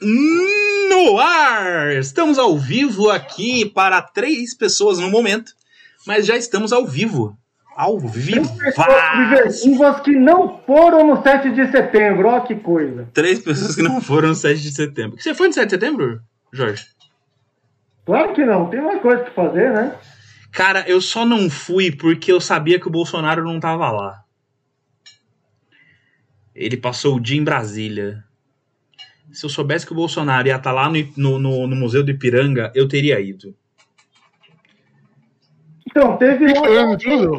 No ar! Estamos ao vivo aqui para três pessoas no momento, mas já estamos ao vivo. Ao vivo! Pessoas que não foram no 7 de setembro, olha que coisa. Três pessoas que não foram no 7 de setembro. Você foi no 7 de setembro, Jorge? Claro que não, tem mais coisa que fazer, né? Cara, eu só não fui porque eu sabia que o Bolsonaro não tava lá. Ele passou o dia em Brasília. Se eu soubesse que o Bolsonaro ia estar lá no, no, no Museu do Ipiranga, eu teria ido. Então, teve uma...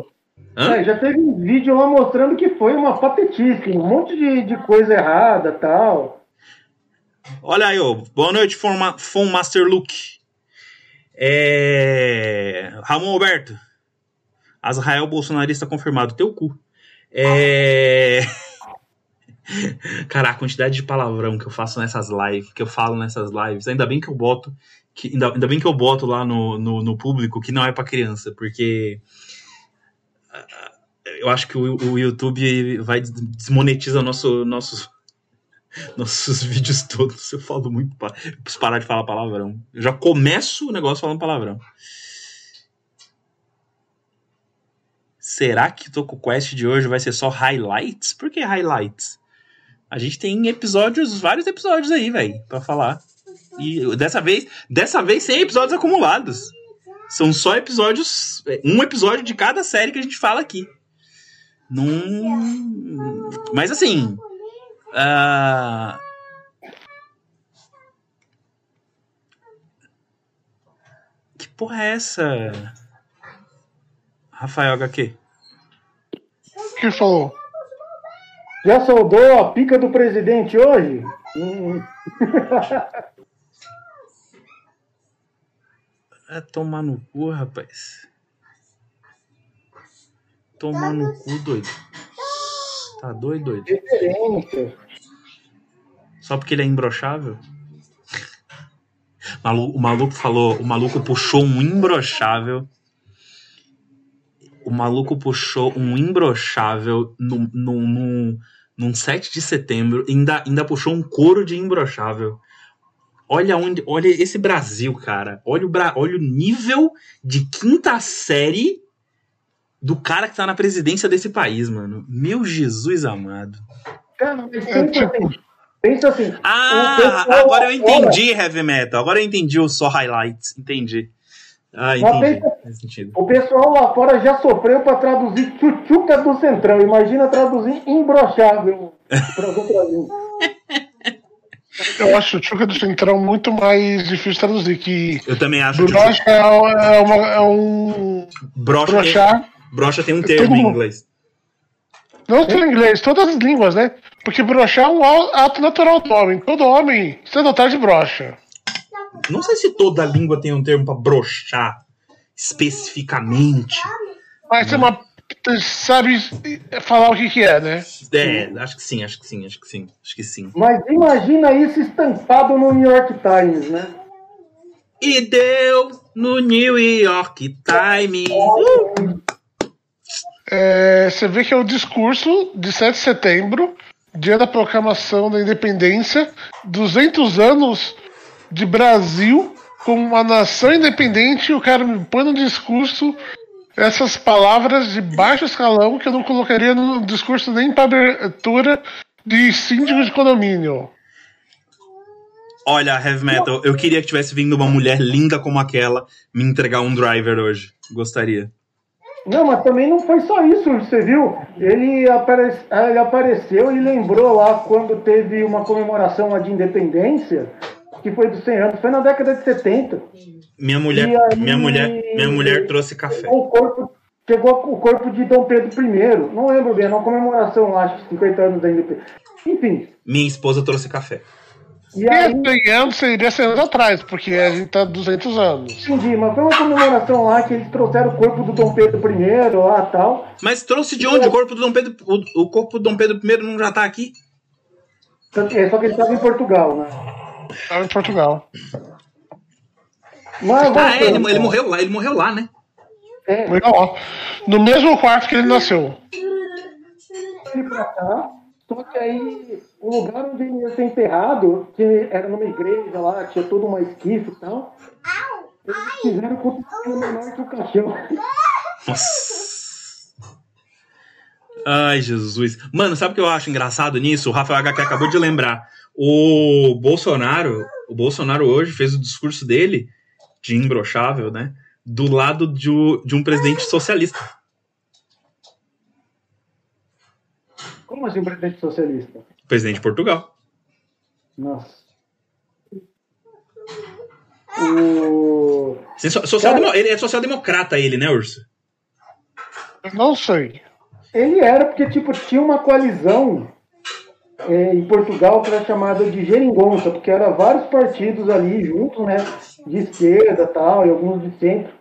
É, já teve um vídeo lá mostrando que foi uma patetice, um monte de, de coisa errada tal. Olha aí, ó. Boa noite, Fon Master Luke. É... Ramon Alberto. Azrael bolsonarista confirmado. Teu cu. É... Cara, a quantidade de palavrão que eu faço nessas lives, que eu falo nessas lives, ainda bem que eu boto, que, ainda, ainda bem que eu boto lá no, no, no público que não é para criança, porque eu acho que o, o YouTube vai desmonetizar nosso, nossos, nossos vídeos todos. Eu falo muito. Eu preciso parar de falar palavrão. Eu já começo o negócio falando palavrão. Será que o Toco Quest de hoje vai ser só highlights? Por que highlights? A gente tem episódios, vários episódios aí, velho, para falar. E dessa vez, dessa vez sem episódios acumulados. São só episódios, um episódio de cada série que a gente fala aqui. Num... Mas assim, uh... que porra é essa? Rafael HQ. Quem falou? Já soldou a pica do presidente hoje? Hum. é tomar no cu, rapaz. Tomar no cu, doido. Tá doido, doido? Só porque ele é imbrochável? O maluco falou, o maluco puxou um imbrochável o maluco puxou um imbrochável no, no, no, num 7 de setembro, ainda, ainda puxou um couro de imbrochável. Olha onde, olha esse Brasil, cara. Olha o, olha o nível de quinta série do cara que tá na presidência desse país, mano. Meu Jesus amado. Cara, pensa assim. Pensa assim ah, agora eu entendi, Heavy Metal. Agora eu entendi o só highlights. Entendi. Ah, entendi. Pensa, o pessoal lá fora já sofreu para traduzir tchutchuca do Centrão. Imagina traduzir para Eu acho Tchuca do Centrão muito mais difícil de traduzir que. Eu também acho. Brocha é, é, uma, é um. Brocha. Tem, brocha tem um termo em inglês. Não tem em inglês, todas as línguas, né? Porque brochar é um ato natural do homem. Todo homem, se notar de brocha. Não sei se toda língua tem um termo para brochar especificamente. Mas você uma, sabe falar o que, que é, né? É, acho que sim, acho que sim, acho que sim, acho que sim. Mas imagina isso estampado no New York Times, né? E deu no New York Times. Uh! É, você vê que é o discurso de 7 de setembro, dia da proclamação da independência, 200 anos de Brasil como uma nação independente, o cara me põe no discurso essas palavras de baixo escalão que eu não colocaria no discurso nem para abertura de síndico de condomínio. Olha, Heavy Metal, eu queria que tivesse vindo uma mulher linda como aquela me entregar um driver hoje. Gostaria. Não, mas também não foi só isso, você viu? Ele, apare... ele apareceu e lembrou lá quando teve uma comemoração de independência que foi dos 100 anos, foi na década de 70. Minha mulher, aí, minha mulher, minha mulher trouxe café. O corpo, chegou o corpo de Dom Pedro I, não lembro bem, uma comemoração, acho, 50 anos da independência. Enfim. Minha esposa trouxe café. E aí, 100 anos seria 100 anos atrás, porque a gente tá 200 anos. Entendi, mas foi uma comemoração lá que eles trouxeram o corpo do Dom Pedro I lá tal. Mas trouxe de onde? O corpo do Dom Pedro, o, o corpo do Dom Pedro I não já tá aqui? É, só que ele estava em Portugal, né? Estava em Portugal. Mas, ah, é, ele, ele, morreu lá, ele morreu lá, né? É. Morreu lá. No mesmo quarto que ele nasceu. Ele pra cá. Só que aí, o lugar onde ele ia ser enterrado, que era numa igreja lá, tinha toda uma esquife e tal, eles fizeram com o menor que o caixão. Nossa. Ai, Jesus. Mano, sabe o que eu acho engraçado nisso? O Rafael HQ acabou de lembrar. O Bolsonaro, o Bolsonaro hoje fez o discurso dele, de imbrochável, né? Do lado de, o- de um presidente socialista. Como assim, presidente socialista? Presidente de Portugal. Nossa. O... Sim, so- social-demo- Ele é social-democrata, ele, né, Urso? Não sei. Ele era porque, tipo, tinha uma coalizão é, em Portugal que era chamada de geringonça, porque eram vários partidos ali juntos, né? De esquerda tal, e alguns de centro,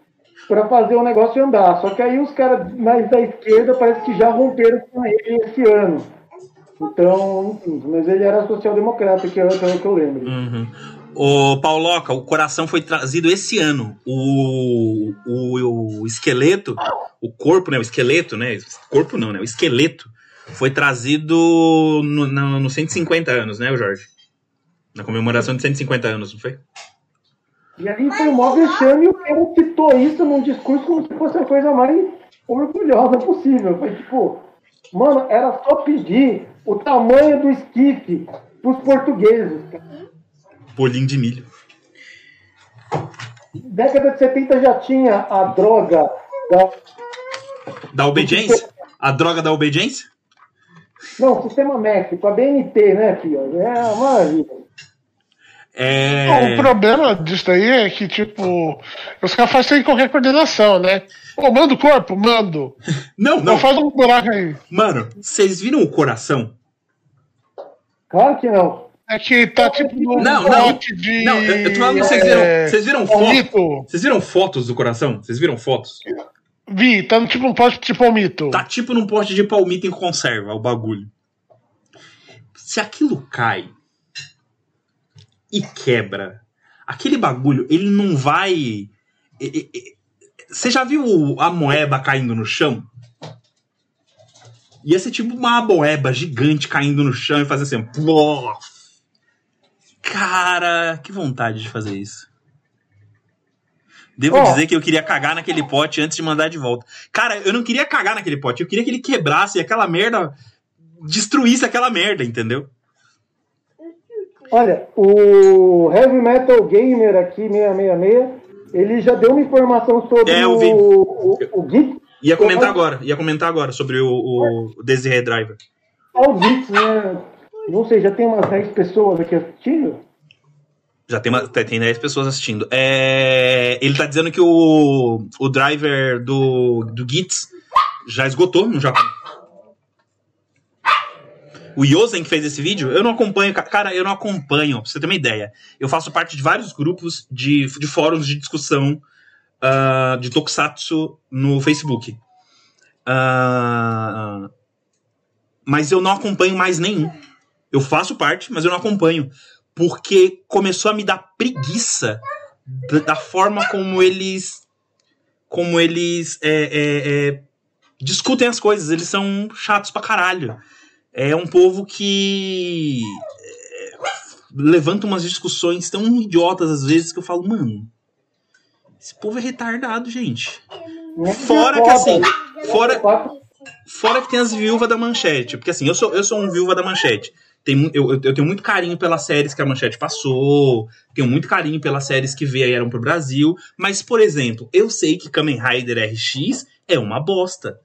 para fazer o negócio andar. Só que aí os caras mais da esquerda parece que já romperam com ele esse ano. Então, enfim, mas ele era social-democrata, que é o que eu lembro. Uhum. Ô, Pauloca, o coração foi trazido esse ano. O, o, o esqueleto, o corpo, né? O esqueleto, né? Corpo não, né? O esqueleto foi trazido no, no, no 150 anos, né, Jorge? Na comemoração de 150 anos, não foi? E aí foi o maior vexame e o cara citou isso num discurso como se fosse a coisa mais orgulhosa possível. Foi tipo, mano, era só pedir o tamanho do esquife pros portugueses. cara. Bolinho de milho. Década de 70 já tinha a droga da. Da obediência? A droga da obediência? Não, sistema com a BNT, né, filho? É uma maravilha. É. O problema disso daí é que, tipo, os caras fazem sem qualquer coordenação, né? Pô, manda o corpo, mando. Não, Não não. faz um buraco aí. Mano, vocês viram o coração? Claro que não. É que tá tipo no Não, não. de. Não, eu, eu tô falando, vocês viram, é, vocês viram fotos? Vocês viram fotos do coração? Vocês viram fotos? Vi, tá tipo um pote de palmito. Tá tipo num pote de palmito em conserva, o bagulho. Se aquilo cai e quebra, aquele bagulho, ele não vai. Você já viu a moeba caindo no chão? Ia ser tipo uma moeba gigante caindo no chão e fazer assim. Cara, que vontade de fazer isso. Devo Ó. dizer que eu queria cagar naquele pote antes de mandar de volta. Cara, eu não queria cagar naquele pote, eu queria que ele quebrasse e aquela merda destruísse aquela merda, entendeu? Olha, o Heavy Metal Gamer aqui, 666, ele já deu uma informação sobre É, o, o, o Git. Ia comentar agora, ia comentar agora sobre o, o Desiree Driver. Ah, o Git, né? Não sei, já tem umas 10 pessoas aqui assistindo? Já tem, uma, tem 10 pessoas assistindo. É, ele tá dizendo que o, o driver do, do Gits já esgotou no Japão. O Yosen que fez esse vídeo, eu não acompanho, ca- cara, eu não acompanho, pra você ter uma ideia. Eu faço parte de vários grupos de, de fóruns de discussão ah, de Tokusatsu no Facebook. Ah, mas eu não acompanho mais nenhum. Eu faço parte, mas eu não acompanho. Porque começou a me dar preguiça da, da forma como eles. Como eles é, é, é, discutem as coisas. Eles são chatos pra caralho. É um povo que é, levanta umas discussões tão idiotas às vezes que eu falo, mano, esse povo é retardado, gente. Fora que assim, fora, Fora que tem as viúvas da manchete. Porque assim, eu sou, eu sou um viúva da manchete. Tem, eu, eu tenho muito carinho pelas séries que a manchete passou. Tenho muito carinho pelas séries que vieram pro Brasil. Mas, por exemplo, eu sei que Kamen Rider RX é uma bosta.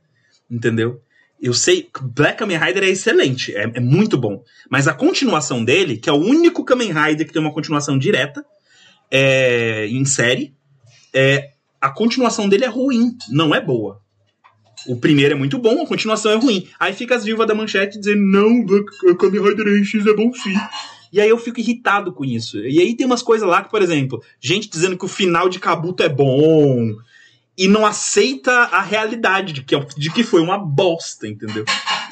Entendeu? Eu sei Black Kamen Rider é excelente. É, é muito bom. Mas a continuação dele, que é o único Kamen Rider que tem uma continuação direta é, em série, é, a continuação dele é ruim. Não é boa. O primeiro é muito bom, a continuação é ruim. Aí fica as viúvas da manchete dizendo, não, Black Kamen Rider RX é bom sim. E aí eu fico irritado com isso. E aí tem umas coisas lá que, por exemplo, gente dizendo que o final de Kabuto é bom e não aceita a realidade de que, de que foi uma bosta, entendeu?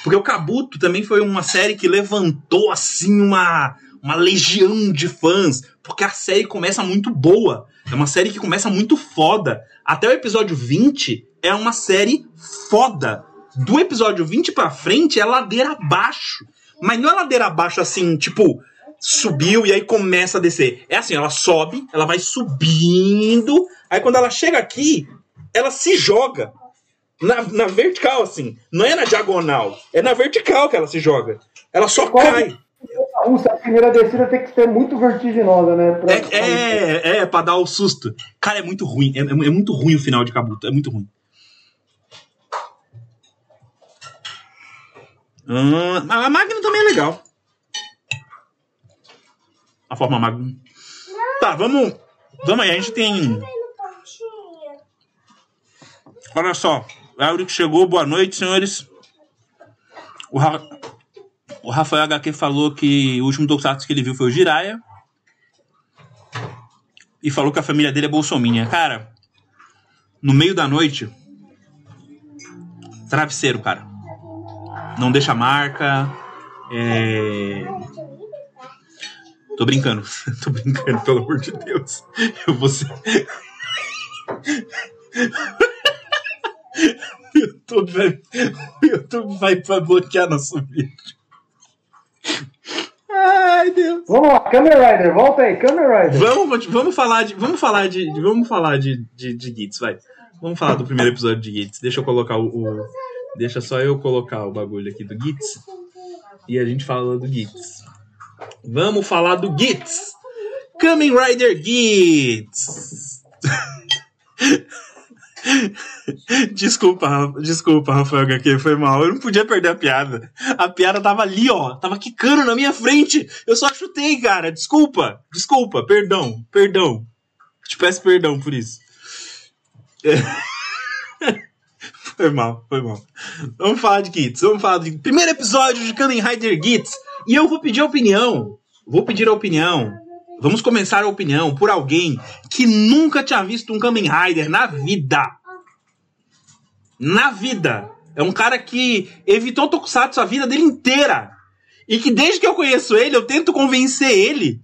Porque o Kabuto também foi uma série que levantou, assim, uma, uma legião de fãs, porque a série começa muito boa. É uma série que começa muito foda. Até o episódio 20 é uma série foda. Do episódio 20 pra frente é ladeira abaixo. Mas não é ladeira abaixo assim, tipo, subiu e aí começa a descer. É assim, ela sobe, ela vai subindo, aí quando ela chega aqui, ela se joga. Na, na vertical, assim. Não é na diagonal. É na vertical que ela se joga. Ela só Qual- cai. A russa, a primeira descida tem que ser muito vertiginosa, né? Pra- É, é, é, pra dar o susto. Cara, é muito ruim. É, é muito ruim o final de Kabuto. É muito ruim. Ah, a Magnum também é legal. A forma Magnum. Tá, vamos. Vamos aí, a gente tem. Olha só. A Eurico chegou, boa noite, senhores. O, Ra- o Rafael HQ falou que o último Tokusatsu que ele viu foi o Jiraya. E falou que a família dele é bolsominha. Cara, no meio da noite. Travesseiro, cara. Não deixa marca. É. Tô brincando. Tô brincando, pelo amor de Deus. Eu vou ser. O YouTube vai, o YouTube vai, bloquear nosso vídeo. Ai, Deus. Vamos lá, Kamen Rider, volta aí, Kamen Rider. Vamos, vamos falar de. Vamos falar de. de- Vamos falar de, de, de Gits, vai. Vamos falar do primeiro episódio de Gits. Deixa eu colocar o, o- Deixa só eu colocar o bagulho aqui do Gits. E a gente fala do Gits. Vamos falar do Gits! Kamen Rider Gits! Desculpa, desculpa, Rafael HQ, foi mal. Eu não podia perder a piada. A piada tava ali, ó. Tava quicando na minha frente. Eu só chutei, cara. Desculpa. Desculpa. Perdão. Perdão. Te peço perdão por isso. É. Foi mal, foi mal. Vamos falar de Gits. Vamos falar do primeiro episódio de Kamen Rider Gits. E eu vou pedir a opinião. Vou pedir a opinião. Vamos começar a opinião por alguém que nunca tinha visto um Kamen Rider na vida. Na vida. É um cara que evitou Tokusatsu a vida dele inteira. E que desde que eu conheço ele, eu tento convencer ele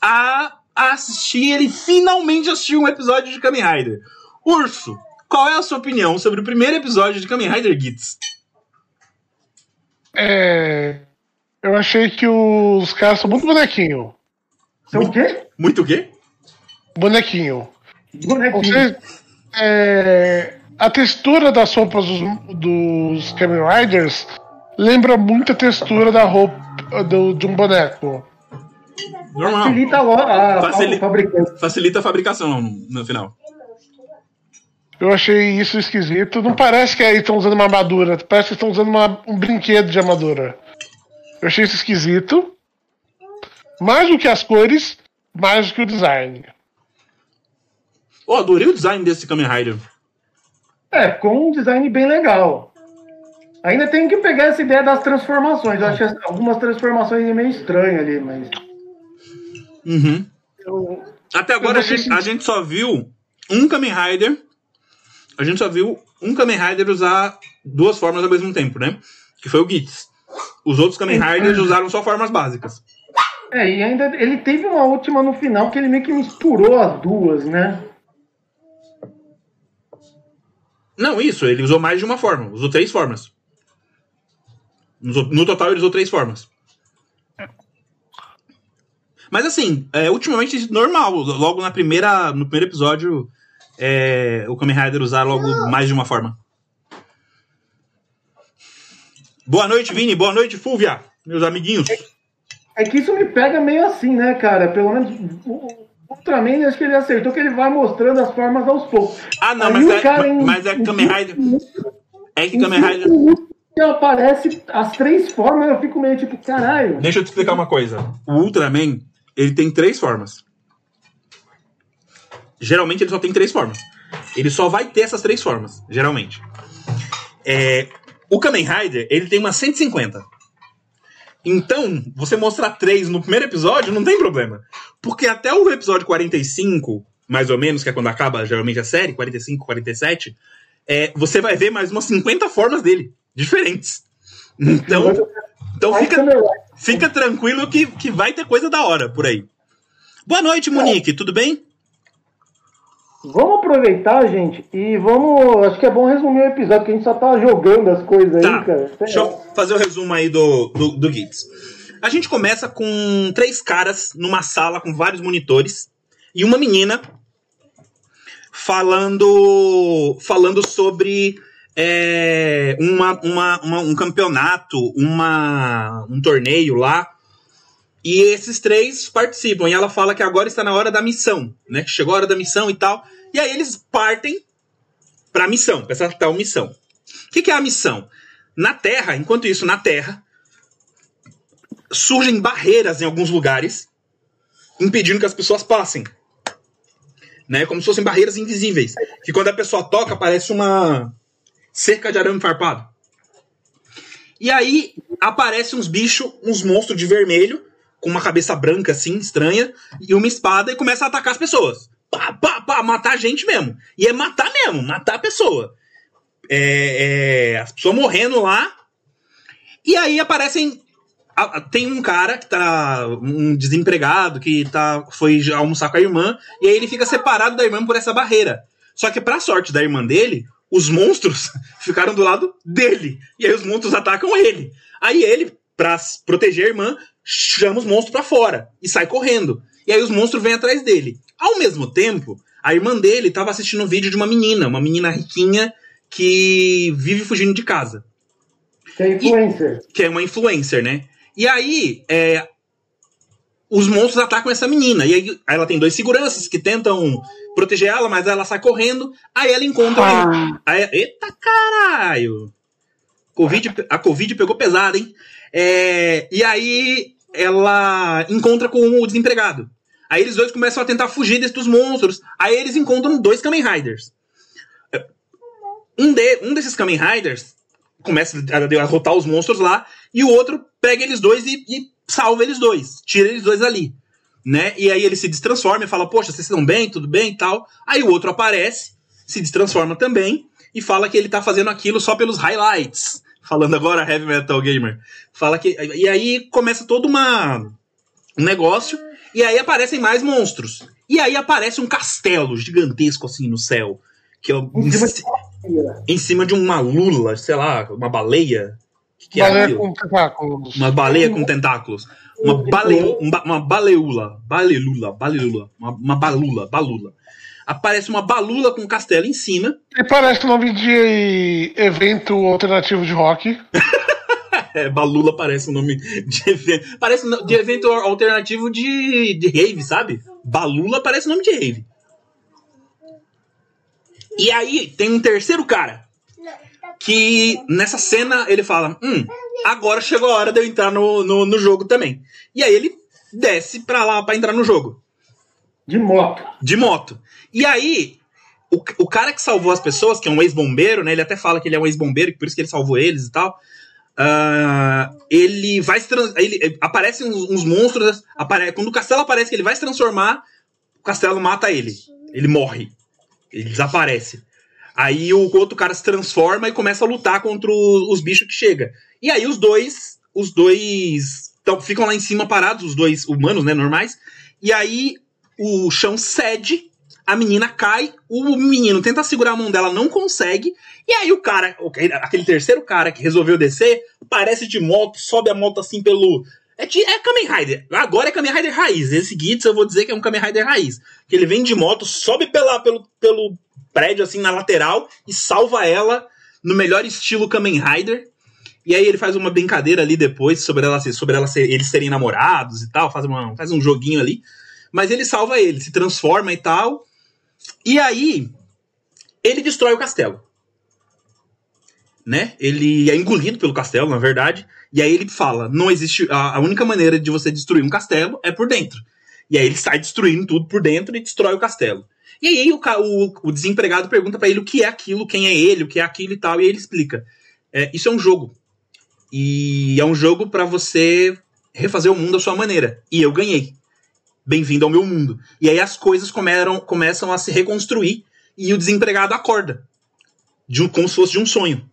a, a assistir. Ele finalmente assistiu um episódio de Kamen Rider. Urso, qual é a sua opinião sobre o primeiro episódio de Kamen Rider Gits? É, eu achei que os caras são muito bonequinho. São o quê? Muito o quê? Bonequinho. Bonequinho. Você, é, a textura das roupas dos, dos Kamen Riders lembra muito a textura da roupa do- de um boneco. Normal. Facilita a, a, Facili- a fabricante. Facilita a fabricação no final. Eu achei isso esquisito. Não parece que aí estão usando uma armadura, parece que estão usando uma- um brinquedo de armadura. Eu achei isso esquisito. Mais do que as cores, mais do que o design. Oh, adorei o design desse Kamen Rider. É, com um design bem legal. Ainda tem que pegar essa ideia das transformações. Eu acho que algumas transformações meio estranhas ali, mas. Uhum. Eu, Até agora a Eu gente, a gente só viu um Kamen Rider. A gente só viu um Kamen Rider usar duas formas ao mesmo tempo, né? Que foi o Gits. Os outros Kamen Riders usaram só formas básicas. É, e ainda ele teve uma última no final que ele meio que misturou as duas, né? Não, isso, ele usou mais de uma forma. Usou três formas. No total, ele usou três formas. Mas assim, é, ultimamente normal. Logo na primeira, no primeiro episódio, é, o Kamen Rider usar logo mais de uma forma. Boa noite, Vini. Boa noite, Fúvia. Meus amiguinhos. É que isso me pega meio assim, né, cara? Pelo menos o o Ultraman, acho que ele acertou que ele vai mostrando as formas aos poucos. Ah, não, Aí mas o é, cara em- mas é em Kamen Rider. É que Kamen Rider. que aparece as três formas, eu fico meio tipo, caralho. Deixa eu te explicar uma coisa. O Ultraman, ele tem três formas. Geralmente ele só tem três formas. Ele só vai ter essas três formas, geralmente. É, o Kamen Rider, ele tem umas 150. Então, você mostrar três no primeiro episódio não tem problema. Porque até o episódio 45, mais ou menos, que é quando acaba geralmente a série, 45, 47, é, você vai ver mais umas 50 formas dele, diferentes. Então, então fica, Fica tranquilo que, que vai ter coisa da hora por aí. Boa noite, Monique, tudo bem? Vamos aproveitar, gente, e vamos. Acho que é bom resumir o episódio, que a gente só tá jogando as coisas Tá, aí, cara. deixa eu fazer o resumo aí do, do, do Gits. A gente começa com três caras numa sala com vários monitores e uma menina falando falando sobre é, uma, uma, uma- um campeonato, uma, um torneio lá. E esses três participam. E ela fala que agora está na hora da missão, né? Chegou a hora da missão e tal. E aí eles partem pra missão, pra essa tal missão. O que, que é a missão? Na Terra, enquanto isso, na Terra, surgem barreiras em alguns lugares, impedindo que as pessoas passem. Né? Como se fossem barreiras invisíveis. Que quando a pessoa toca, parece uma cerca de arame farpado. E aí aparecem uns bichos, uns monstros de vermelho, com uma cabeça branca assim, estranha, e uma espada e começa a atacar as pessoas. Pá, pá, pá, matar a gente mesmo. E é matar mesmo, matar a pessoa. É, é, as pessoas morrendo lá. E aí aparecem. a- a- Tem um cara que tá. Um desempregado que tá, foi almoçar com a irmã. E aí ele fica separado da irmã por essa barreira. Só que, pra sorte da irmã dele, os monstros ficaram do lado dele. E aí os monstros atacam ele. Aí ele, pra proteger a irmã, chama os monstros pra fora e sai correndo. E aí os monstros vêm atrás dele. Ao mesmo tempo, a irmã dele tava assistindo um vídeo de uma menina, uma menina riquinha que vive fugindo de casa Que é influencer. que é uma influencer, né? E aí, é, os monstros atacam essa menina. E aí ela tem dois seguranças que tentam proteger ela, mas ela sai correndo. Aí ela encontra. Ah, Aí, eita caralho! Covid, a Covid pegou pesado, hein? É, e aí ela encontra com o desempregado. Aí eles dois começam a tentar fugir desses monstros. Aí eles encontram dois Kamen Riders. Um, de, um desses Kamen Riders começa a derrotar os monstros lá, e o outro pega eles dois e, e salva eles dois, tira eles dois ali. Né? E aí ele se destransforma e fala: Poxa, vocês estão bem, tudo bem e tal. Aí o outro aparece, se destransforma também, e fala que ele tá fazendo aquilo só pelos highlights. Falando agora Heavy Metal Gamer. Fala que. E aí começa todo uma, um negócio, e aí aparecem mais monstros. E aí aparece um castelo gigantesco assim no céu. Que é Em cima de em cima de uma lula, sei lá, uma baleia. Que, que é baleia aquilo? com tentáculos. Uma baleia com tentáculos. Uma, bale, um ba- uma baleula. Balelula. Balelula. Uma, uma balula. Balula. Aparece uma balula com um castelo em cima. E parece nome de evento alternativo de rock. É, balula parece um nome de evento. Parece de evento alternativo de, de rave, sabe? Balula parece nome de rave. E aí tem um terceiro cara. Que nessa cena ele fala: Hum, agora chegou a hora de eu entrar no, no, no jogo também. E aí ele desce pra lá pra entrar no jogo. De moto. De moto. E aí, o, o cara que salvou as pessoas, que é um ex-bombeiro, né? Ele até fala que ele é um ex-bombeiro, por isso que ele salvou eles e tal. ah, ele vai se trans, ele eh, aparecem uns, uns monstros. Apare, quando o castelo aparece que ele vai se transformar, o castelo mata ele. Ele morre. Ele desaparece. Aí o outro cara se transforma e começa a lutar contra o- os bichos que chega. E aí os dois, os dois tão- ficam lá em cima parados, os dois humanos, né, normais. E aí o chão cede, a menina cai, o menino tenta segurar a mão dela, não consegue. E aí o cara, aquele terceiro cara que resolveu descer, aparece de moto, sobe a moto assim pelo. É, de, é Kamen Rider. Agora é Kamen Rider raiz. Esse Gitz eu vou dizer que é um Kamen Rider raiz. Que ele vem de moto, sobe pela, pelo, pelo prédio assim na lateral e salva ela no melhor estilo Kamen Rider. E aí ele faz uma brincadeira ali depois sobre ela, sobre ela ser, eles serem namorados e tal, faz, uma, faz um joguinho ali. Mas ele salva ele, se transforma e tal. E aí ele destrói o castelo. Né? Ele é engolido pelo castelo, na verdade. E aí ele fala: não existe. A, a única maneira de você destruir um castelo é por dentro. E aí ele sai destruindo tudo por dentro e destrói o castelo. E aí o, o, o desempregado pergunta pra ele o que é aquilo, quem é ele, o que é aquilo e tal. E ele explica: é, isso é um jogo. E é um jogo pra você refazer o mundo à sua maneira. E eu ganhei. Bem-vindo ao meu mundo. E aí as coisas comeram, começam a se reconstruir e o desempregado acorda. De um, como se fosse de um sonho.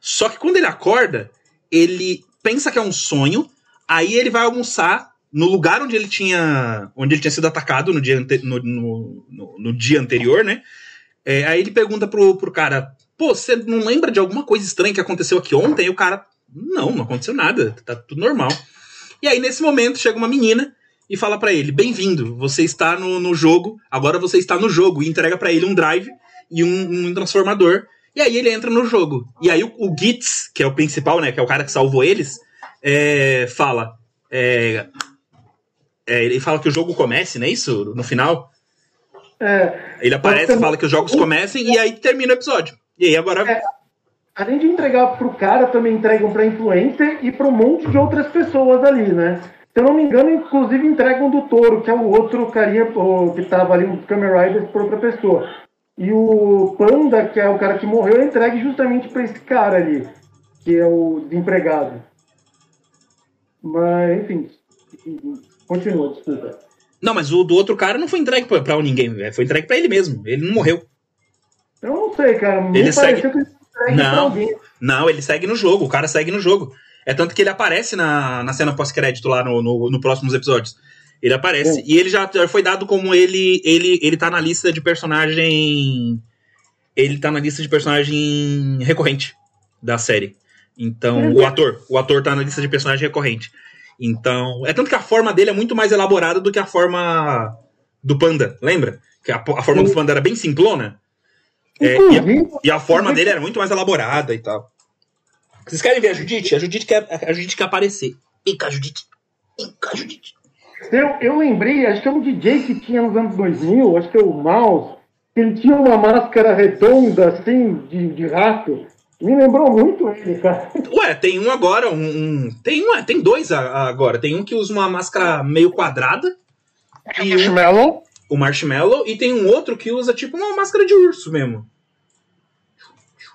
Só que quando ele acorda, ele pensa que é um sonho, aí ele vai almoçar no lugar onde ele tinha onde ele tinha sido atacado no dia, ante, no, no, no, no, dia anterior, né? É, aí ele pergunta pro, pro cara, pô, você não lembra de alguma coisa estranha que aconteceu aqui ontem? E o cara, não, não aconteceu nada, tá tudo normal. E aí, nesse momento, chega uma menina e fala para ele, bem-vindo, você está no, no jogo, agora você está no jogo, e entrega para ele um drive e um, um transformador. E aí ele entra no jogo. E aí o, o Gitz, que é o principal, né? Que é o cara que salvou eles, é, fala. É, é, ele fala que o jogo comece, não é isso? No final? É, ele aparece, fala que os jogos comecem e aí termina o episódio. E aí agora. É, além de entregar pro cara, também entregam pra influencer e pra um monte de outras pessoas ali, né? Se eu não me engano, inclusive entregam do touro, que é o outro carinha que tava ali, um Kamen Rider, pra outra pessoa. E o Panda, que é o cara que morreu, é entregue justamente para esse cara ali, que é o desempregado. Mas, enfim, continua, desculpa. Não, mas o do outro cara não foi entregue pra, pra ninguém, foi entregue pra ele mesmo. Ele não morreu. Eu não sei, cara. Ele segue. Não, não, ele segue no jogo. O cara segue no jogo. É tanto que ele aparece na, na cena pós-crédito lá no, no, no próximos episódios. Ele aparece. E ele já, foi dado como ele, ele. Ele tá na lista de personagem. Ele tá na lista de personagem recorrente da série. Então, uhum. o ator. O ator tá na lista de personagem recorrente. Então. É tanto que a forma dele é muito mais elaborada do que a forma do Panda, lembra? Que a, a forma do Panda era bem simplona. É, e, a, e, a, forma dele era muito mais elaborada e tal. Vocês querem ver a Judite? A Judite quer, a Judite quer aparecer. Vem cá, Judite. Vem cá, Judite. Eu, eu lembrei, acho que é um DJ que tinha nos anos 2000, acho que é o Mouse, ele tinha uma máscara redonda, assim, de, de rato. Me lembrou muito ele, cara. Ué, tem um agora, um. um tem um, tem dois agora. Tem um que usa uma máscara meio quadrada. E marshmallow. Um, o marshmallow. E tem um outro que usa tipo uma máscara de urso mesmo.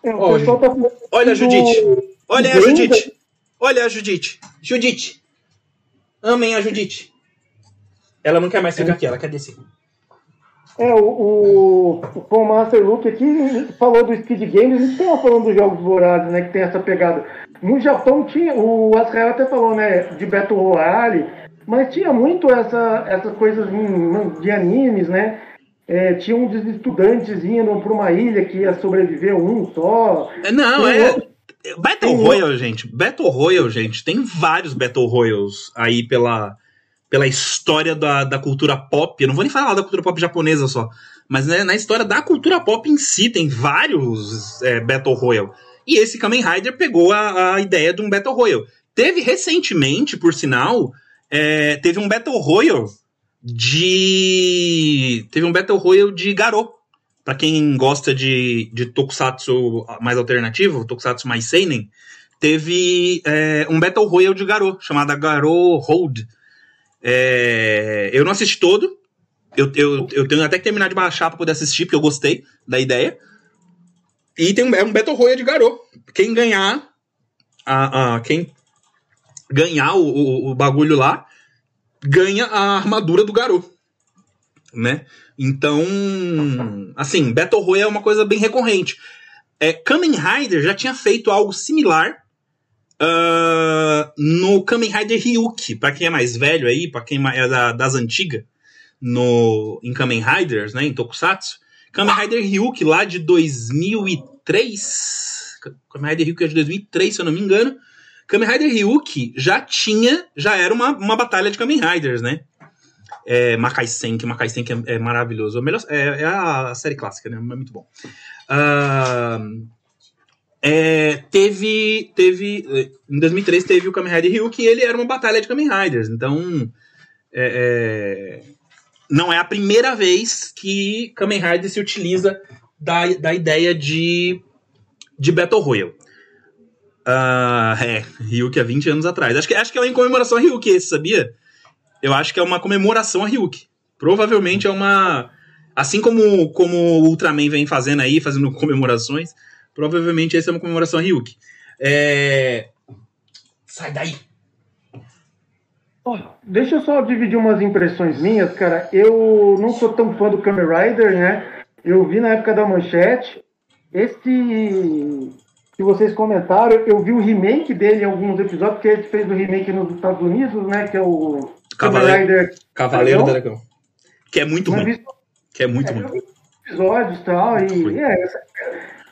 É, olha, tá olha Judite. Olha a Judite. Olha a Judite. Judite. Amem a Judite. Ela não quer mais ficar aqui, ela quer descer. É, o, o, o Paul Master Luke aqui falou do Speed Games, a gente estava falando dos jogos vorazes, né, que tem essa pegada. No Japão tinha, o Azrael até falou, né, de Battle Royale, mas tinha muito essa, essas coisas de animes, né, é, tinha uns estudantes indo para uma ilha que ia sobreviver um só. É, não, é... Outro... Battle Royale, gente, Battle Royale, gente, tem vários Battle Royals aí pela pela história da, da cultura pop. Eu não vou nem falar da cultura pop japonesa só, mas né, na história da cultura pop em si tem vários é, Battle Royale. E esse Kamen Rider pegou a, a ideia de um Battle Royale. Teve recentemente, por sinal, é, teve um Battle Royale de. Teve um Battle Royale de Garou. Pra quem gosta de, de Tokusatsu mais alternativo, Tokusatsu mais Seinen, teve é, um Battle Royale de Garou, chamada Garou Hold é, eu não assisti todo. Eu, eu, eu tenho até que terminar de baixar pra poder assistir, porque eu gostei da ideia. E tem um, é um Battle Royale de Garou. Quem ganhar. A, a, quem ganhar o, o, o, bagulho lá ganha a armadura do Garou. Né? Então, assim, Battle Royale é uma coisa bem recorrente. É, Kamen Rider já tinha feito algo similar Uh, no Kamen Rider Ryuki, para quem é mais velho aí, para quem é da, das antigas, no, em Kamen Riders, né, em Tokusatsu, Kamen Rider Ryuki lá de 2003, Kamen Rider Ryuki é de 2003, se eu não me engano, Kamen Rider Ryuki já tinha, já era uma, uma batalha de Kamen Riders, né? É, Makai Senki, Makai Senki é, é maravilhoso. É, é, é, a série clássica, né? É muito bom. Uh, é, teve, teve. Em 2003 teve o Kamen Rider Ryu, que ele era uma batalha de Kamen Riders. Então. É, é, não é a primeira vez que Kamen Rider se utiliza da, da ideia de, de Battle Royale. Uh, é, Ryuki há 20 anos atrás. Acho que, acho que é uma comemoração a Ryuki esse, sabia? Eu acho que é uma comemoração a Ryuki. Provavelmente é uma. Assim como, como o Ultraman vem fazendo aí, fazendo comemorações, Provavelmente essa é uma comemoração a Ryuk. É... Sai daí! Oh, deixa eu só dividir umas impressões minhas, cara. Eu não sou tão fã do Kamen Rider, né? Eu vi na época da manchete. Esse que vocês comentaram, eu vi o remake dele em alguns episódios, porque ele fez o remake nos Estados Unidos, né? Que é o. Cavaleiro, Cavaleiro do Dragão. Que é muito ruim. Que é muito é, ruim. Episódios tal, e é,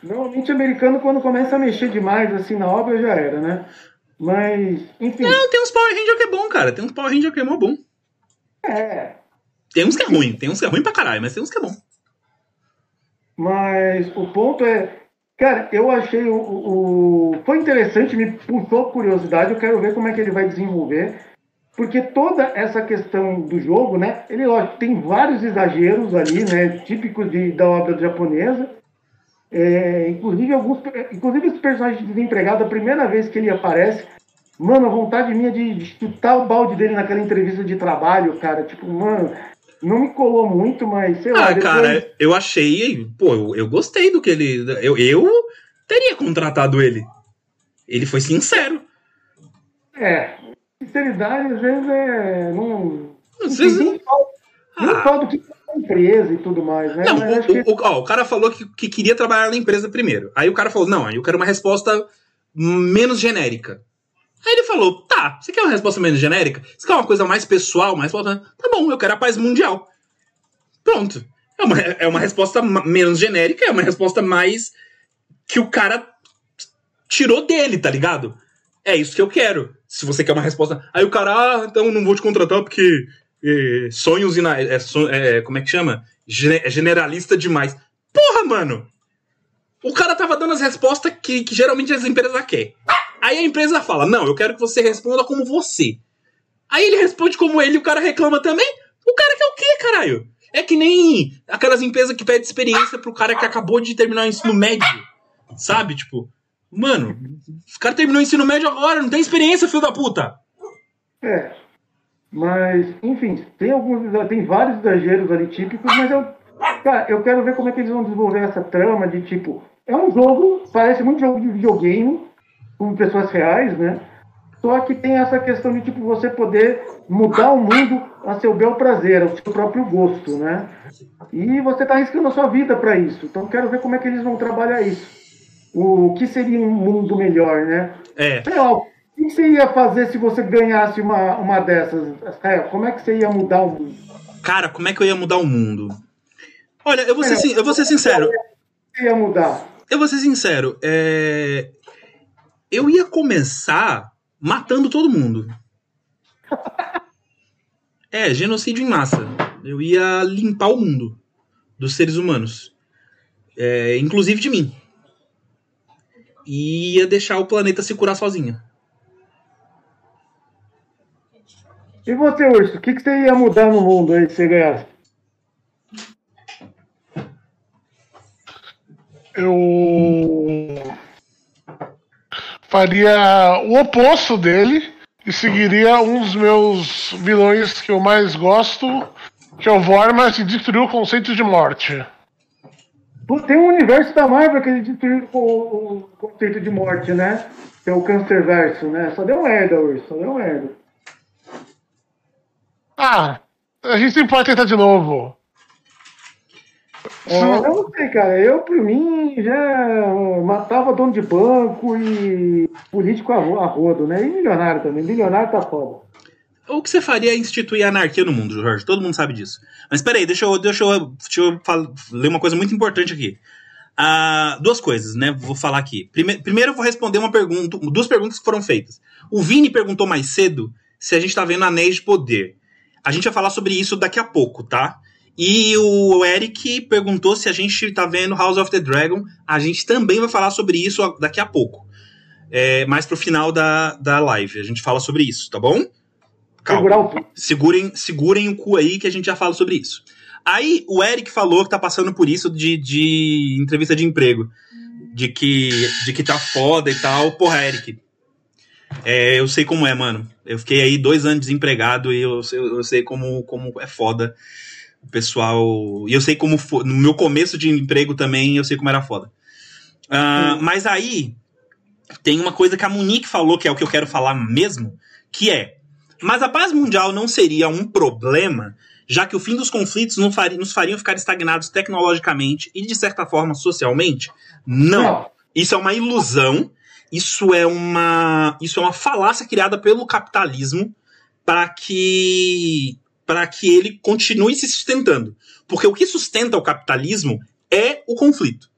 normalmente americano quando começa a mexer demais assim na obra já era, né? Mas, enfim. Não, tem uns Power Ranger que é bom, cara. Tem uns Power Ranger que é mó bom. É. Tem uns que é ruim, tem uns que é ruim pra caralho, mas tem uns que é bom. Mas o ponto é, cara, eu achei o, o, foi interessante, me puxou curiosidade, eu quero ver como é que ele vai desenvolver, porque toda essa questão do jogo, né, ele ó, tem vários exageros ali, né, típicos de, da obra japonesa, é, inclusive alguns, inclusive esse personagem desempregado, a primeira vez que ele aparece, mano, a vontade minha de, de chutar o balde dele naquela entrevista de trabalho, cara, tipo, mano, não me colou muito, mas sei lá. Ah, depois... cara, eu achei. Pô, eu, eu gostei do que ele. Eu, eu teria contratado ele. Ele foi sincero. É. Sinceridade, às vezes, é. Não. Às vezes. Nem fala, ah. do que é empresa e tudo mais, né? Não, o, que... o, ó, o, cara falou que, que queria trabalhar na empresa primeiro. Aí o cara falou: não, eu quero uma resposta menos genérica. Aí ele falou: tá, você quer uma resposta menos genérica? Você quer uma coisa mais pessoal, mais. Tá bom, eu quero a paz mundial. Pronto. É uma, é uma resposta menos genérica, é uma resposta mais que o cara tirou dele, tá ligado? É isso que eu quero. Se você quer uma resposta. Aí o cara, ah, então não vou te contratar porque é, sonhos ina... é, é, como é que chama? É generalista demais. Porra, mano! O cara tava dando as respostas que, que geralmente as empresas querem. Aí a empresa fala: Não, eu quero que você responda como você. Aí ele responde como ele e o cara reclama também. O cara quer o quê, caralho? É que nem aquelas empresas que pedem experiência pro cara que acabou de terminar o ensino médio. Sabe? Tipo, mano, os caras terminou o ensino médio agora, não tem experiência, filho da puta. É. Mas, enfim, tem alguns. Tem vários exageros ali típicos, mas eu. Cara, eu quero ver como é que eles vão desenvolver essa trama de tipo. É um jogo, parece muito jogo de videogame, com pessoas reais, né? Só que tem essa questão de tipo você poder mudar o mundo a seu bel prazer, ao seu próprio gosto, né? E você está arriscando a sua vida para isso. Então quero ver como é que eles vão trabalhar isso. O que seria um mundo melhor, né? É. o que você ia fazer se você ganhasse uma, uma dessas? como é que você ia mudar o mundo? Cara, como é que eu ia mudar o mundo? Olha, eu vou ser, é, eu vou ser sincero. Você ia mudar? Eu vou ser sincero. É eu ia começar matando todo mundo. É, genocídio em massa. Eu ia limpar o mundo dos seres humanos. É, inclusive de mim. E ia deixar o planeta se curar sozinho. E você, Urso, o que, que você ia mudar no mundo aí se você ganhasse? Eu faria o oposto dele e seguiria um dos meus vilões que eu mais gosto, que é o Vormas, e destruiu o conceito de morte. Tem um universo da Marvel que ele destruiu o, conceito de morte, né? Que é o Cancerverso, né? Só deu merda hoje, só deu merda. Ah, a gente sempre pode tentar de novo. É, eu não sei, cara. Eu, por mim, já matava dono de banco e político a rodo, né? E milionário também. Milionário tá foda. O que você faria é instituir anarquia no mundo, Jorge. Todo mundo sabe disso. Mas peraí, deixa eu, deixa eu, deixa eu falar, ler uma coisa muito importante aqui. Ah, duas coisas, né? Vou falar aqui. Prime primeiro eu vou responder uma pergunta, duas perguntas que foram feitas. O Vini perguntou mais cedo se a gente tá vendo anéis de poder. A gente vai falar sobre isso daqui a pouco, tá? E o Eric perguntou se a gente tá vendo House of the Dragon. A gente também vai falar sobre isso daqui a pouco. É, mais pro final da, da live. A gente fala sobre isso, tá bom? Calma. Segurem, segurem o cu aí que a gente já fala sobre isso. Aí o Eric falou que tá passando por isso de, de entrevista de emprego. De que, de que tá foda e tal. Porra, Eric. É, eu sei como é, mano. Eu fiquei aí dois anos desempregado e eu, eu, eu sei como, como é foda o pessoal. E eu sei como foi. No meu começo de emprego também, eu sei como era foda. Uh, mas aí tem uma coisa que a Monique falou, que é o que eu quero falar mesmo, que é. Mas a paz mundial não seria um problema, já que o fim dos conflitos nos faria, nos fariam ficar estagnados tecnologicamente e, de certa forma, socialmente? Não. Isso é uma ilusão. Isso é uma, isso é uma falácia criada pelo capitalismo para que para que ele continue se sustentando. Porque o que sustenta o capitalismo é o conflito.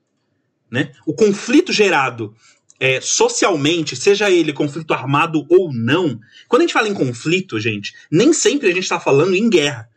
Né? O conflito gerado é, socialmente, seja ele conflito armado ou não, quando a gente fala em conflito, gente, nem sempre a gente está falando em guerra.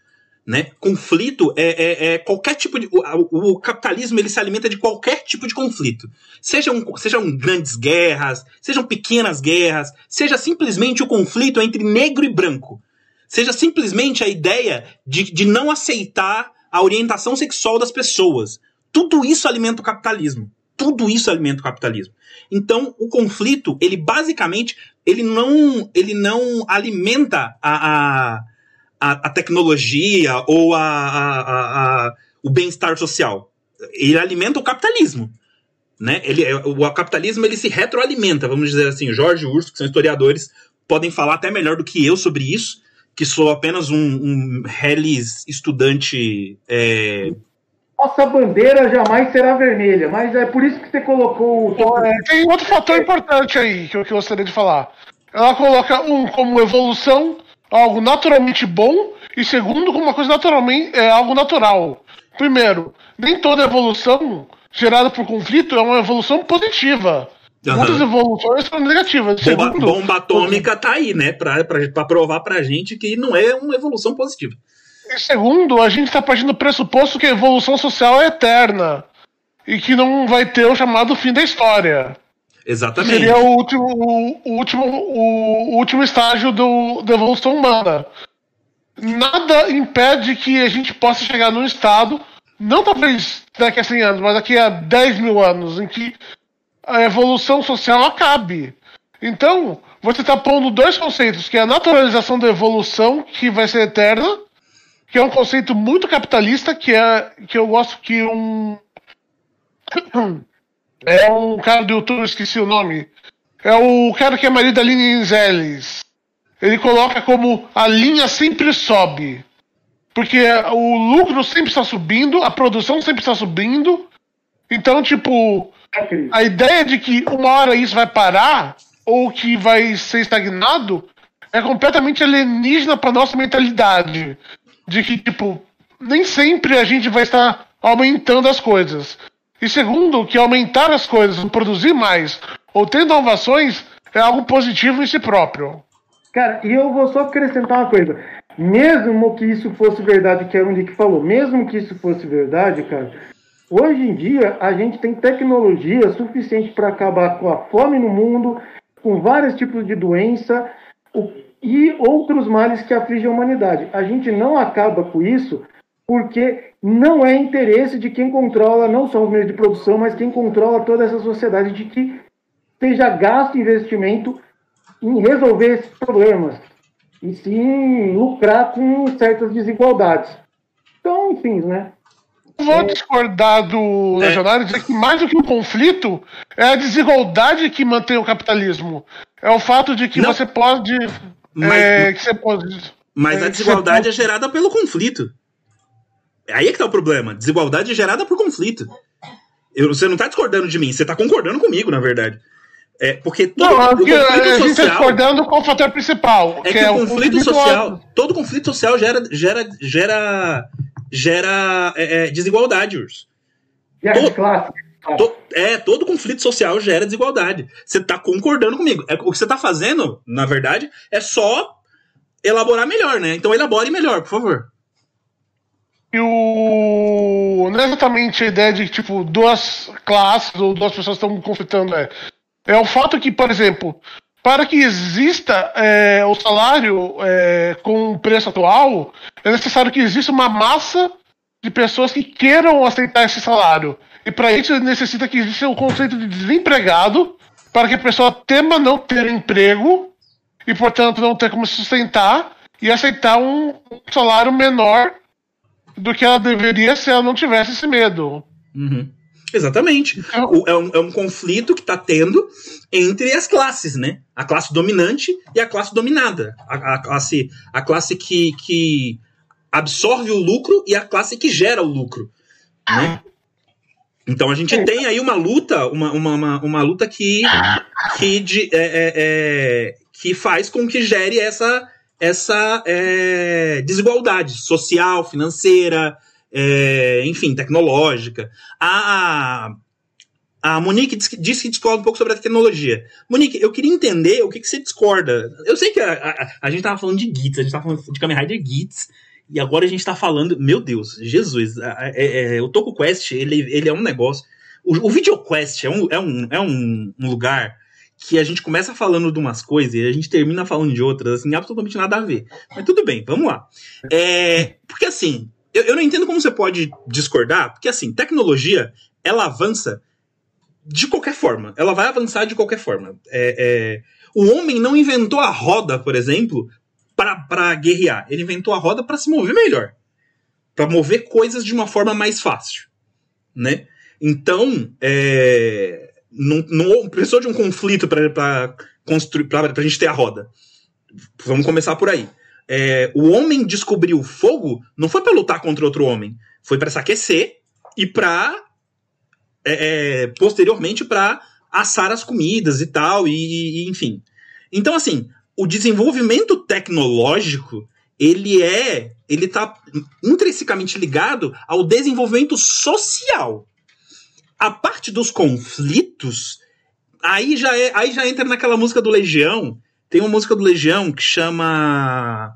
Né? Conflito é, é, é qualquer tipo de. O, o, capitalismo ele se alimenta de qualquer tipo de conflito. Sejam, sejam grandes guerras, sejam pequenas guerras, seja simplesmente o conflito entre negro e branco. Seja simplesmente a ideia de, de não aceitar a orientação sexual das pessoas. Tudo isso alimenta o capitalismo. Tudo isso alimenta o capitalismo. Então, o conflito, ele basicamente, ele não, ele não alimenta a, a a, a tecnologia ou a, a, o bem-estar social. Ele alimenta o capitalismo. Né? Ele, é, o capitalismo ele se retroalimenta, vamos dizer assim. Jorge Urso, que são historiadores, podem falar até melhor do que eu sobre isso, que sou apenas um, um estudante. É... Nossa bandeira jamais será vermelha, mas é por isso que você colocou. tem outro fator importante aí que eu, que eu gostaria de falar. Ela coloca um como evolução algo naturalmente bom e segundo como uma coisa naturalmente é algo natural. Primeiro, nem toda evolução gerada por conflito é uma evolução positiva. Uhum. Muitas evoluções são negativas. Bomba, segundo, bomba atômica tá aí, né? Pra, pra, pra provar pra gente que não é uma evolução positiva. E segundo, a gente está partindo do pressuposto que a evolução social é eterna. E que não vai ter o chamado fim da história. Exatamente. Seria o último, o, último, o, último estágio do, da evolução humana. Nada impede que a gente possa chegar num estado, não talvez daqui a 100 anos, mas daqui a 10 mil anos, em que a evolução social acabe. Então, você está pondo dois conceitos, que é a naturalização da evolução, que vai ser eterna, que é um conceito muito capitalista, que é que eu gosto que um É um cara do YouTube, esqueci o nome. É o cara que é marido da Aline. Ele coloca como a linha sempre sobe. Porque o lucro sempre está subindo, a produção sempre está subindo. Então, tipo, a ideia de que uma hora isso vai parar, ou que vai ser estagnado, é completamente alienígena para nossa mentalidade. De que, tipo, nem sempre a gente vai estar aumentando as coisas. E segundo, que aumentar as coisas, produzir mais ou ter inovações é algo positivo em si próprio. Cara, e eu vou só acrescentar uma coisa. Mesmo que isso fosse verdade, que é o Nick falou, mesmo que isso fosse verdade, cara, hoje em dia a gente tem tecnologia suficiente para acabar com a fome no mundo, com vários tipos de doença e outros males que afligem a humanidade. A gente não acaba com isso porque não é interesse de quem controla não só os meios de produção, mas quem controla toda essa sociedade de que seja gasto investimento em resolver esses problemas e sim lucrar com certas desigualdades. Então, enfim, né? Vou discordar do é. Legionário dizer que mais do que um conflito é a desigualdade que mantém o capitalismo. É o fato de que não. você pode. Mas, é, que você pode, mas é, a desigualdade pode... é gerada pelo conflito. Aí é que tá o problema. Desigualdade gerada por conflito. Eu, você não tá discordando de mim, você tá concordando comigo, na verdade. É, porque todo não, o conflito a gente tá discordando com o fator principal. É que, é o conflito, conflito social. Todo conflito social gera, gera, gera, gera é, é, desigualdade, Urso. Todo, classe. To, é, todo conflito social gera desigualdade. Você tá concordando comigo. É, o que você tá fazendo, na verdade, é só elaborar melhor, né? Então elabore melhor, por favor. E o. Não é exatamente a ideia de tipo, duas classes ou duas pessoas estão conflitando. É, é o fato que, por exemplo, para que exista é, o salário é, com o preço atual, é necessário que exista uma massa de pessoas que queiram aceitar esse salário. E para isso necessita que exista um conceito de desempregado, para que a pessoa tema não ter emprego e, portanto, não ter como se sustentar e aceitar um salário menor do que ela deveria se ela não tivesse esse medo. Uhum. Exatamente. Então, é, um, é um conflito que está tendo entre as classes, né? A classe dominante e a classe dominada. A, a classe, a classe que, que absorve o lucro e a classe que gera o lucro. Né? Então a gente é. tem aí uma luta, uma, uma, uma, uma luta que, que, de, é, é, é, que faz com que gere essa, essa é, desigualdade social, financeira, enfim, tecnológica. A, a Monique disse que, que discorda um pouco sobre a tecnologia. Monique, eu queria entender o que, que você discorda. Eu sei que a, a, a gente estava falando de Gits, a gente estava falando de Kamen Rider Gits, e agora a gente está falando. Meu Deus, Jesus, é, é, o Toku Quest, ele, ele é um negócio. O, o VideoQuest é, um, é, um, é um, um lugar que a gente começa falando de umas coisas e a gente termina falando de outras, assim, absolutamente nada a ver. Mas tudo bem, vamos lá. É, porque assim, eu, eu não entendo como você pode discordar, porque assim, tecnologia, ela avança de qualquer forma. Ela vai avançar de qualquer forma. É, é, o homem não inventou a roda, por exemplo, para guerrear. Ele inventou a roda para se mover melhor. para mover coisas de uma forma mais fácil. Né? Então, é, não, não precisou de um conflito para construir para a gente ter a roda. Vamos começar por aí. É, o homem descobriu o fogo não foi para lutar contra outro homem, foi para se aquecer e para é, é, posteriormente para assar as comidas e tal e, e, enfim. Então assim, o desenvolvimento tecnológico ele é ele está intrinsecamente ligado ao desenvolvimento social a parte dos conflitos, aí já, é, aí já entra naquela música do Legião. Tem uma música do Legião que chama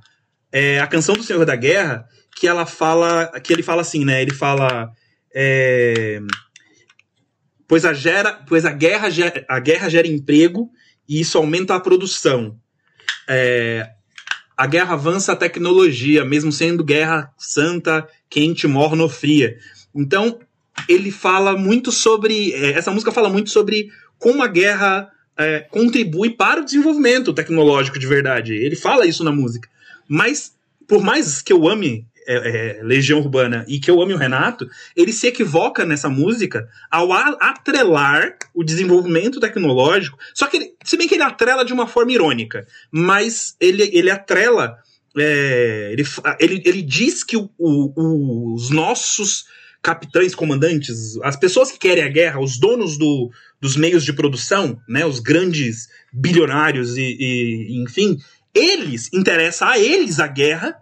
é, A Canção do Senhor da Guerra, que ela fala. Que ele fala assim, né? Ele fala. É, pois a, gera, pois a, guerra, gera, a guerra gera emprego e isso aumenta a produção. É, a guerra avança a tecnologia, mesmo sendo guerra santa, quente, morno, fria. Então, ele fala muito sobre. É, essa música fala muito sobre como a guerra é, contribui para o desenvolvimento tecnológico de verdade. Ele fala isso na música. Mas, por mais que eu ame é, é, Legião Urbana e que eu ame o Renato, ele se equivoca nessa música ao atrelar o desenvolvimento tecnológico. Só que, ele, se bem que ele atrela de uma forma irônica, mas ele, ele atrela. É, ele, ele, ele diz que o, o, os nossos capitães, comandantes, as pessoas que querem a guerra, os donos do, dos meios de produção, né, os grandes bilionários e, e enfim, eles interessa a eles a guerra,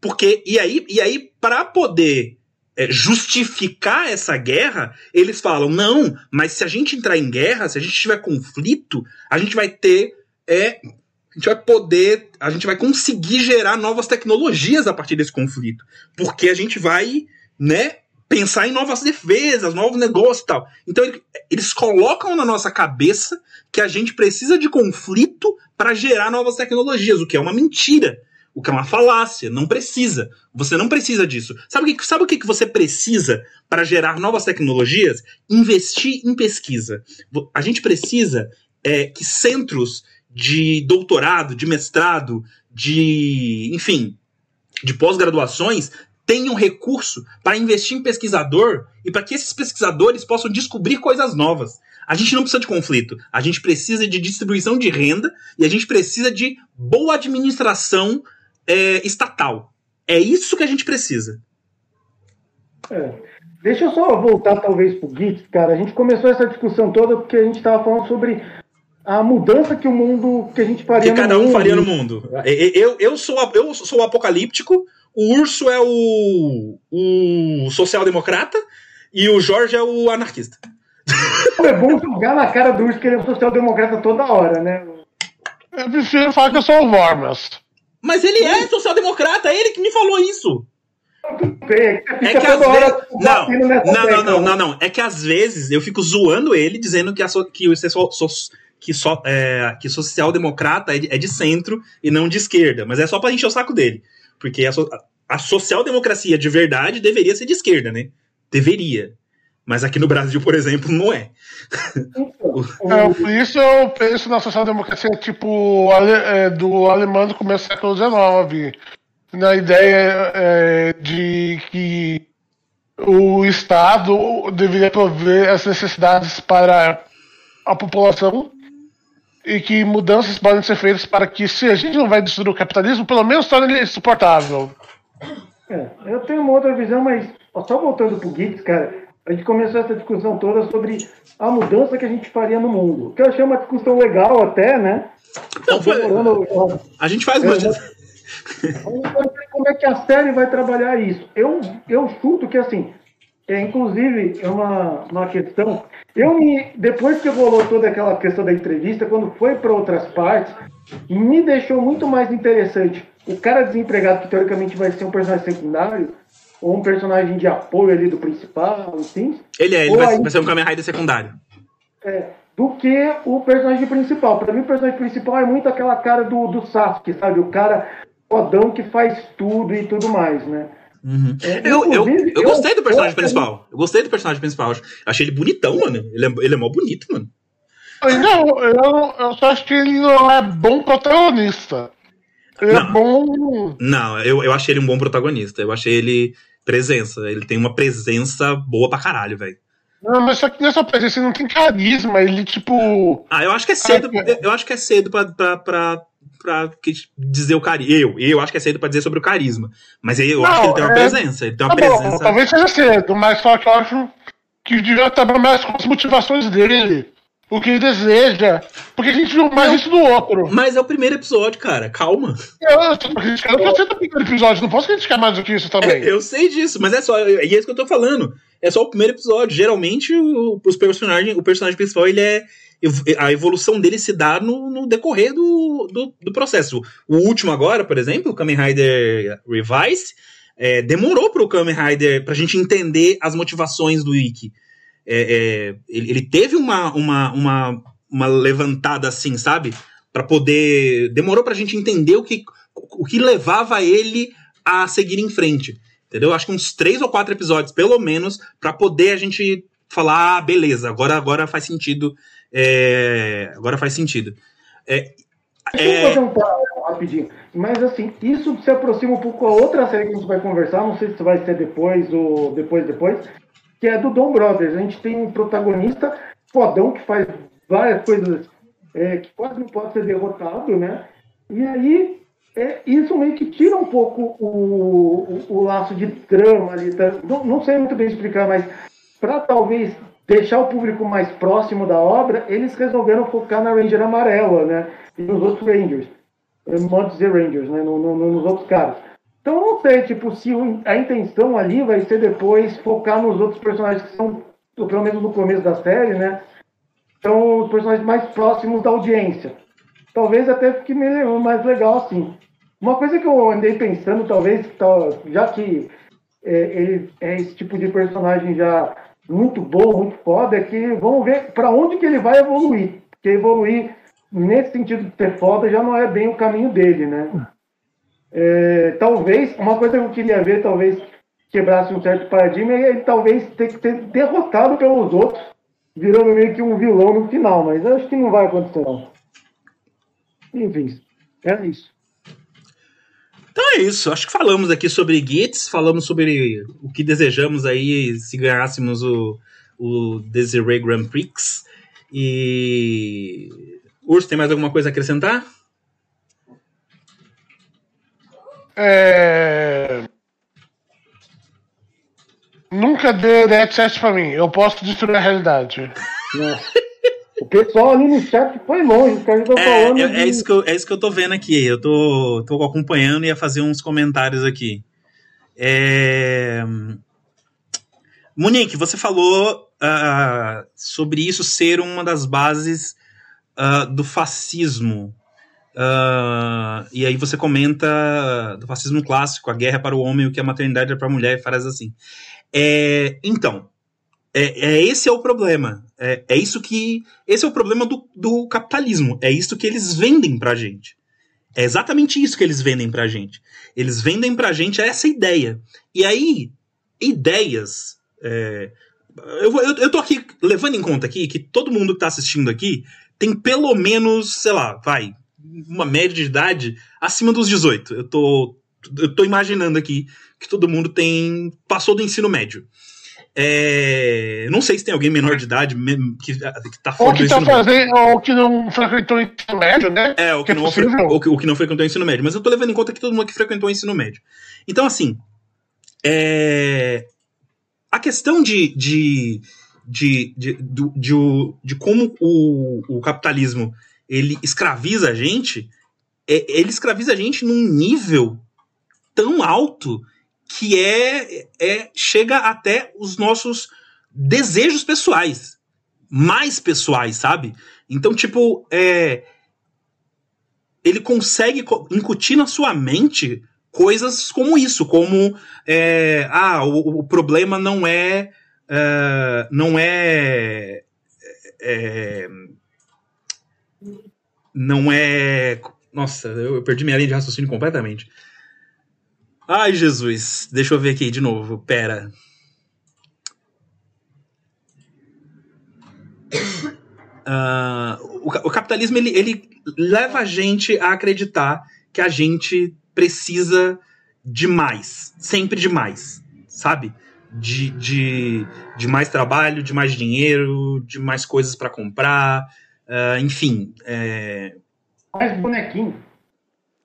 porque e aí e aí para poder é, justificar essa guerra, eles falam não, mas se a gente entrar em guerra, se a gente tiver conflito, a gente vai ter é, a gente vai poder, a gente vai conseguir gerar novas tecnologias a partir desse conflito, porque a gente vai, né, pensar em novas defesas, novos negócios e tal. Então eles colocam na nossa cabeça que a gente precisa de conflito para gerar novas tecnologias, o que é uma mentira, o que é uma falácia. Não precisa. Você não precisa disso. Sabe o que, sabe o que você precisa para gerar novas tecnologias? Investir em pesquisa. A gente precisa é, que centros de doutorado, de mestrado, de enfim, de pós-graduações tenham recurso para investir em pesquisador e para que esses pesquisadores possam descobrir coisas novas. A gente não precisa de conflito, a gente precisa de distribuição de renda e a gente precisa de boa administração é, estatal. É isso que a gente precisa. É. Deixa eu só voltar talvez para o Git, cara. A gente começou essa discussão toda porque a gente estava falando sobre a mudança que o mundo que a gente faria que cada um mundo. faria no mundo. Eu, eu, sou, eu sou apocalíptico, o Urso é o, o social-democrata e o Jorge é o anarquista. É bom jogar na cara do Urso que ele é social-democrata toda hora, né? Eu prefiro falar que eu sou o Vormas. Mas ele é social-democrata, é ele que me falou isso. É que às vezes. Não, não, não, não, não, não. É que às vezes eu fico zoando ele, dizendo que, a que, so, que, so, é, que social-democrata é, é de centro e não de esquerda. Mas é só pra encher o saco dele. Porque a, so a social-democracia de verdade deveria ser de esquerda, né? Deveria. Mas aqui no Brasil, por exemplo, não é. é por isso eu penso na social-democracia tipo é, do alemão do começo do século XIX. Na ideia é, de que o Estado deveria prover as necessidades para a população e que mudanças podem ser feitas para que, se a gente não vai destruir o capitalismo, pelo menos torne ele suportável. É, eu tenho uma outra visão, mas só voltando para o Gitz, cara, a gente começou essa discussão toda sobre a mudança que a gente faria no mundo. Que eu achei uma discussão legal até, né? Não, foi... A gente faz uma. Ver como é que a série vai trabalhar isso. Eu, eu chuto que, assim, é, inclusive, é uma, uma questão. Eu me. Depois que rolou toda aquela questão da entrevista, quando foi para outras partes, me deixou muito mais interessante o cara desempregado, que teoricamente vai ser um personagem secundário, ou um personagem de apoio ali do principal, assim. Ele é, ele vai, aí, vai, ser um Kamen Rider secundário. É, do que o personagem principal. Para mim, o personagem principal é muito aquela cara do, do Sasuke, sabe? O cara fodão que faz tudo e tudo mais, né? Uhum. É, eu, eu, eu, gostei do personagem eu, principal. Eu gostei do personagem principal. Achei ele bonitão, mano. Ele é, ele é mó bonito, mano. Não, eu, eu só acho que ele não é bom protagonista. Ele é não, é bom. Não, eu, eu achei ele um bom protagonista. Eu achei ele presença. Ele tem uma presença boa pra caralho, velho. Não, mas só que nessa presença ele não tem carisma, ele tipo. Ah, eu acho que é cedo. Ah, eu acho que é cedo pra, pra, pra, pra dizer o carisma. Eu, eu acho que é cedo pra dizer sobre o carisma. Mas eu não, acho que ele tem uma é... presença. Ele tem uma tá presença. Bom, talvez seja cedo, mas só que eu acho que devia estar mais com as motivações dele o que ele deseja. Porque a gente viu mais isso do outro. Mas é o primeiro episódio, cara. Calma. Eu, eu tô criticando porque você tá primeiro episódio. Não posso criticar mais do que isso também. É, eu sei disso, mas é só. É isso que eu tô falando. É só o primeiro episódio. Geralmente, o, os personagens, o personagem principal, ele é. A evolução dele se dá no, no decorrer do, do, do, processo. O último agora, por exemplo, o Kamen Rider Revise, é, demorou pro Kamen Rider pra gente entender as motivações do Ikki é, é, ele, ele, teve uma, uma, uma, uma levantada assim, sabe? Para poder. Demorou pra gente entender o que, o que levava ele a seguir em frente. Entendeu? Acho que uns três ou quatro episódios, pelo menos, para poder a gente falar, ah, beleza, agora, agora faz sentido. É, agora faz sentido. É, Deixa eu é, fazer um paralelo rapidinho. Mas assim, isso se aproxima um pouco a outra série que a gente vai conversar. Não sei se vai ser depois ou depois, depois que é do Dom Brothers. A gente tem um protagonista fodão que faz várias coisas é, que quase não pode ser derrotado, né? E aí, é, isso meio que tira um pouco o, o, o laço de trama ali. Tá? Não, não, sei muito bem explicar, mas para talvez deixar o público mais próximo da obra, eles resolveram focar na Ranger amarela, né? E nos outros Rangers. Montes e Rangers, né? No, no, nos outros caras. Então eu não sei, tipo, se a intenção ali vai ser depois focar nos outros personagens que são, pelo menos no começo da série, né? São os personagens mais próximos da audiência. Talvez até fique mais legal assim. Uma coisa que eu andei pensando, talvez, já que é, ele é esse tipo de personagem já muito bom, muito foda, é que vamos ver para onde que ele vai evoluir. Porque evoluir nesse sentido de ser foda já não é bem o caminho dele, né? É, talvez, uma coisa que eu queria ver, talvez quebrasse um certo paradigma, é ele talvez ter que ser derrotado pelos outros, virando meio que um vilão no final, mas eu acho que não vai acontecer, não. Enfim, é isso. Então é isso, acho que falamos aqui sobre Gits, falamos sobre o que desejamos aí se ganhássemos o, o Desiree Grand Prix. E. Urso, tem mais alguma coisa a acrescentar? É... Nunca dê access pra mim. Eu posso destruir a realidade. O pessoal ali no chat foi longe, os caras estão é, falando. É, de... é, isso que eu, é isso que eu tô vendo aqui. Eu tô, tô acompanhando e ia fazer uns comentários aqui. É... Monique, você falou uh, sobre isso ser uma das bases uh, do fascismo. Uh, e aí você comenta do fascismo clássico, a guerra para o homem, o que a maternidade é para a mulher, e frases assim. É, então, é, é, esse é o problema. É, é, isso que. Esse é o problema do, do capitalismo. É isso que eles vendem pra gente. É exatamente isso que eles vendem pra gente. Eles vendem pra gente essa ideia. E aí, ideias. É, eu, eu, eu tô aqui levando em conta aqui que todo mundo que tá assistindo aqui tem pelo menos, sei lá, vai, uma média de idade acima dos 18. Eu tô, eu tô imaginando aqui que todo mundo tem passou do ensino médio. É, não sei se tem alguém menor de idade que, que tá fora ou que do tá ensino fazendo, médio. Ou que não frequentou o ensino médio, né? É, ou que, que, é não, é ou, que, ou que não frequentou o ensino médio. Mas eu tô levando em conta que todo mundo que frequentou o ensino médio. Então, assim, é, a questão de, de, de, de, de, de, de como o, o capitalismo ele escraviza a gente, é, ele escraviza a gente num nível tão alto que é, é chega até os nossos desejos pessoais, mais pessoais, sabe? Então, tipo, é, ele consegue incutir na sua mente coisas como isso, como é, ah, o, o, problema não é, é não é, é, não é nossa, eu, perdi minha linha de raciocínio completamente. Ai, Jesus. Deixa eu ver aqui de novo. Pera. Uh, o, o, capitalismo ele, ele leva a gente a acreditar que a gente precisa de mais, sempre de mais, sabe? De, de, de mais trabalho, de mais dinheiro, de mais coisas para comprar, uh, enfim. É... Mais bonequinho.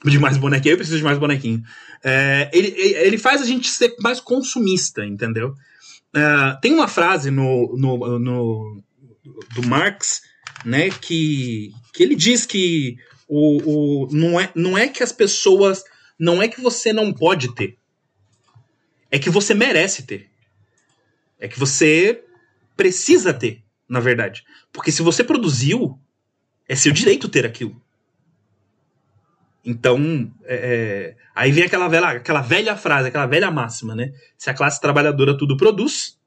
De mais bonequinho, eu preciso de mais bonequinho. É, ele, ele faz a gente ser mais consumista, entendeu? Uh, tem uma frase no, no, no, do Marx né, que, que ele diz que o, o, não, é, não é que as pessoas. Não é que você não pode ter. É que você merece ter. É que você precisa ter, na verdade. Porque se você produziu, é seu direito ter aquilo. Então, é, é, aí vem aquela velha, aquela velha frase, aquela velha máxima, né? Se a classe trabalhadora tudo produz,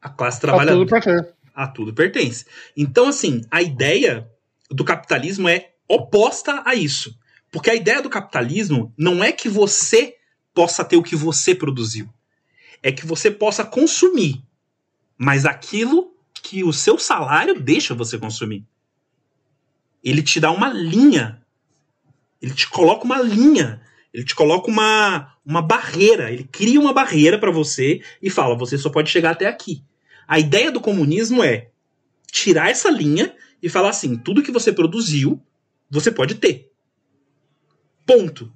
a classe trabalhadora a tudo pertence. Então, assim, a ideia do capitalismo é oposta a isso. Porque a ideia do capitalismo não é que você possa ter o que você produziu. É que você possa consumir, mas aquilo que o seu salário deixa você consumir. Ele te dá uma linha. Ele te coloca uma linha. Ele te coloca uma, uma barreira. Ele cria uma barreira para você e fala: você só pode chegar até aqui. A ideia do comunismo é tirar essa linha e falar assim: tudo que você produziu, você pode ter. Ponto.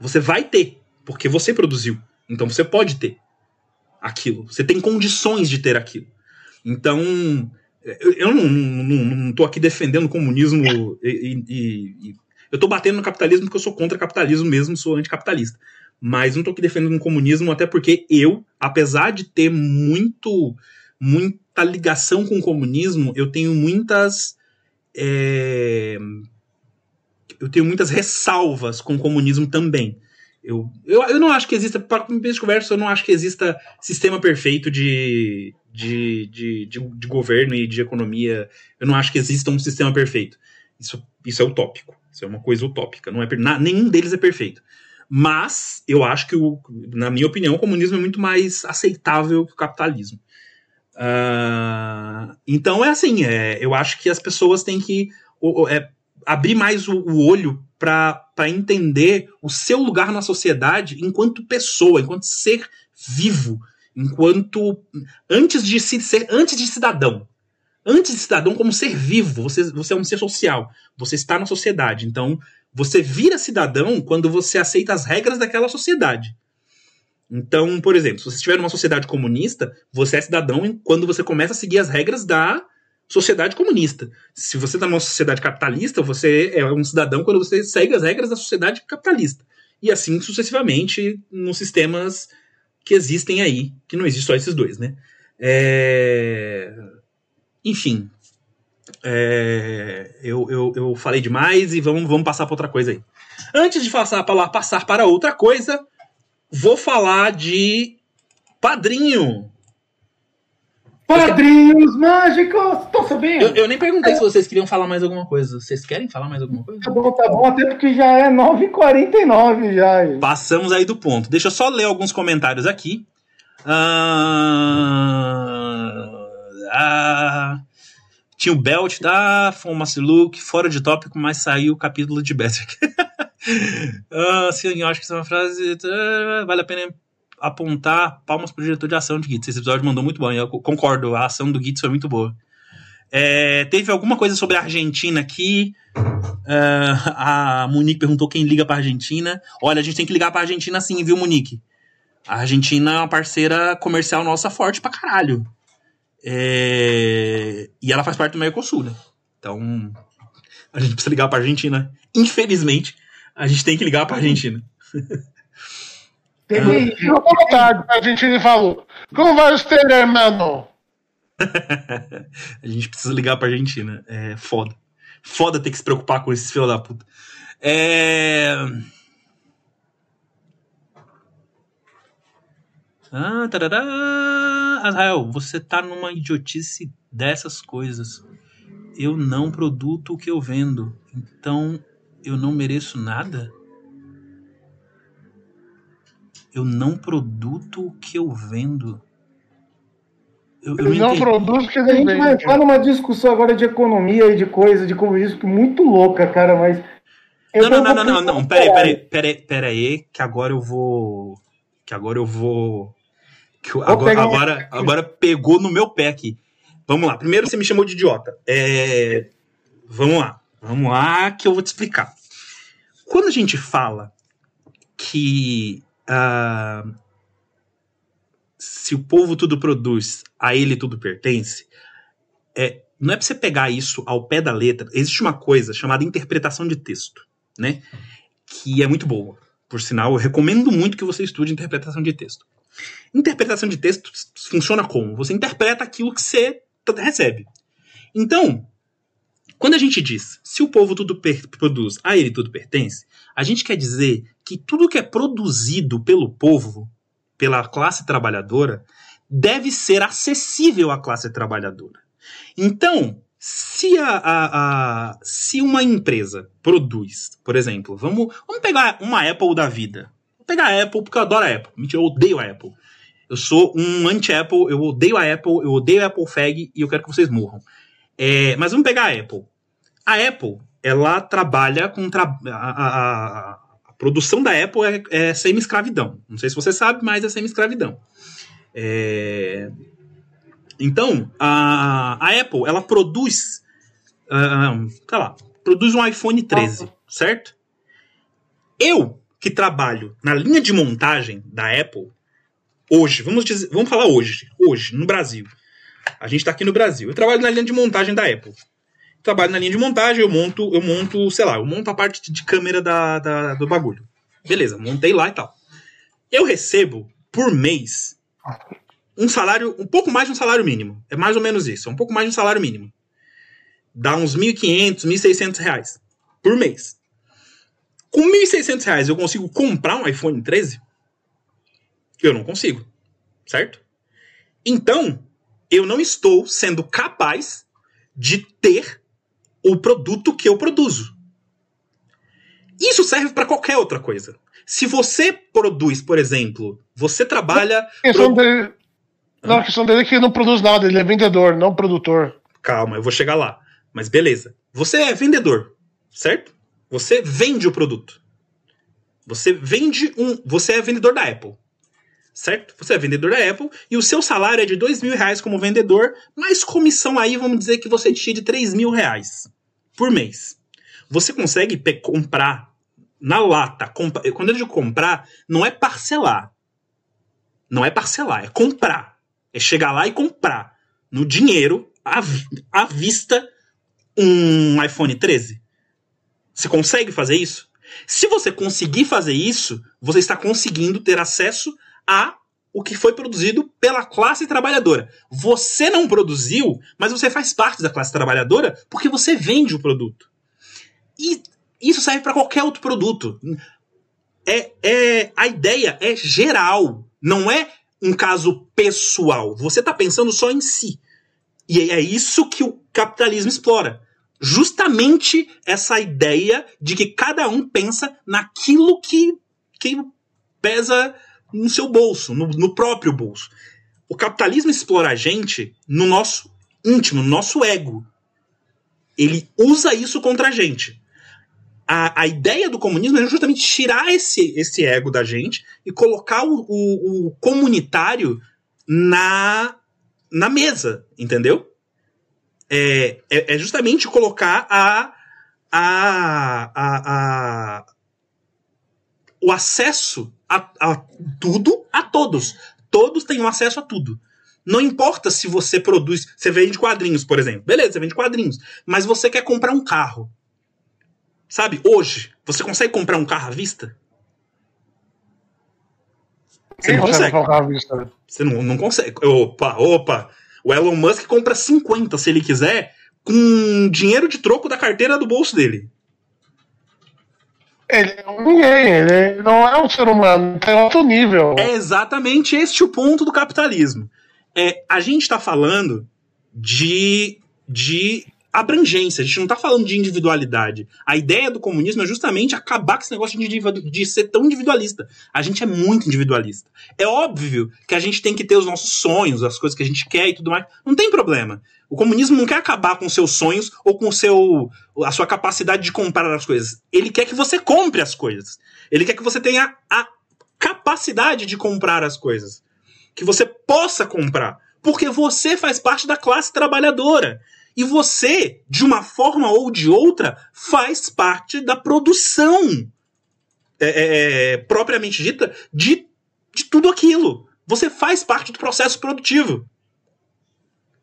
Você vai ter, porque você produziu. Então você pode ter aquilo. Você tem condições de ter aquilo. Então, eu não, tô aqui defendendo o comunismo e, e, e, eu tô batendo no capitalismo porque eu sou contra capitalismo mesmo, sou anticapitalista. Mas não tô aqui defendendo o comunismo, até porque eu, apesar de ter muito muita ligação com o comunismo, eu tenho muitas. É, eu tenho muitas ressalvas com o comunismo também. Eu, eu, eu não acho que exista, para começo de conversa, eu não acho que exista sistema perfeito de, de, de, de, de governo e de economia. Eu não acho que exista um sistema perfeito. Isso, isso é utópico. Isso é uma coisa utópica. Não é, nenhum deles é perfeito. Mas eu acho que, o, na minha opinião, o comunismo é muito mais aceitável que o capitalismo. Uh, então é assim, é, eu acho que as pessoas têm que é, abrir mais o, o olho para entender o seu lugar na sociedade enquanto pessoa, enquanto ser vivo, enquanto antes de ser antes de cidadão. Antes de cidadão como ser vivo, você, você é um ser social, você está na sociedade. Então, você vira cidadão quando você aceita as regras daquela sociedade. Então, por exemplo, se você estiver numa sociedade comunista, você é cidadão quando você começa a seguir as regras da sociedade comunista. Se você está numa sociedade capitalista, você é um cidadão quando você segue as regras da sociedade capitalista. E assim sucessivamente nos sistemas que existem aí, que não existem só esses dois, né? É... Enfim, é, eu, eu, eu falei demais e vamos, vamos passar para outra coisa aí. Antes de passar para, passar para outra coisa, vou falar de Padrinho. Padrinhos mágicos! Tô sabendo! Eu, eu nem perguntei é. se vocês queriam falar mais alguma coisa. Vocês querem falar mais alguma coisa? Tá bom, tá bom, até porque já é 9h49 já. Gente. Passamos aí do ponto. Deixa eu só ler alguns comentários aqui. Ah, ah, tinha o Belt da Fumaça Luke, fora de tópico, mas saiu o capítulo de Berserk. ah, sim, eu acho que essa é uma frase. Ah, vale a pena apontar palmas pro diretor de ação de Gitz. Esse episódio mandou muito bom. Eu concordo, a ação do Gitz foi muito boa. É, teve alguma coisa sobre a Argentina aqui. Uh, a Monique perguntou quem liga pra Argentina. Olha, a gente tem que ligar pra Argentina sim, viu, Monique? A Argentina é uma parceira comercial nossa forte pra caralho. É... E ela faz parte do Mercosul, né? Então, a gente precisa ligar pra Argentina. Infelizmente, a gente tem que ligar pra Argentina. Teve. Boa tarde, a Argentina falou. Como vai você, irmão? a gente precisa ligar pra Argentina. É foda. Foda ter que se preocupar com esses filhos da puta. É. Ah, tarará. Israel, você tá numa idiotice dessas coisas. Eu não produto o que eu vendo. Então eu não mereço nada? Eu não produto o que eu vendo. Eu, eu não, não produz o que A gente vai entrar numa discussão agora de economia e de coisa, de comunismo, muito louca, cara, mas. Não, não, não, não, não, não, peraí, peraí, peraí, peraí, que agora eu vou. Que agora eu vou. Que eu, agora, agora, agora pegou no meu pé aqui. Vamos lá. Primeiro você me chamou de idiota. É... Vamos lá. Vamos lá que eu vou te explicar. Quando a gente fala que uh, se o povo tudo produz, a ele tudo pertence, é, não é para você pegar isso ao pé da letra. Existe uma coisa chamada interpretação de texto, né? Que é muito boa. Por sinal, eu recomendo muito que você estude interpretação de texto. Interpretação de texto funciona como? Você interpreta aquilo que você recebe. Então, quando a gente diz se o povo tudo produz, a ele tudo pertence, a gente quer dizer que tudo que é produzido pelo povo, pela classe trabalhadora, deve ser acessível à classe trabalhadora. Então, se, a, a, a, se uma empresa produz, por exemplo, vamos, vamos pegar uma Apple da vida. Vou pegar a Apple porque eu adoro a Apple. Mentira, eu odeio a Apple. Eu sou um anti-Apple, eu odeio a Apple, eu odeio a Apple Fag e eu quero que vocês morram. É, mas vamos pegar a Apple. A Apple, ela trabalha com. Tra a, a, produção da Apple é, é semi-escravidão. Não sei se você sabe, mas é semi-escravidão. É... Então, a, a Apple, ela produz. Uh, sei lá, produz um iPhone 13, certo? Eu, que trabalho na linha de montagem da Apple, hoje, vamos, dizer, vamos falar hoje, hoje, no Brasil. A gente está aqui no Brasil. Eu trabalho na linha de montagem da Apple trabalho na linha de montagem, eu monto, eu monto, sei lá, eu monto a parte de câmera da, da, do bagulho. Beleza, montei lá e tal. Eu recebo por mês um salário, um pouco mais de um salário mínimo. É mais ou menos isso, é um pouco mais de um salário mínimo. Dá uns 1.500, 1.600 reais por mês. Com 1.600 reais eu consigo comprar um iPhone 13? Eu não consigo, certo? Então, eu não estou sendo capaz de ter o produto que eu produzo. Isso serve para qualquer outra coisa. Se você produz, por exemplo, você trabalha. A questão, pro... dele... não, a questão dele é que ele não produz nada, ele é vendedor, não produtor. Calma, eu vou chegar lá. Mas beleza. Você é vendedor, certo? Você vende o produto. Você vende um. Você é vendedor da Apple. Certo? Você é vendedor da Apple e o seu salário é de dois mil reais como vendedor, mais comissão aí, vamos dizer que você tira de três mil reais por mês. Você consegue comprar na lata. Comp quando eu digo comprar, não é parcelar. Não é parcelar, é comprar. É chegar lá e comprar no dinheiro, à, à vista, um iPhone 13. Você consegue fazer isso? Se você conseguir fazer isso, você está conseguindo ter acesso a o que foi produzido pela classe trabalhadora. Você não produziu, mas você faz parte da classe trabalhadora porque você vende o produto. E isso serve para qualquer outro produto. É, é, a ideia é geral, não é um caso pessoal. Você está pensando só em si. E é isso que o capitalismo explora. Justamente essa ideia de que cada um pensa naquilo que, que pesa no seu bolso, no, no próprio bolso. O capitalismo explora a gente no nosso íntimo, no nosso ego. Ele usa isso contra a gente. A, a ideia do comunismo é justamente tirar esse, esse ego da gente e colocar o, o, o comunitário na, na mesa, entendeu? É, é, é, justamente colocar a, a, a, a, o acesso a, a tudo a todos. Todos têm acesso a tudo. Não importa se você produz. Você vende quadrinhos, por exemplo. Beleza, você vende quadrinhos. Mas você quer comprar um carro. Sabe, hoje, você consegue comprar um carro à vista? Você Quem não consegue consegue. colocar a vista? Você não, não consegue. Opa, opa. O Elon Musk compra 50 se ele quiser, com dinheiro de troco da carteira do bolso dele. Ele é um ninguém, ele não é um ser humano, tem outro nível. É exatamente este o ponto do capitalismo. É, a gente está falando de, de abrangência, a gente não está falando de individualidade. A ideia do comunismo é justamente acabar com esse negócio de, de ser tão individualista. A gente é muito individualista. É óbvio que a gente tem que ter os nossos sonhos, as coisas que a gente quer e tudo mais. Não tem problema. O comunismo não quer acabar com seus sonhos ou com seu, a sua capacidade de comprar as coisas. Ele quer que você compre as coisas. Ele quer que você tenha a capacidade de comprar as coisas. Que você possa comprar. Porque você faz parte da classe trabalhadora. E você, de uma forma ou de outra, faz parte da produção é, é, é, propriamente dita de, de tudo aquilo. Você faz parte do processo produtivo.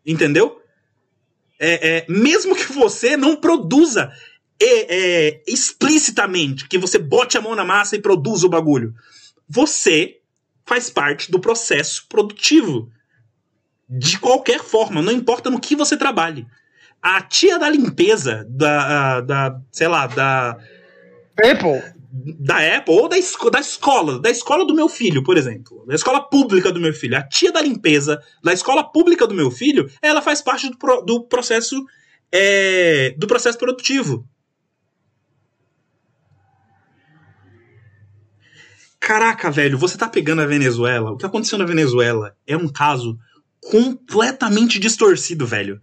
Entendeu? É, é, mesmo que você não produza é, explicitamente, que você bote a mão na massa e produza o bagulho, você faz parte do processo produtivo. De qualquer forma, não importa no que você trabalhe. A tia da limpeza, da, da sei lá, da, Apple, da Apple ou da, esco- da escola, da escola do meu filho, por exemplo, da escola pública do meu filho, a tia da limpeza da escola pública do meu filho, ela faz parte do, pro- do processo é, do processo produtivo. Caraca, velho, você tá pegando a Venezuela. O que aconteceu na Venezuela é um caso completamente distorcido, velho.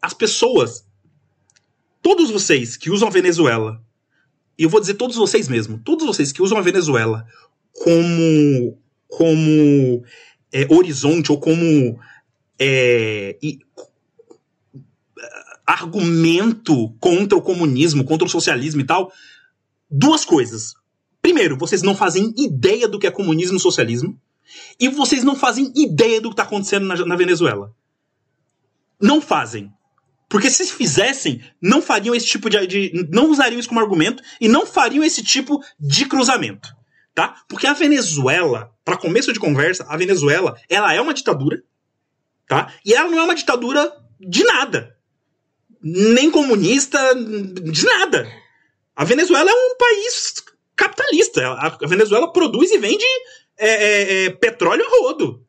As pessoas, todos vocês que usam a Venezuela e eu vou dizer todos vocês mesmo, todos vocês que usam a Venezuela como como é, horizonte ou como é, e- argumento contra o comunismo, contra o socialismo e tal, duas coisas. Primeiro, vocês não fazem ideia do que é comunismo e socialismo, e vocês não fazem ideia do que está acontecendo na, na Venezuela. Não fazem. Porque se fizessem, não fariam esse tipo de, de- não usariam isso como argumento e não fariam esse tipo de cruzamento, tá? Porque a Venezuela, para começo de conversa, a Venezuela, ela é uma ditadura, tá? E ela não é uma ditadura de nada. Nem comunista, de nada. A Venezuela é um país capitalista. A Venezuela produz e vende é, é, é, petróleo a rodo.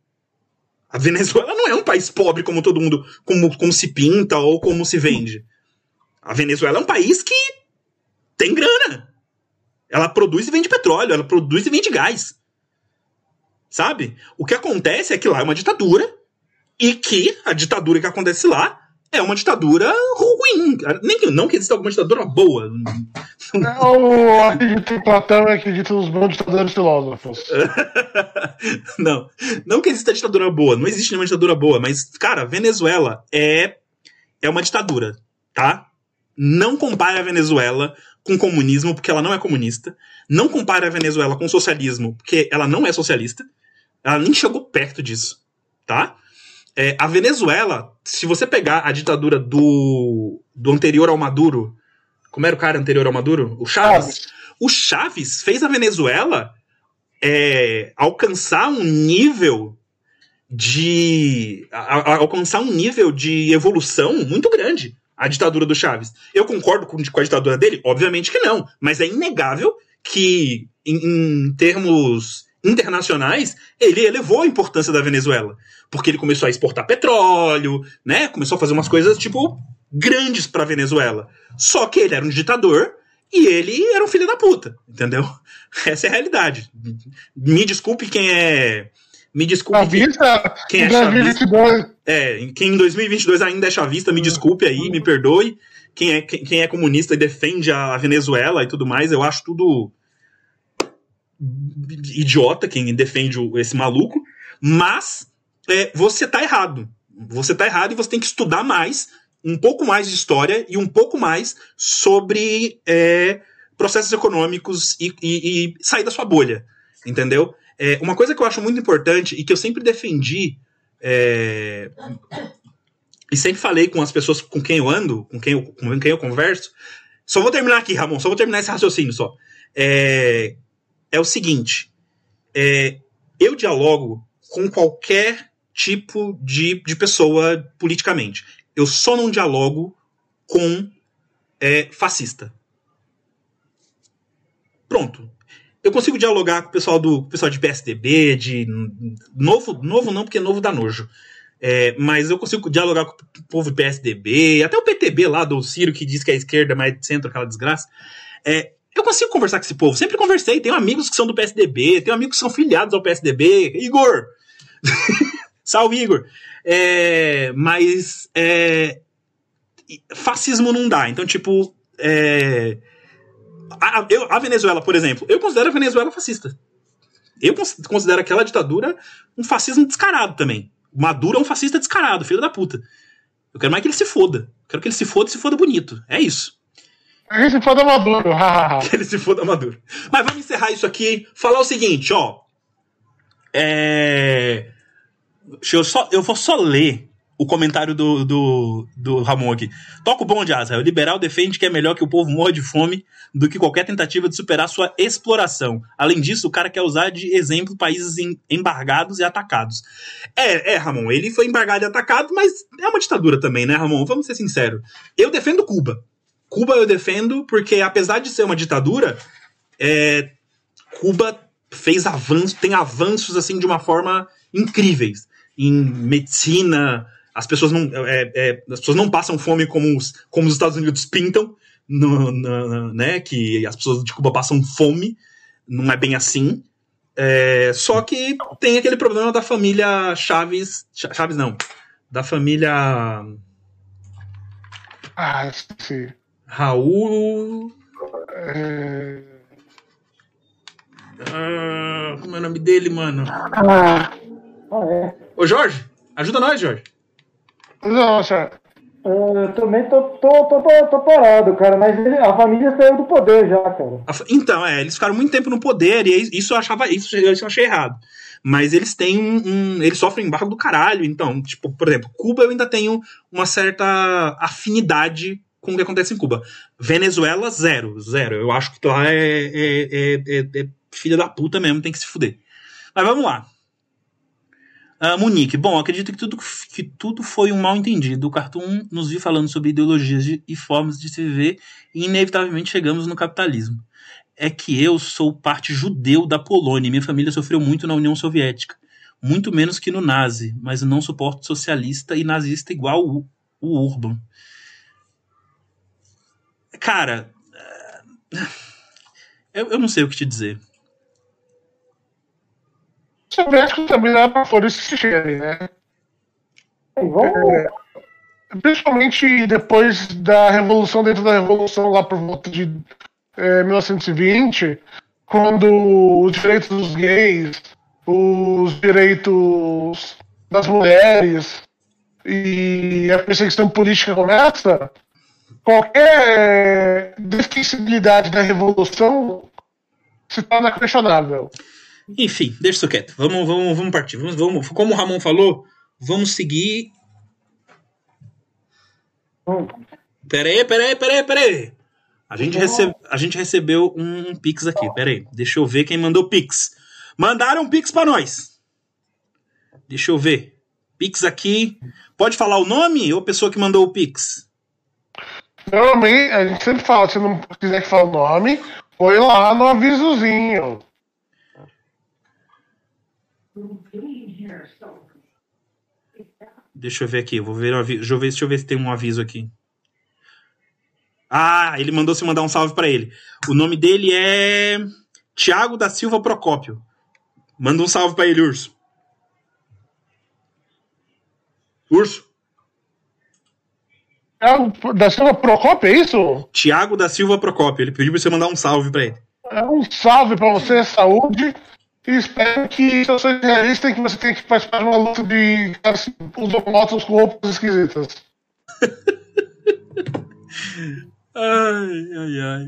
A Venezuela não é um país pobre como todo mundo, como, como se pinta ou como se vende. A Venezuela é um país que tem grana. Ela produz e vende petróleo, ela produz e vende gás. Sabe? O que acontece é que lá é uma ditadura e que a ditadura que acontece lá é uma ditadura ruim. Nem que- Não que exista alguma ditadura boa. eu acredito em Platão e acredito nos bons ditadores filósofos. não, não que exista ditadura boa, não existe nenhuma ditadura boa, mas, cara, Venezuela é, é uma ditadura, tá? Não compare a Venezuela com comunismo, porque ela não é comunista. Não compare a Venezuela com socialismo, porque ela não é socialista. Ela nem chegou perto disso, tá? É, a Venezuela, se você pegar a ditadura do, do anterior ao Maduro, como era o cara anterior ao Maduro? O Chaves. O Chaves fez a Venezuela é, alcançar um nível de. a- a- alcançar um nível de evolução muito grande. A ditadura do Chaves. Eu concordo com, com a ditadura dele? Obviamente que não. Mas é inegável que, em, em termos internacionais, ele elevou a importância da Venezuela. Porque ele começou a exportar petróleo, né? Começou a fazer umas coisas, tipo, grandes pra Venezuela. Só que ele era um ditador e ele era um filho da puta, entendeu? Essa é a realidade. Me desculpe quem é. Me desculpe quem, Chavista, quem é chavista. 2022, É, quem em 2022 ainda é chavista, me desculpe aí, me perdoe. Quem é, quem é comunista e defende a Venezuela e tudo mais, eu acho tudo idiota quem defende esse maluco. Mas é, você tá errado. Você tá errado e você tem que estudar mais, um pouco mais de história e um pouco mais sobre é, processos econômicos e, e- e sair da sua bolha. Entendeu? É, uma coisa que eu acho muito importante e que eu sempre defendi é, e sempre falei com as pessoas com quem eu ando, com quem eu, com quem eu converso, Só vou terminar aqui, Ramon, só vou terminar esse raciocínio só. É, é o seguinte: é, eu dialogo com qualquer tipo de, de pessoa politicamente. Eu só não dialogo com é, fascista. Pronto. Eu consigo dialogar com o pessoal do pessoal de PSDB, de novo, novo não, porque novo dá nojo. É, mas eu consigo dialogar com o povo do PSDB, até o PTB lá do Ciro, que diz que é esquerda, mas centro, aquela desgraça. É, eu consigo conversar com esse povo. Sempre conversei. Tenho amigos que são do PSDB, tenho amigos que são filiados ao PSDB. Igor! Salve, Igor! É, mas é, fascismo não dá. Então, tipo, é, a, eu, a Venezuela, por exemplo, eu considero a Venezuela fascista. Eu considero aquela ditadura um fascismo descarado também. Maduro é um fascista descarado, filho da puta. Eu quero mais que ele se foda. Eu quero que ele se foda e se foda bonito. É isso. Ele se foda Maduro. que ele se foda Maduro. Mas vamos encerrar isso aqui. Falar o seguinte, ó. É... Eu, só, eu vou só ler o comentário do, do, do Ramon aqui. Toca o bom de Asa. O liberal defende que é melhor que o povo morra de fome do que qualquer tentativa de superar sua exploração. Além disso, o cara quer usar de exemplo países embargados e atacados. É, é, Ramon, ele foi embargado e atacado, mas é uma ditadura também, né, Ramon? Vamos ser sinceros. Eu defendo Cuba. Cuba eu defendo porque, apesar de ser uma ditadura, é, Cuba fez tem avanços assim de uma forma incríveis em medicina, as pessoas não, é, é, as pessoas não passam fome como os, como os Estados Unidos pintam, no, no, né? Que as pessoas de Cuba passam fome, não é bem assim. É, só que tem aquele problema da família Chaves. Chaves não. Da família. Ah, sim. Raul. É... Ah, como é o nome dele, mano? Ah, é. Ô, Jorge, ajuda nós, Jorge. Nossa. Eu também tô, tô, tô, tô, parado, cara, mas a família saiu do poder já, cara. Então, é, eles ficaram muito tempo no poder e isso eu achava isso, isso eu achei errado. Mas eles têm um, um, Eles sofrem embargo do caralho. Então, tipo, por exemplo, Cuba eu ainda tenho uma certa afinidade com o que acontece em Cuba. Venezuela, zero. Zero. Eu acho que lá é, é, é, é, é filha da puta mesmo, tem que se fuder. Mas vamos lá. Uh, Monique, bom, acredito que tudo, que tudo foi um mal entendido. O Cartoon nos viu falando sobre ideologias de, e formas de se viver e inevitavelmente chegamos no capitalismo. É que eu sou parte judeu da Polônia e minha família sofreu muito na União Soviética. Muito menos que no nazi, mas não suporto socialista e nazista igual o, o Urban. Cara, ah, eu, eu não sei o que te dizer soviéticos também dá para fora esse cheiro, né? É, principalmente depois da revolução, dentro da revolução, lá por volta de é, 1920, quando os direitos dos gays, os direitos das mulheres e a perseguição política começa, qualquer defensibilidade da revolução se torna questionável. Enfim, deixa isso quieto. Vamos, vamos, vamos partir. Vamos, vamos, como o Ramon falou, vamos seguir. Peraí, peraí, peraí, peraí. A gente, recebe, a gente recebeu um, um Pix aqui. Peraí, deixa eu ver quem mandou Pix. Mandaram um Pix pra nós. Deixa eu ver. Pix aqui. Pode falar o nome ou a pessoa que mandou o Pix? Normalmente, a gente sempre fala, se não quiser que fale o nome, põe lá no avisozinho. Deixa eu ver aqui, vou ver, deixa eu ver, deixa eu ver se tem um aviso aqui. Ah, ele mandou se mandar um salve para ele. O nome dele é Tiago da Silva Procópio. Manda um salve para ele, Urso. Urso. Tiago da Silva Procópio, é isso? Tiago da Silva Procópio. Ele pediu pra você mandar um salve para ele. É um salve para você, saúde e espero que situações realistas em que você tem que participar de uma luta de caras usam motos com roupas esquisitas. ai, ai, ai.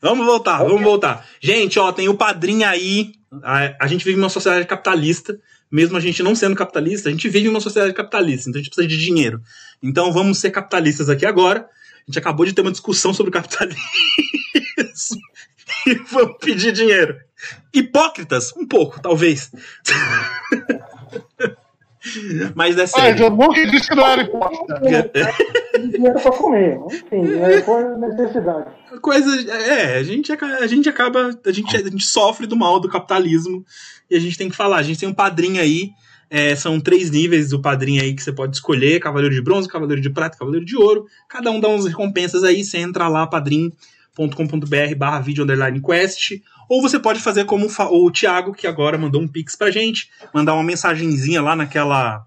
Vamos voltar, vamos voltar. Gente, ó, tem o padrinho aí. A, a gente vive numa sociedade capitalista. Mesmo a gente não sendo capitalista, a gente vive numa sociedade capitalista, então a gente precisa de dinheiro. Então vamos ser capitalistas aqui agora. A gente acabou de ter uma discussão sobre capitalismo e vamos pedir dinheiro. Hipócritas? Um pouco, talvez. Mas é sério. Ah, eu nunca disse que não era hipócrita. dinheiro pra comer. Enfim, é por necessidade. Coisa. É, a gente, a gente acaba. A gente, a gente sofre do mal do capitalismo e a gente tem que falar. A gente tem um padrinho aí. é, são três níveis do padrinho aí que você pode escolher: Cavaleiro de Bronze, Cavaleiro de Prata, Cavaleiro de Ouro. Cada um dá umas recompensas aí. Você entra lá, padrim.com.br barra vídeo underline quest. Ou você pode fazer como o Thiago, que agora mandou um pix pra gente, mandar uma mensagenzinha lá naquela.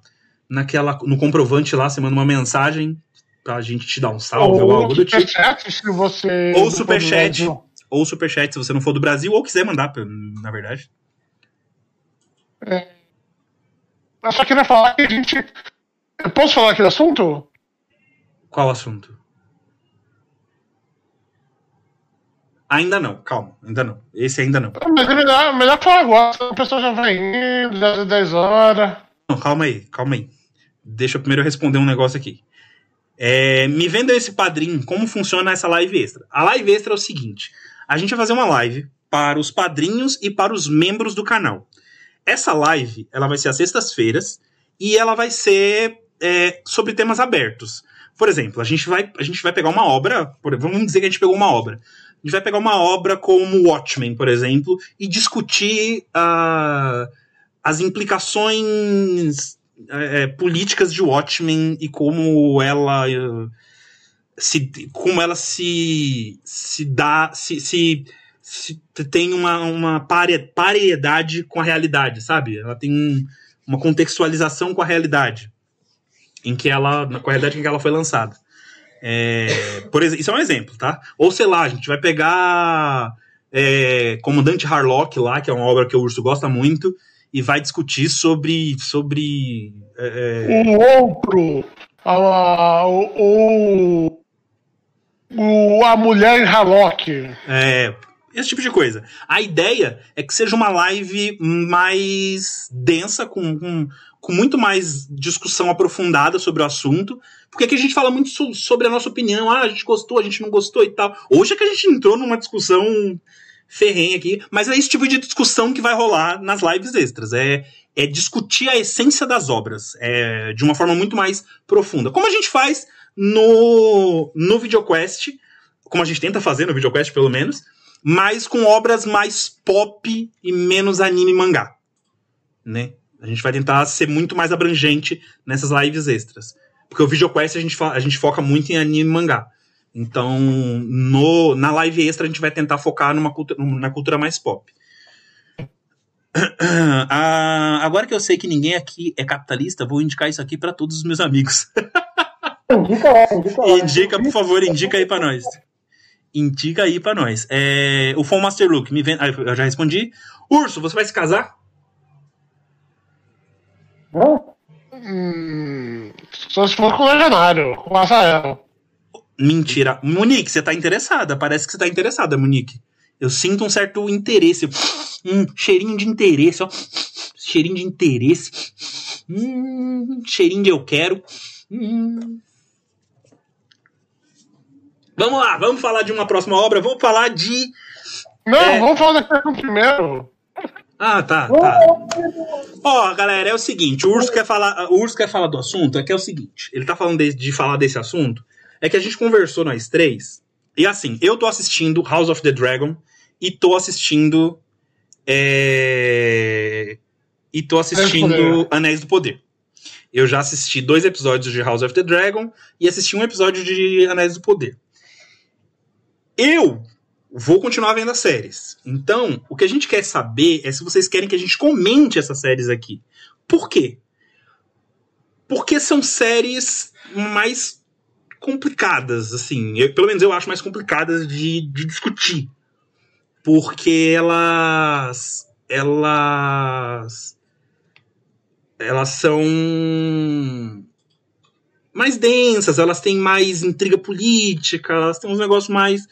naquela no comprovante lá, você manda uma mensagem pra gente te dar um salve ou algo do tipo. superchat, se você. Ou superchat. Ou superchat se você não for do Brasil, ou quiser mandar, na verdade. Eu só queria falar que a gente. Eu posso falar aqui do assunto? Qual assunto? Ainda não, calma, ainda não. Esse ainda não. Mas é melhor, melhor falar agora, a pessoa já vai indo, já é 10 horas. Não, calma aí, calma aí. Deixa eu primeiro responder um negócio aqui. É, me venda esse padrinho, como funciona essa live extra. A live extra é o seguinte: a gente vai fazer uma live para os padrinhos e para os membros do canal. Essa live ela vai ser às sextas-feiras e ela vai ser é, sobre temas abertos. Por exemplo, a gente vai, a gente vai pegar uma obra, por- vamos dizer que a gente pegou uma obra. Gente vai pegar uma obra como Watchmen, por exemplo, e discutir ah, as implicações é, é, políticas de Watchmen e como ela eh, se como ela se se dá se, se, se tem uma, uma pare- com a realidade, sabe? Ela tem um- uma contextualização com a realidade em que ela com a realidade em que ela foi lançada. É, por isso é um exemplo, tá? Ou sei lá, a gente vai pegar é, Comandante Harlock lá, que é uma obra que o Urso gosta muito, e vai discutir sobre sobre é, é, O outro. A, o, o, a mulher Harlock. É, esse tipo de coisa. A ideia é que seja uma live mais densa, com, com, com muito mais discussão aprofundada sobre o assunto. Porque aqui a gente fala muito so- sobre a nossa opinião. Ah, a gente gostou, a gente não gostou e tal. Hoje é que a gente entrou numa discussão ferrenha aqui, mas é esse tipo de discussão que vai rolar nas lives extras. É, é discutir a essência das obras é, de uma forma muito mais profunda. Como a gente faz no, no VideoQuest, como a gente tenta fazer no VideoQuest, pelo menos, mas com obras mais pop e menos anime e mangá. Né? A gente vai tentar ser muito mais abrangente nessas lives extras. Porque o VideoQuest a gente, a gente foca muito em anime e mangá. Então, no, na live extra, a gente vai tentar focar numa cultura, na cultura mais pop. Ah, agora que eu sei que ninguém aqui é capitalista, vou indicar isso aqui para todos os meus amigos. Indica lá, indica lá. Indica, por favor, indica aí pra nós. Indica aí pra nós. É, o Phone Master Look, me vem. Ah, eu já respondi. Urso, você vai se casar? Hã? Hum, só se for com o Legionário, com o Rafael. Mentira. Monique, você tá interessada. Parece que você tá interessada, Monique. Eu sinto um certo interesse. Um cheirinho de interesse, ó. Cheirinho de interesse. Hum, cheirinho de eu quero. Hum. Vamos lá, vamos falar de uma próxima obra. Vamos falar de. Não, É. vamos falar da primeiro. Ah, tá, tá. Ó, galera, é o seguinte, o Urso quer falar, o Urso quer falar do assunto, é que é o seguinte, ele tá falando de, de falar desse assunto, é que a gente conversou nós três, e assim, eu tô assistindo House of the Dragon e tô assistindo é, e tô assistindo. Anéis do Poder. Eu já assisti dois episódios de House of the Dragon e assisti um episódio de Anéis do Poder. Eu vou continuar vendo as séries. Então, o que a gente quer saber é se vocês querem que a gente comente essas séries aqui. Por quê? Porque são séries mais complicadas, assim. Eu- pelo menos eu acho mais complicadas de, de discutir. Porque elas. Elas. Elas são. Mais densas, elas têm mais intriga política, elas têm uns negócios mais.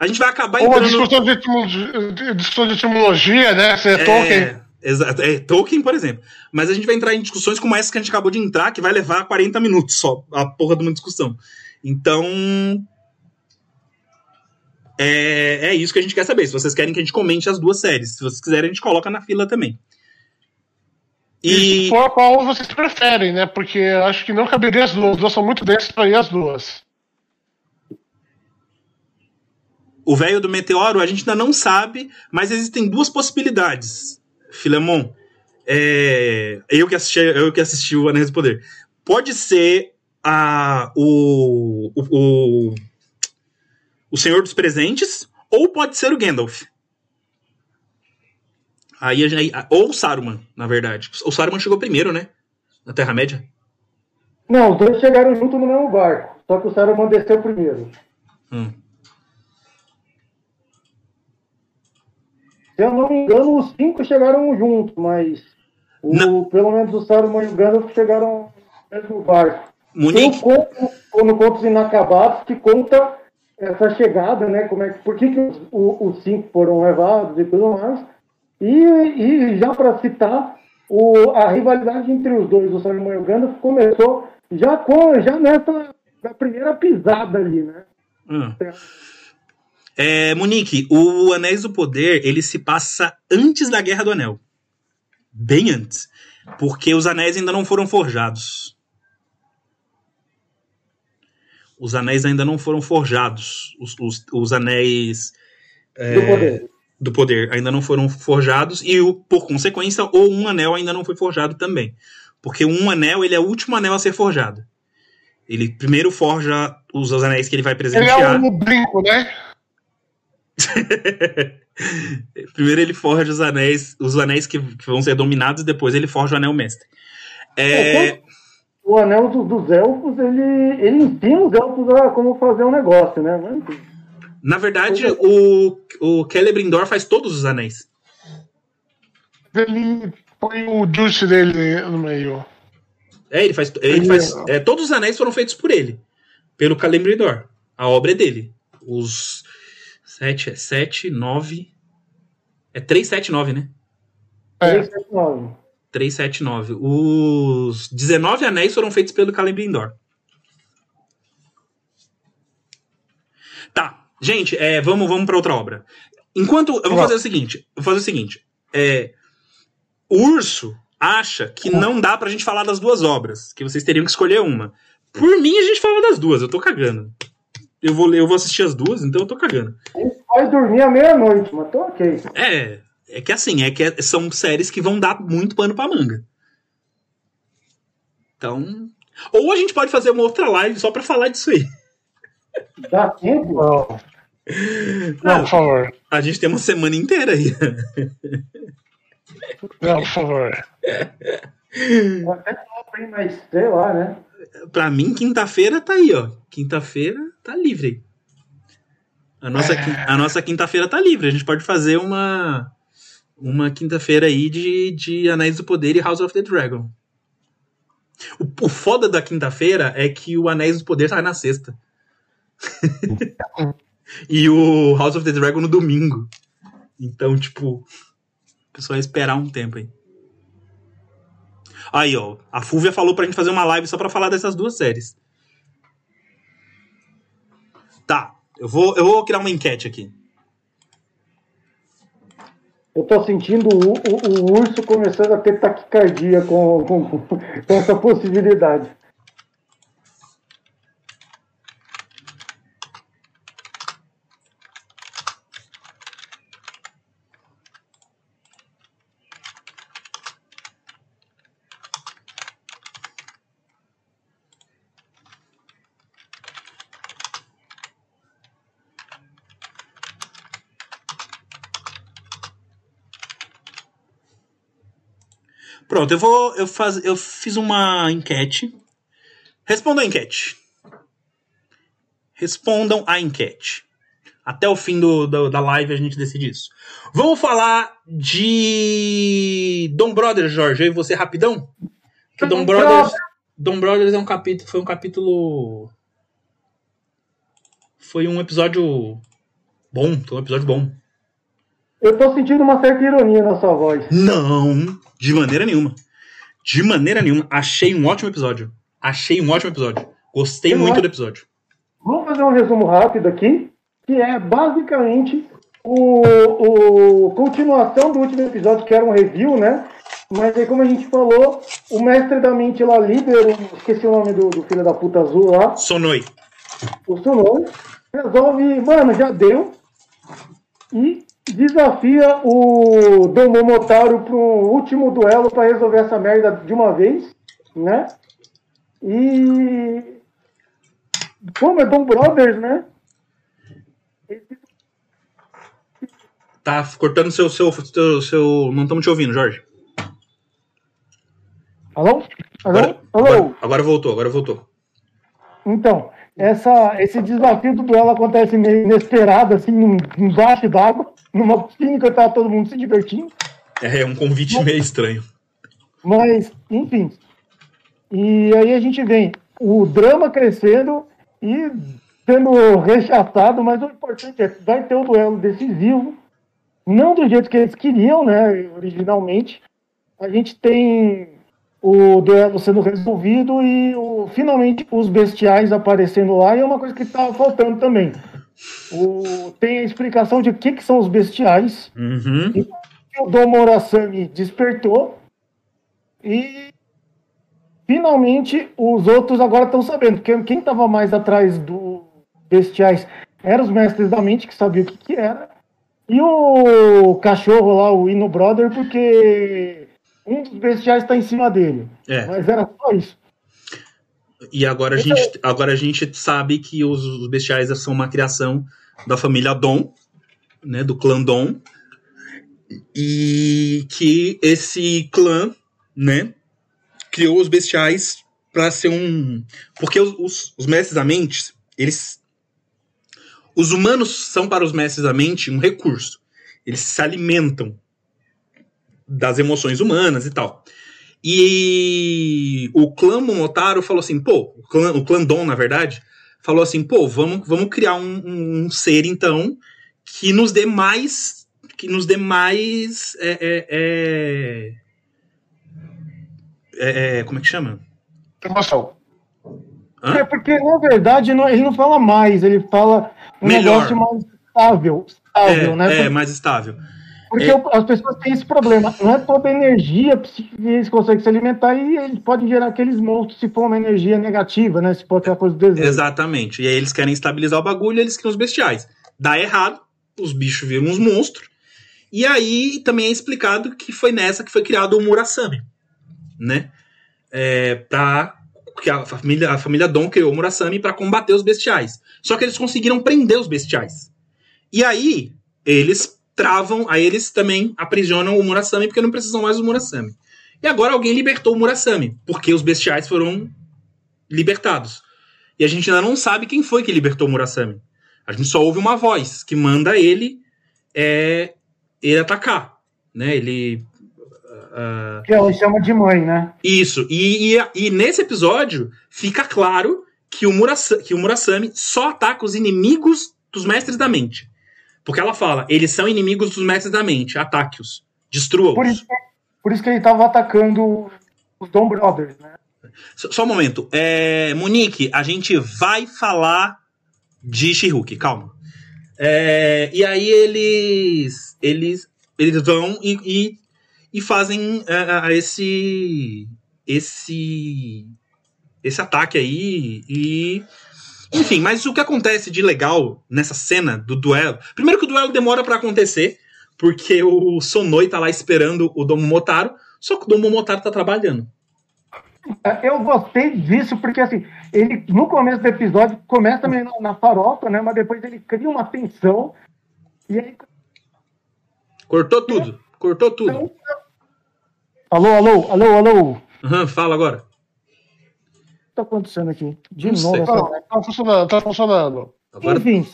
A gente vai acabar Ou entrando. discussão de, etimologia, discussão de etimologia, né? Se é, Tolkien. Exato, é Tolkien, por exemplo. Mas a gente vai entrar em discussões como essa que a gente acabou de entrar, que vai levar 40 minutos só, a porra de uma discussão. Então, é, é isso que a gente quer saber. Se vocês querem que a gente comente as duas séries. Se vocês quiserem, a gente coloca na fila também. E, e se for qual vocês preferem, né? Porque acho que não caberia as duas. As duas são muito densas pra ir as duas. O velho do meteoro, a gente ainda não sabe, mas existem duas possibilidades. Filemon, é, eu, que assisti, eu que assisti o Anéis do Poder. Pode ser a, o, o, o, o Senhor dos Presentes, ou pode ser o Gandalf. Aí, aí, ou o Saruman, na verdade. O Saruman chegou primeiro, né? Na Terra-média. Não, os dois chegaram junto no mesmo barco. Só que o Saruman desceu primeiro. Hum. Se eu não me engano, os cinco chegaram juntos, mas o, pelo menos o Saruman e o Gandalf chegaram no mesmo barco. Munique. Tem um conto, no Contos Inacabados que conta essa chegada, né? Como é, por que, que os, os cinco foram levados e tudo mais. E, e já para citar, o, a rivalidade entre os dois, o Saruman e o Gandalf, começou já, com, já nessa na primeira pisada ali, né? Hum. É, Monique, o Anéis do Poder, ele se passa antes da Guerra do Anel. Bem antes. Porque os anéis ainda não foram forjados. Os anéis ainda não foram forjados. Os, os, os anéis. É, do poder do poder ainda não foram forjados e, por consequência, ou um anel ainda não foi forjado também. Porque um anel, ele é o último anel a ser forjado. Ele primeiro forja os, os anéis que ele vai presentear. Ele é um brinco, né? primeiro ele forja os anéis, os anéis que, que, vão ser dominados, e depois ele forja o anel mestre. É... É, o anel do, dos elfos, ele, ele ensina os elfos a como fazer um negócio, né? Na verdade, o, o Celebrimbor faz todos os anéis. Ele põe o juice dele no meio. É, ele faz. Ele faz é, todos os anéis foram feitos por ele. Pelo Celebrimbor. A obra é dele. Os. 7 é 7, 9. É 3, 7, 9, né? É. 3, 7, 9. 3, 7, 9. Os 19 anéis foram feitos pelo Celebrimbor. Tá. Gente, é, vamos, vamos para outra obra. Enquanto. Eu vou fazer o seguinte. Vou fazer o seguinte. É, o urso acha que não dá pra gente falar das duas obras. Que vocês teriam que escolher uma. Por mim, a gente fala das duas, eu tô cagando. Eu vou, eu vou assistir as duas, então eu tô cagando. Vai dormir à meia-noite, mas tô ok. É, é que assim, é que é, são séries que vão dar muito pano pra manga. Então. Ou a gente pode fazer uma outra live só pra falar disso aí. Dá tempo? Não. Não, por favor. A gente tem uma semana inteira aí. Não, por favor. Até top, mas sei lá, né? Pra mim, quinta-feira tá aí, ó. Quinta-feira tá livre. A nossa, é... a nossa quinta-feira tá livre. A gente pode fazer uma uma quinta-feira aí de, de Anéis do Poder e House of the Dragon. O, o foda da quinta-feira é que o Anéis do Poder sai na sexta. e o House of the Dragon no domingo. Então, tipo, o pessoal esperar um tempo aí. Aí, ó, a Fúvia falou pra gente fazer uma live só pra falar dessas duas séries. Tá, eu vou, eu vou criar uma enquete aqui. Eu tô sentindo o, o, o urso começando a ter taquicardia com, com, com essa possibilidade. Pronto, eu vou. Eu, faz, eu fiz uma enquete. Respondam a enquete. Respondam a enquete. Até o fim do, do, da live a gente decide isso. Vamos falar de Dom Brothers, Jorge. Eu e você rapidão? Que Dom Brothers. Dom Brothers é um capítulo. Foi um capítulo. Foi um episódio bom. Foi um episódio bom. Eu tô sentindo uma certa ironia na sua voz. Não, de maneira nenhuma. De maneira nenhuma. Achei um ótimo episódio. Achei um ótimo episódio. Gostei Eu muito acho... do episódio. Vamos fazer um resumo rápido aqui. que é basicamente o, o continuação do último episódio, que era um review, né? Mas aí, como a gente falou, o mestre da mente lá, líder, esqueci o nome do, do filho da puta azul lá. Sonoi. O Sonoi resolve, mano, já deu. E desafia o Dom Momotaro para um último duelo para resolver essa merda de uma vez, né? E como é Dom Brothers, né? Tá cortando seu seu seu, seu... não estamos te ouvindo, Jorge. Alô? Alô? Agora, Alô? agora, agora voltou, agora voltou. Então, essa, esse desafio do duelo acontece meio inesperado, assim, num, embaixo d'água, numa piscina que tá todo mundo se divertindo. É, é um convite meio estranho. Mas, enfim. E aí a gente vem o drama crescendo e sendo rechaçado, mas o importante é que vai ter um duelo decisivo, não do jeito que eles queriam, né, originalmente. A gente tem o duelo sendo resolvido e o, finalmente os bestiais aparecendo lá, e é uma coisa que estava faltando também. O, tem a explicação de o que, que são os bestiais, Uhum. e o Dom Morasami despertou, e finalmente os outros agora estão sabendo, porque quem estava mais atrás dos bestiais eram os mestres da mente, que sabiam o que, que era, e o cachorro lá, o Ino Brother, porque um dos bestiais está em cima dele. É. Mas era só isso. E agora a gente, agora a gente sabe que os, os bestiais são uma criação da família Dom, né, do clã Dom, e que esse clã, né, criou os bestiais para ser um, porque os, os, os mestres da mente, eles, os humanos são para os mestres da mente um recurso. Eles se alimentam das emoções humanas e tal. E o clã Momotaro falou assim, pô, o clã, o clã Dom, na verdade, falou assim, pô, vamos, vamos criar um, um- ser, então, que nos dê mais. Que nos dê mais. É, é, é, é, é, como é que chama? Emoção. Hã? É porque, na verdade, não- ele não fala mais, ele fala um Melhor. negócio mais estável. estável É, né? é, mais estável. Porque é. as pessoas têm esse problema. Não é toda energia que eles conseguem se alimentar e eles podem gerar aqueles monstros se for uma energia negativa, né? Se for aquela coisa do desejo. Exatamente. E aí eles querem estabilizar o bagulho e eles criam os bestiais. Dá errado, os bichos viram uns monstros. E aí também é explicado que foi nessa que foi criado o Murasame, né? É, pra, que a família, a família Dom criou o Murasame para combater os bestiais. Só que eles conseguiram prender os bestiais. E aí eles travam, aí eles também aprisionam o Murasame porque não precisam mais do Murasame. E agora alguém libertou o Murasame, porque os bestiais foram libertados. E a gente ainda não sabe quem foi que libertou o Murasame. A gente só ouve uma voz que manda ele é, ele atacar, né? Ele ah, Que ela chama de mãe, né? isso. E, e, e nesse episódio fica claro que o, Murasa, que o Murasame só ataca os inimigos dos mestres da mente. Porque ela fala, eles são inimigos dos mestres da mente, ataque-os, Por destrua-os. isso, por isso que ele estava atacando os Dom Brothers, né? Só, só um momento. É, Monique, a gente vai falar de Shihuki, calma. É, e aí eles eles eles vão e, e, e fazem é, esse esse esse ataque aí e enfim, mas o que acontece de legal nessa cena do duelo? Primeiro que o duelo demora pra acontecer, porque o Sonoi tá lá esperando o Domo Motaro, só que o Domo Motaro tá trabalhando. Eu gostei disso porque, assim, ele, no começo do episódio, começa meio na, na farofa, né? Mas depois ele cria uma tensão. E aí. Cortou tudo. Cortou tudo. Alô, alô, alô, alô. O Aham, fala agora. Que tá acontecendo aqui? De Não novo sei. Tá, tá funcionando, tá funcionando. Agora Enfim,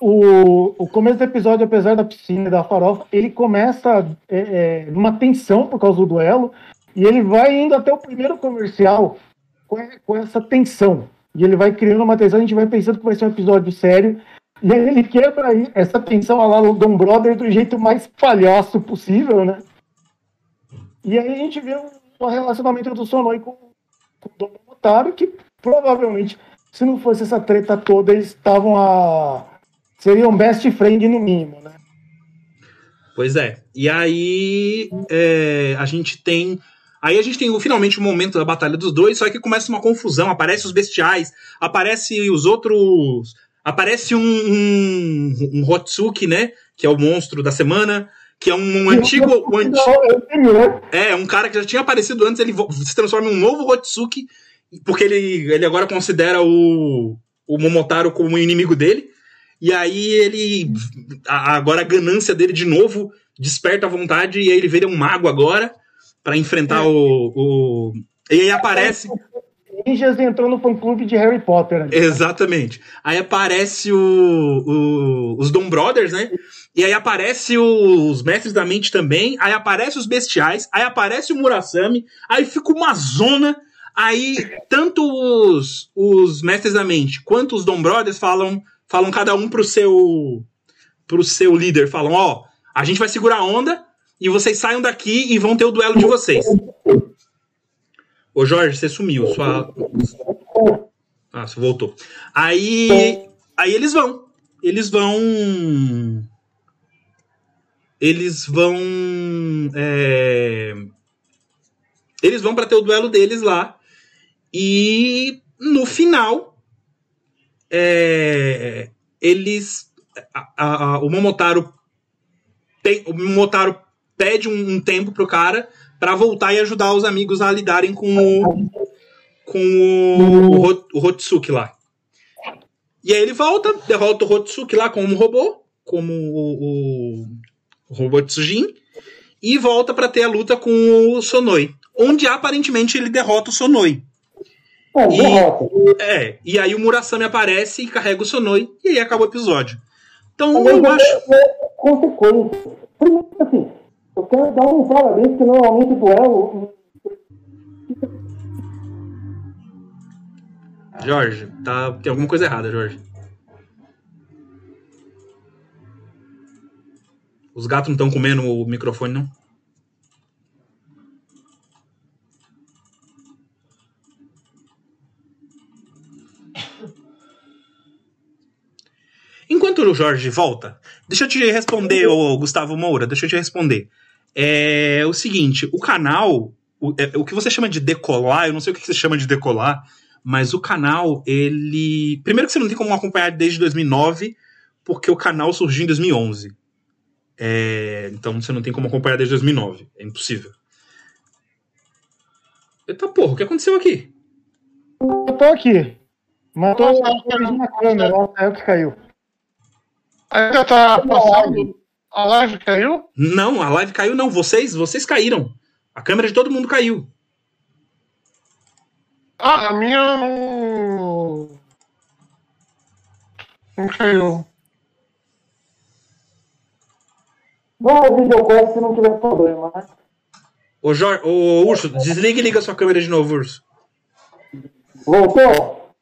o, o começo do episódio, apesar da piscina e da farofa, ele começa é, é, numa tensão por causa do duelo, e ele vai indo até o primeiro comercial com, com essa tensão. E ele vai criando uma tensão, a gente vai pensando que vai ser um episódio sério, e aí ele quebra aí essa tensão lá no Dom Brother do jeito mais palhaço possível, né? E aí a gente vê o relacionamento do Sonoi com, com o Dom Otaro, que provavelmente, se não fosse essa treta toda, eles estavam há seria um best friend no mínimo, né? Pois é. E aí é, a gente tem. Aí a gente tem finalmente o momento da batalha dos dois, só que começa uma confusão, aparece os bestiais, aparece os outros. Aparece um, um, um Hotsuki, né? Que é o monstro da semana, que é um, um antigo. Um anti... É, um cara que já tinha aparecido antes, ele se transforma em um novo Hotsuki, porque ele, ele agora considera o, o Momotaro como inimigo dele. E aí ele. Agora a ganância dele de novo desperta a vontade e aí ele vira um mago agora para enfrentar é. o, o. E aí aparece. Ninjas entrou no fã-clube de Harry Potter. Né? Exatamente. Aí aparece o, o, os Dom Brothers, né? E aí aparece os Mestres da Mente também. Aí aparece os Bestiais. Aí aparece o Murasami. Aí fica uma zona. Aí tanto os, os Mestres da Mente quanto os Dom Brothers falam falam cada um pro seu pro seu líder, falam, ó, a gente vai segurar a onda e vocês saiam daqui e vão ter o duelo de vocês. Ô Jorge, você sumiu, sua Ah, você voltou. Aí aí eles vão, eles vão eles vão é... eles vão para ter o duelo deles lá e no final é, eles. A, a, o Momotaro. Tem, o Momotaro pede um, um tempo pro cara para voltar e ajudar os amigos a lidarem com o. com o, o, o Hotsuki lá. E aí ele volta, derrota o Hotsuki lá como robô, como o, o, o robô Tsujin, e volta para ter a luta com o Sonoi, onde aparentemente ele derrota o Sonoi. É, e, é, e aí o Murasami aparece e carrega o Sonoi, e aí acaba o episódio. Então eu, eu acho. consequência. Primeiro, assim, eu quero dar um parabéns, que normalmente o duelo. Jorge, tá, tem alguma coisa errada, Jorge. Os gatos não estão comendo o microfone, não? Enquanto o Jorge volta, deixa eu te responder, o Gustavo Moura, deixa eu te responder. É o seguinte, o canal, o, é, o que você chama de decolar, eu não sei o que você chama de decolar, mas o canal, ele... Primeiro que você não tem como acompanhar desde 2009, porque o canal surgiu em 2011. É, então você não tem como acompanhar desde 2009. É impossível. Eita porra, o que aconteceu aqui? Eu tô aqui. Matou a na câmera, é o que caiu. Ainda tá passando? A live caiu? Não, a live caiu não. Vocês, vocês caíram. A câmera de todo mundo caiu. Ah, a minha não. Não caiu. Vamos ao videocast se não tiver problema, né? Ô, Jorge, ô Urso, desliga e liga sua câmera de novo, Urso. Voltou?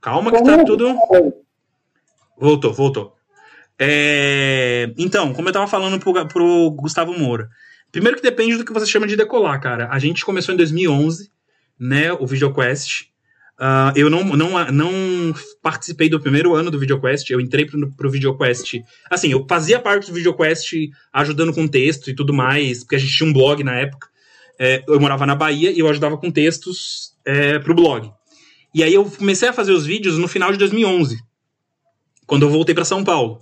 Calma que tá tudo. Voltou, voltou. É... Então, como eu tava falando pro, pro Gustavo Moura. Primeiro que depende do que você chama de decolar, cara. A gente começou em 2011, né, o VideoQuest. Uh, eu não, não, não participei do primeiro ano do VideoQuest, eu entrei pro, pro VideoQuest. Assim, eu fazia parte do VideoQuest ajudando com texto e tudo mais, porque a gente tinha um blog na época. É, eu morava na Bahia e eu ajudava com textos é, pro blog. E aí eu comecei a fazer os vídeos no final de 2011 quando eu voltei para São Paulo.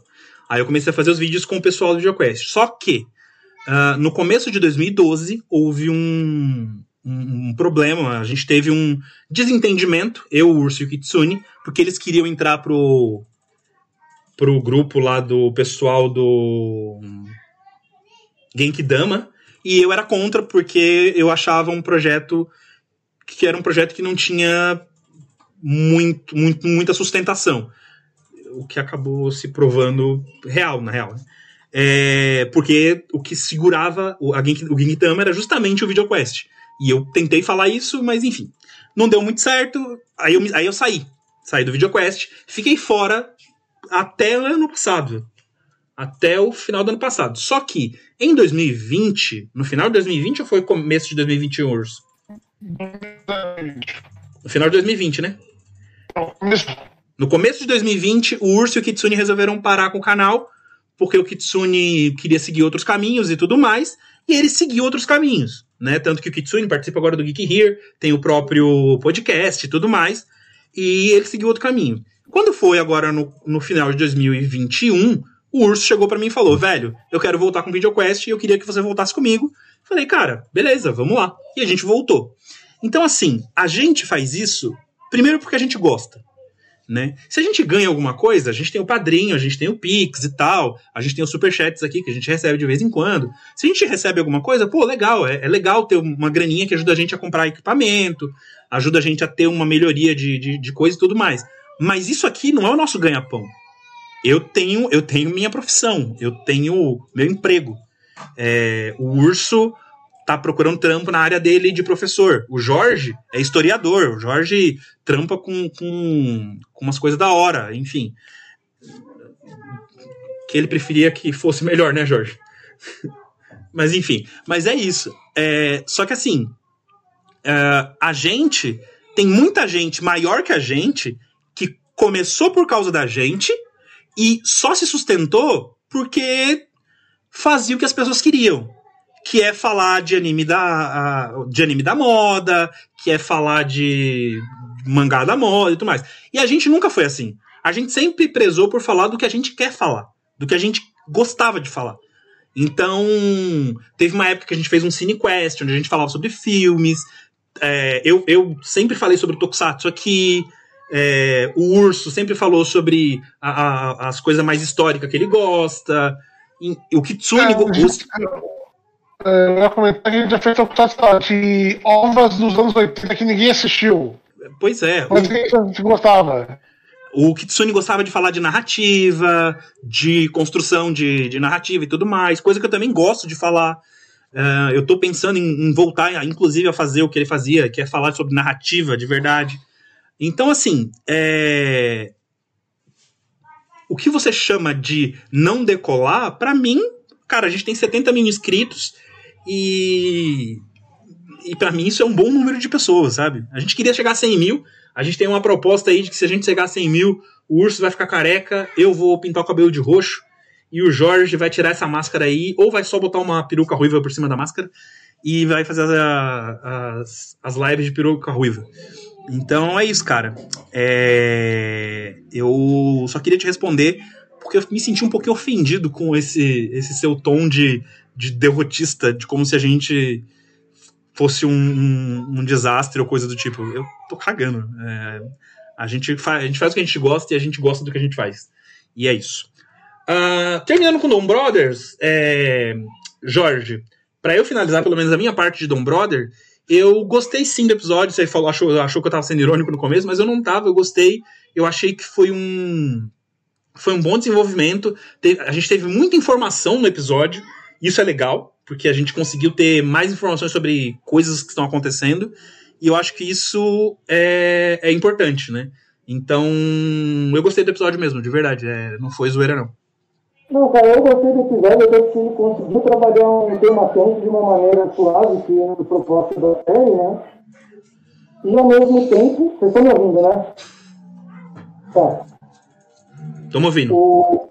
Aí eu comecei a fazer os vídeos com o pessoal do VideoQuest. Só que, uh, no começo de 2012, houve um, um, um, problema. A gente teve um desentendimento, eu, o Urso e o Kitsune, porque eles queriam entrar pro, pro grupo lá do pessoal do Genkidama, e eu era contra porque eu achava um projeto que era um projeto que não tinha muito, muito, muita sustentação o que acabou se provando real, na real. Né? É, porque o que segurava o, a Genki, o Gintama era justamente o VideoQuest. E eu tentei falar isso, mas enfim, não deu muito certo. Aí eu, aí eu saí. Saí do VideoQuest, fiquei fora até o ano passado. Até o final do ano passado. Só que em 2020, no final de 2020 ou foi começo de 2021, Urso? No final de 2020, né? No começo de 2020, o Urso e o Kitsune resolveram parar com o canal, porque o Kitsune queria seguir outros caminhos e tudo mais, e ele seguiu outros caminhos, né? Tanto que o Kitsune participa agora do Geek Here, tem o próprio podcast e tudo mais, e ele seguiu outro caminho. Quando foi agora no, no final de 2021, o Urso chegou para mim e falou: velho, eu quero voltar com o VideoQuest e eu queria que você voltasse comigo. Falei, cara, beleza, vamos lá. E a gente voltou. Então, assim, a gente faz isso primeiro porque a gente gosta. Né? Se a gente ganha alguma coisa, a gente tem o padrinho, a gente tem o Pix e tal, a gente tem os superchats aqui que a gente recebe de vez em quando. Se a gente recebe alguma coisa, pô, legal, é, é legal ter uma graninha que ajuda a gente a comprar equipamento, ajuda a gente a ter uma melhoria de, de, de coisa e tudo mais. Mas isso aqui não é o nosso ganha-pão. Eu tenho, eu tenho minha profissão, eu tenho meu emprego. É, o urso tá procurando trampo na área dele de professor. O Jorge é historiador. O Jorge trampa com, com, com umas coisas da hora, enfim. Que ele preferia que fosse melhor, né, Jorge? mas enfim, mas é isso. É, só que assim, é, a gente tem muita gente maior que a gente que começou por causa da gente e só se sustentou porque fazia o que as pessoas queriam que é falar de anime da, de anime da moda, que é falar de mangá da moda e tudo mais. E a gente nunca foi assim. A gente sempre prezou por falar do que a gente quer falar, do que a gente gostava de falar. Então, teve uma época que a gente fez um CineQuest, onde a gente falava sobre filmes. É, eu, eu sempre falei sobre Tokusatsu aqui. É, o Urso sempre falou sobre a, a, as coisas mais históricas que ele gosta. E, o Kitsune. É, eu ia comentar que a gente já fez a de ovas dos anos 80 que ninguém assistiu. Pois é. Mas o... gente gostava. O Kitsune gostava de falar de narrativa, de construção de, de narrativa e tudo mais, coisa que eu também gosto de falar. Uh, eu tô pensando em, em, voltar, inclusive, a fazer o que ele fazia, que é falar sobre narrativa de verdade. Então, assim, é... o que você chama de não decolar, para mim, cara, a gente tem 70 mil inscritos e, e para mim isso é um bom número de pessoas, sabe? A gente queria chegar a 100 mil. A gente tem uma proposta aí de que se a gente chegar a 100 mil, o urso vai ficar careca, eu vou pintar o cabelo de roxo e o Jorge vai tirar essa máscara aí, ou vai só botar uma peruca ruiva por cima da máscara e vai fazer as, as, as lives de peruca ruiva. Então é isso, cara. É... Eu só queria te responder porque eu me senti um pouquinho ofendido com esse, esse seu tom de de derrotista, de como se a gente fosse um, um, um desastre ou coisa do tipo. Eu tô cagando. É, a, gente a gente faz o que a gente gosta e a gente gosta do que a gente faz. E é isso. Uh, terminando com Dom Brothers, é, Jorge, para eu finalizar pelo menos a minha parte de Dom Brother, eu gostei sim do episódio. Você falou, achou, achou que eu tava sendo irônico no começo, mas eu não tava, eu gostei. Eu achei que foi um. Foi um bom desenvolvimento. A gente teve muita informação no episódio. Isso é legal, porque a gente conseguiu ter mais informações sobre coisas que estão acontecendo, e eu acho que isso é, é importante, né? Então, eu gostei do episódio mesmo, de verdade, é, não foi zoeira não. Não, cara, eu gostei do episódio, eu acho que conseguiu trabalhar um tema quente de uma maneira suave, que é o propósito da série, né? E ao mesmo tempo, vocês estão me ouvindo, né? Tá. Estamos ouvindo. O,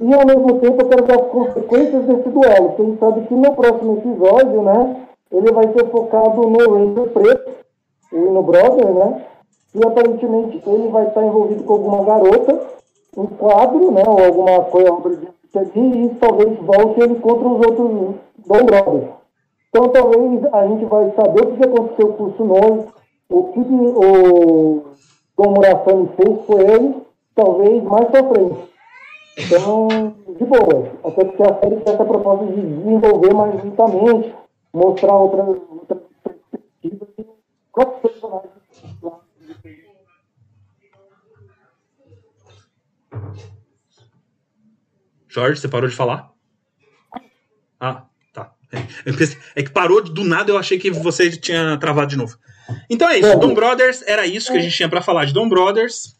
e ao mesmo tempo eu quero as consequências desse duelo. Gente sabe que no próximo episódio, né, ele vai ser focado no Ranger preto e no Brother, né? E aparentemente ele vai estar envolvido com alguma garota, um quadro, né? Ou alguma coisa ali, e talvez volte ele contra os outros Dom Brothers. Então talvez a gente vai saber o que aconteceu com o Tsunoi, o que o Dom Murasami fez com ele, talvez mais pra frente. Então, de boa. Até porque a série tem essa proposta de desenvolver mais lentamente, mostrar outra, outra perspectiva de quatro personagens lá. Jorge, você parou de falar? Ah, tá. É, é que parou do nada, eu achei que você tinha travado de novo. Então é isso, é. Dom Brothers, era isso que a gente tinha para falar de Dom Brothers.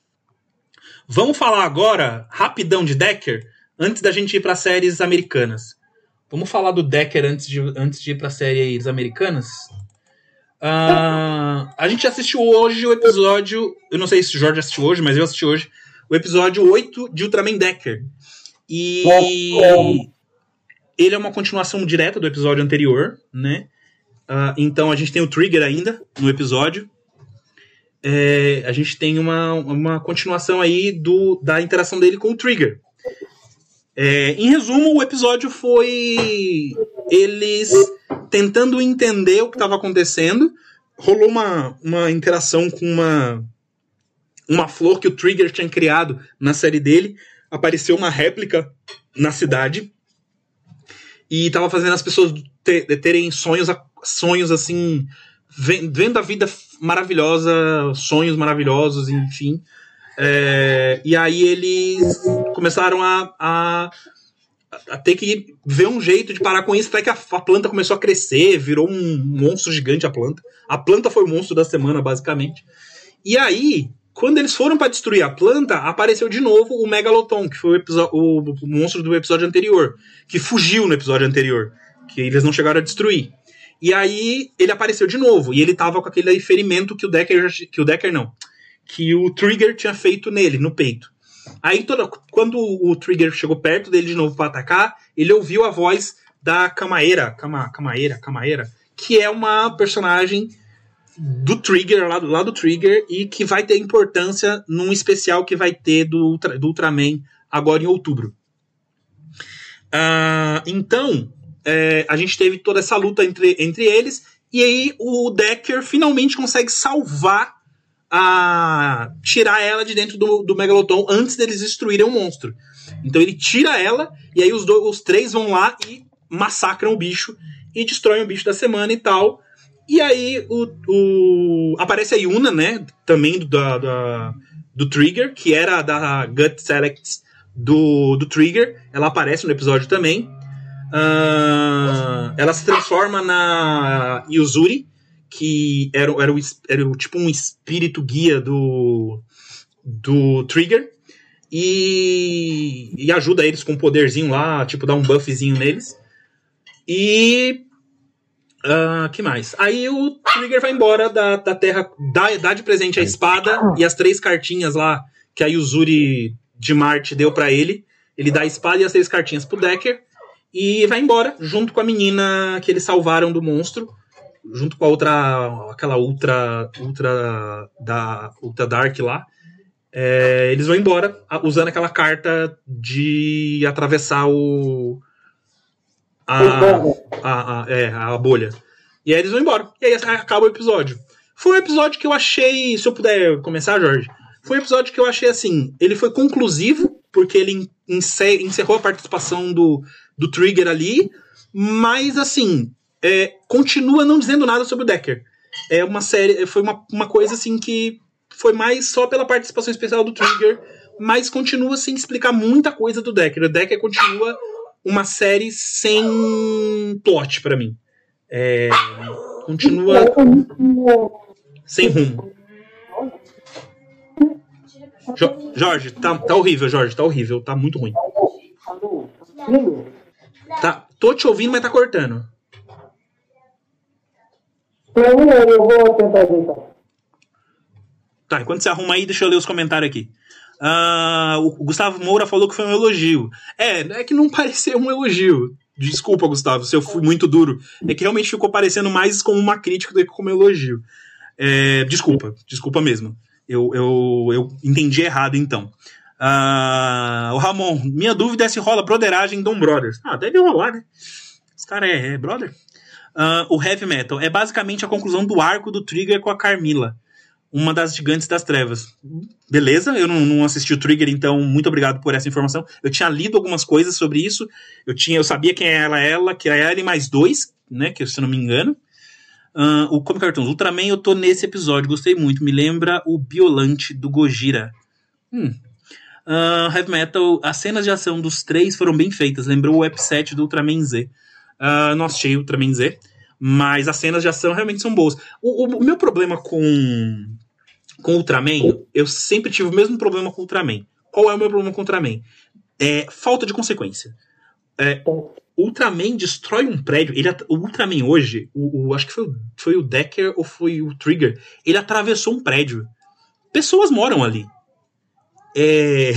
Vamos falar agora, rapidão, de Decker, antes da gente ir para séries americanas. Vamos falar do Decker antes de, antes de ir para séries americanas? Uh, a gente assistiu hoje o episódio. Eu não sei se o Jorge assistiu hoje, mas eu assisti hoje. O episódio 8 de Ultraman Decker. E ele é uma continuação direta do episódio anterior, né? Uh, então a gente tem o Trigger ainda no episódio. É, a gente tem uma, uma continuação aí do, da interação dele com o Trigger. É, em resumo, o episódio foi eles tentando entender o que estava acontecendo. Rolou uma, uma interação com uma, uma flor que o Trigger tinha criado na série dele. Apareceu uma réplica na cidade e estava fazendo as pessoas ter, terem sonhos, sonhos assim, vendo a vida maravilhosa, sonhos maravilhosos, enfim. É, e aí eles começaram a, a, a, ter que ver um jeito de parar com isso, até que a, a, planta começou a crescer, virou um monstro gigante a planta. A planta foi o monstro da semana, basicamente. E aí, quando eles foram para destruir a planta, apareceu de novo o Megaloton, que foi o, o, o monstro do episódio anterior, que fugiu no episódio anterior, que eles não chegaram a destruir. E aí ele apareceu de novo, e ele tava com aquele ferimento que o Decker, que o Decker não, que o Trigger tinha feito nele, no peito. Aí, toda, quando o Trigger chegou perto dele de novo para atacar, ele ouviu a voz da Camaeira, Cama, Camaeira, Camaeira, que é uma personagem do Trigger, lá do, lá do Trigger, e que vai ter importância num especial que vai ter do, do Ultraman agora em outubro. Uh, então, é, a gente teve toda essa luta entre, entre eles, e aí o Decker finalmente consegue salvar a tirar ela de dentro do, do Megalodon antes deles destruírem o monstro. Então ele tira ela e aí os, dois, os três vão lá e massacram o bicho e destroem o bicho da semana e tal. E aí o, o aparece a Yuna, né? Também do, da, da, do Trigger, que era da Gut Selects do, do Trigger. Ela aparece no episódio também. Uh, ela se transforma na Yuzuri, que era, era, o, era o, tipo um espírito guia do, do Trigger. E, e ajuda eles com um poderzinho lá, tipo, dá um buffzinho neles. E. Uh, que mais? Aí o Trigger vai embora da, da Terra, dá, dá de presente a espada e as três cartinhas lá que a Yuzuri de Marte deu para ele. Ele dá a espada e as três cartinhas pro Decker e vai embora junto com a menina que eles salvaram do monstro junto com a outra, aquela ultra, ultra da Ultra Dark lá, é, eles vão embora usando aquela carta de atravessar o a, a, a, é, a bolha. E aí eles vão embora. E aí acaba o episódio. Foi um episódio que eu achei, se eu puder começar, Jorge, foi um episódio que eu achei assim, ele foi conclusivo, porque ele encerrou a participação do, do Trigger ali, mas assim, é, continua não dizendo nada sobre o Decker. É uma série, foi uma, uma coisa assim que foi mais só pela participação especial do Trigger, mas continua sem explicar muita coisa do Decker. O Decker continua uma série sem plot para mim. É, continua sem rumo. Jo Jorge, tá, tá horrível, Jorge, tá horrível, tá muito ruim. Tá, tô te ouvindo, mas tá cortando. Eu vou tentar então. Tá, enquanto você arruma aí, deixa eu ler os comentários aqui. Uh, o Gustavo Moura falou que foi um elogio. É, é que não pareceu um elogio. Desculpa, Gustavo, se eu fui muito duro. É que realmente ficou parecendo mais como uma crítica do que como um elogio. É, desculpa, desculpa mesmo. Eu, eu, eu entendi errado então. Uh, o Ramon, minha dúvida é se rola broderagem Dom Brothers. Ah, deve rolar, né? Esse cara é, é brother? Uh, o Heavy Metal é basicamente a conclusão do arco do Trigger com a Carmilla, uma das gigantes das trevas. Beleza, eu não, não, assisti o Trigger, então muito obrigado por essa informação. Eu tinha lido algumas coisas sobre isso, eu tinha, eu sabia quem era ela, que era ela e mais dois, né, que se eu não me engano. Uh, o Comic Cartoons Ultraman, eu tô nesse episódio, gostei muito, me lembra o Biolante do Gojira. Hum. Uh, heavy Metal, as cenas de ação dos três foram bem feitas, lembrou o F7 do Ultraman Z. Uh, não assisti Ultraman Z, mas as cenas de ação realmente são boas. O, o, o meu problema com, com Ultraman, eu sempre tive o mesmo problema com Ultraman. Qual é o meu problema com Ultraman? É falta de consequência. É, Ultraman destrói um prédio. Ele, o Ultraman hoje, o, o, acho que foi, foi o Decker ou foi o Trigger, ele atravessou um prédio. Pessoas moram ali. É.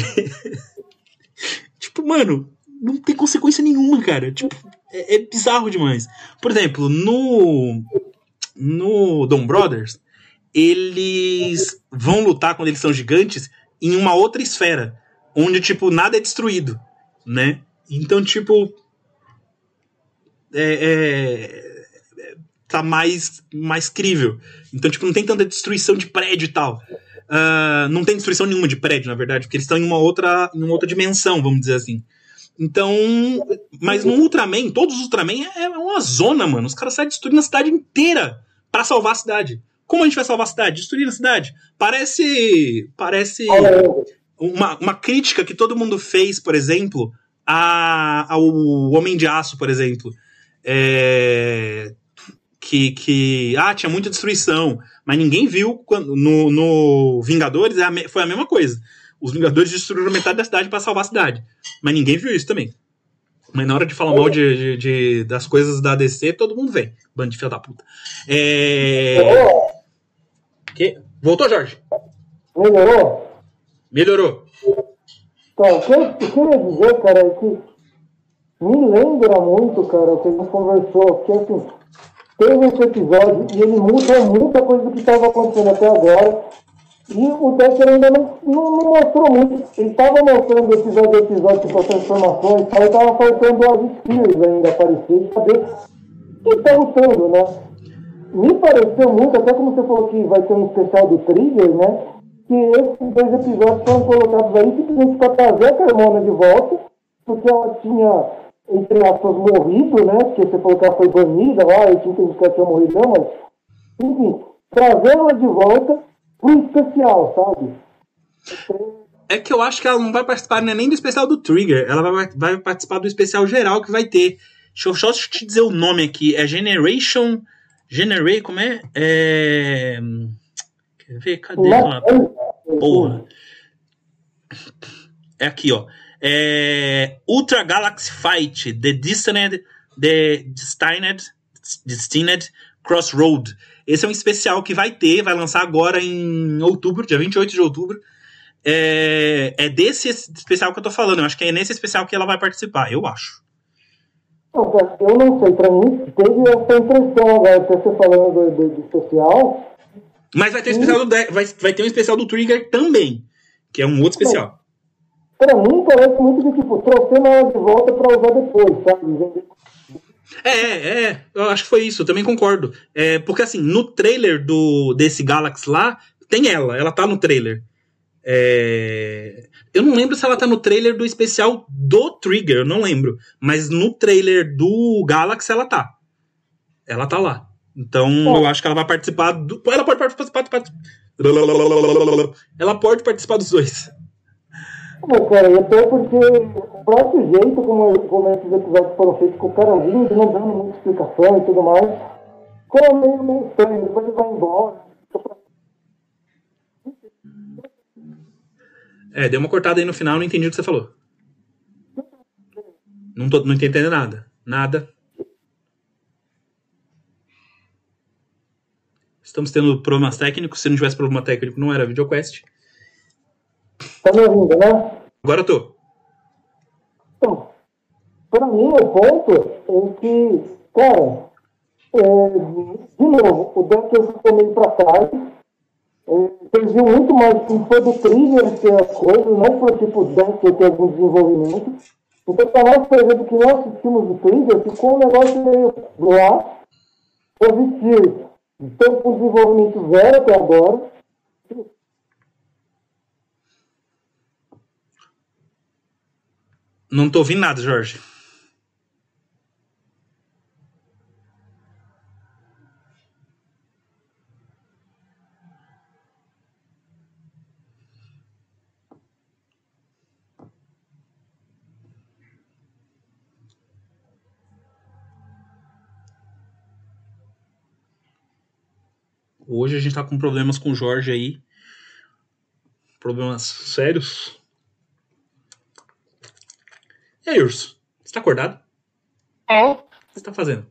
tipo, mano, não tem consequência nenhuma, cara. Tipo, é, é, bizarro demais. Por exemplo, no. No Dom Brothers, eles vão lutar quando eles são gigantes em uma outra esfera. Onde, tipo, nada é destruído, né? Então, tipo. É, é, tá mais, mais crível. Então, tipo, não tem tanta destruição de prédio e tal. Uh, não tem destruição nenhuma de prédio, na verdade, porque eles estão em uma outra, em uma outra dimensão, vamos dizer assim. Então, mas no Ultraman, todos os Ultraman é, é uma zona, mano. Os caras saem destruindo a cidade inteira para salvar a cidade. Como a gente vai salvar a cidade? Destruindo a cidade. Parece. Parece. Uma, uma crítica que todo mundo fez, por exemplo, a, ao Homem de Aço, por exemplo. É, que, que. Ah, tinha muita destruição. Mas ninguém viu quando, no, no Vingadores é foi a mesma coisa. Os Vingadores destruíram metade da cidade para salvar a cidade. Mas ninguém viu isso também. Mas na hora de falar mal de, de, de, das coisas da DC, todo mundo vem. Bando de filha da puta. É... Que? Voltou, Jorge? Melhorou? Melhorou. Então, o que eu queria dizer, cara, é que me lembra muito, cara, o que a gente conversou, que assim, teve esse episódio e ele muda muita coisa do que estava acontecendo até agora. E o Decker ainda não, não, mostrou muito. Ele estava mostrando episódio a episódio, tipo, as transformações, mas estava faltando as skills ainda aparecer, saber o que está lutando, né? Me pareceu muito, até como você falou que vai ter um especial do Trigger, né? Que esses dois episódios foram colocados aí simplesmente para trazer a Carmona de volta, porque ela tinha, entre aspas, morrido, né? Porque você falou que ela foi banida lá, eu tinha entendido que ela tinha morrido, não, mas. Enfim, trazer ela de volta um especial, sabe? É que eu acho que ela não vai participar né, nem do especial do Trigger, ela vai, vai participar do especial geral que vai ter. Deixa eu só te dizer o nome aqui. É Generation. Generate, como é? É. Quer ver? Cadê ela? Porra. É aqui, ó. É Ultra Galaxy Fight, The Destined, The Destined, Destined Crossroad. Esse é um especial que vai ter, vai lançar agora em outubro, dia 28 de outubro. É, é desse especial que eu tô falando. Eu acho que é nesse especial que ela vai participar, eu acho. Eu não sei, pra mim teve essa impressão agora, você falando do, do, do especial. Mas vai ter, um especial do, vai, vai ter um especial do Trigger também, que é um outro especial. Pra mim parece muito de tipo, trouxendo ela de volta pra usar depois, sabe? É, é, é, eu acho que foi isso, eu também concordo. É, porque assim, no trailer do desse Galaxy lá, tem ela, ela tá no trailer. É, eu não lembro se ela tá no trailer do especial do Trigger, eu não lembro. Mas no trailer do Galaxy ela tá. Ela tá lá. Então eu acho que ela vai participar do. Ela pode participar. Ela pode participar dos dois. Pô, cara, até porque o próprio jeito como, como esses episódios foram feitos, com o cara não dando muita explicação e tudo mais, ficou meio, meio estranho, depois ele vai embora. É, deu uma cortada aí no final, não entendi o que você falou. Não, tô, não nada. Nada. Estamos tendo problemas técnicos. Se não tivesse problema técnico, não era VideoQuest. Tá me ouvindo, né? Agora eu tô. Então, para mim, o ponto é que, cara, é, de novo, o Decker ficou meio para trás. É, eles viu muito mais que foi do Trigger ter as coisas, não foi tipo Decker ter algum desenvolvimento. Então, para nós, por exemplo, que nós assistimos o Trigger, ficou um negócio meio lá, positivo. Então, com desenvolvimento zero até agora. Não tô ouvindo nada, Jorge. Hoje a gente tá com problemas com o Jorge aí. Problemas sérios. E aí, Urso? Você tá acordado? Ó, O que você tá fazendo?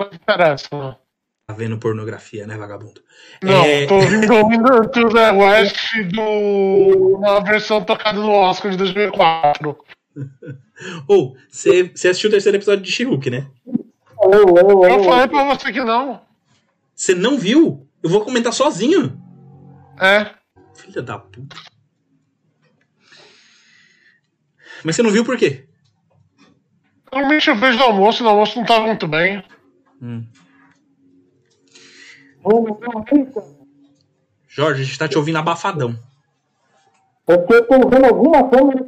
não interessa, não. Tá vendo pornografia, né, vagabundo? Não, É, tô ouvindo ouvindo To The West do. uma versão tocada no Oscar de 2004. Ou, você você assistiu o terceiro episódio de She-Hulk, né? Eu, eu, eu, Eu falei pra você que não. Você não viu? Eu vou comentar sozinho. É. Filha da puta. Mas você não viu por quê? Normalmente eu vejo no almoço, no almoço não tava muito bem. Hum. Jorge, a gente tá te ouvindo abafadão. É porque eu tô vendo alguma câmera.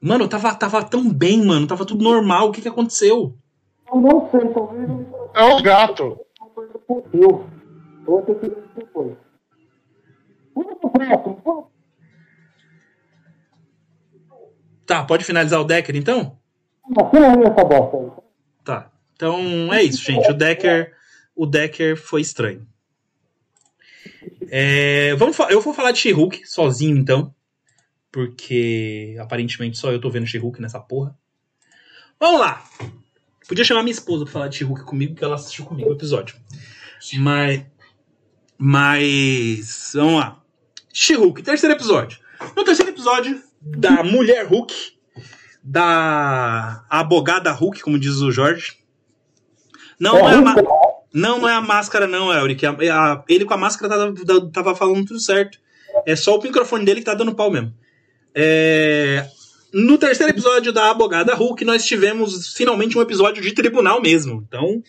Mano, tava, tava tão bem, mano. Tava tudo normal. O que que aconteceu? Eu não sei, talvez É os gatos. eu. Vou ter que ver depois. Pro próximo. Tá, pode finalizar o Decker então? Tá. Então é isso, gente. O Decker, o Decker foi estranho. É, vamos, eu vou falar de She-Hulk sozinho então, porque aparentemente só eu tô vendo She-Hulk nessa porra. Vamos lá. Podia chamar minha esposa pra falar de She-Hulk comigo, que ela assistiu comigo o episódio. Mas, mas vamos lá. She-Hulk, terceiro episódio. No terceiro episódio da Mulher Hulk, da abogada Hulk, como diz o Jorge. Não, não é a, ma- não, não é a máscara, não, Elric. A- a- ele com a máscara tava, tava falando tudo certo. É só o microfone dele que tá dando pau mesmo. É, No terceiro episódio da Abogada Hulk, nós tivemos finalmente um episódio de tribunal mesmo. Então,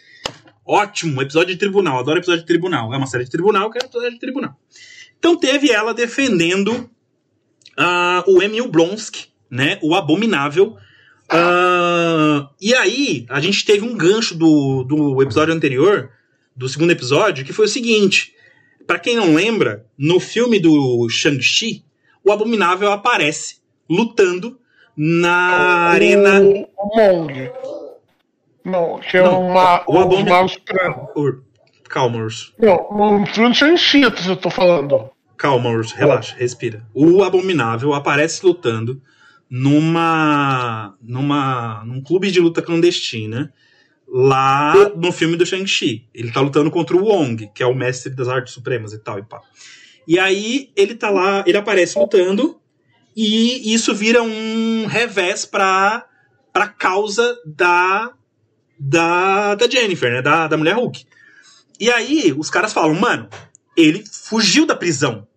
ótimo, episódio de tribunal. Adoro episódio de tribunal. É uma série de tribunal, quero episódio de tribunal. Então teve ela defendendo ah, o Emil Blonsky, né? O Abominável. Ah, e aí, a gente teve um gancho do, do episódio anterior, do segundo episódio, que foi o seguinte: Pra quem não lembra, no filme do Shang-Chi, o Abominável aparece lutando na arena. O Mong. Não, que é Não, uma. o O Abomin- Mago Supremo. Ur- Calma, Urso. Não, filme do Shang-Chi eu tô falando. Calma, Urso. Relaxa, respira. O Abominável aparece lutando numa. numa. num clube de luta clandestina. Lá no filme do Shang-Chi. Ele tá lutando contra o Wong, que é o mestre das artes supremas e tal e pá. E aí ele tá lá, ele aparece lutando, e isso vira um revés pra, pra causa da. da, da Jennifer, né? Da, da mulher Hulk. E aí os caras falam, mano, ele fugiu da prisão.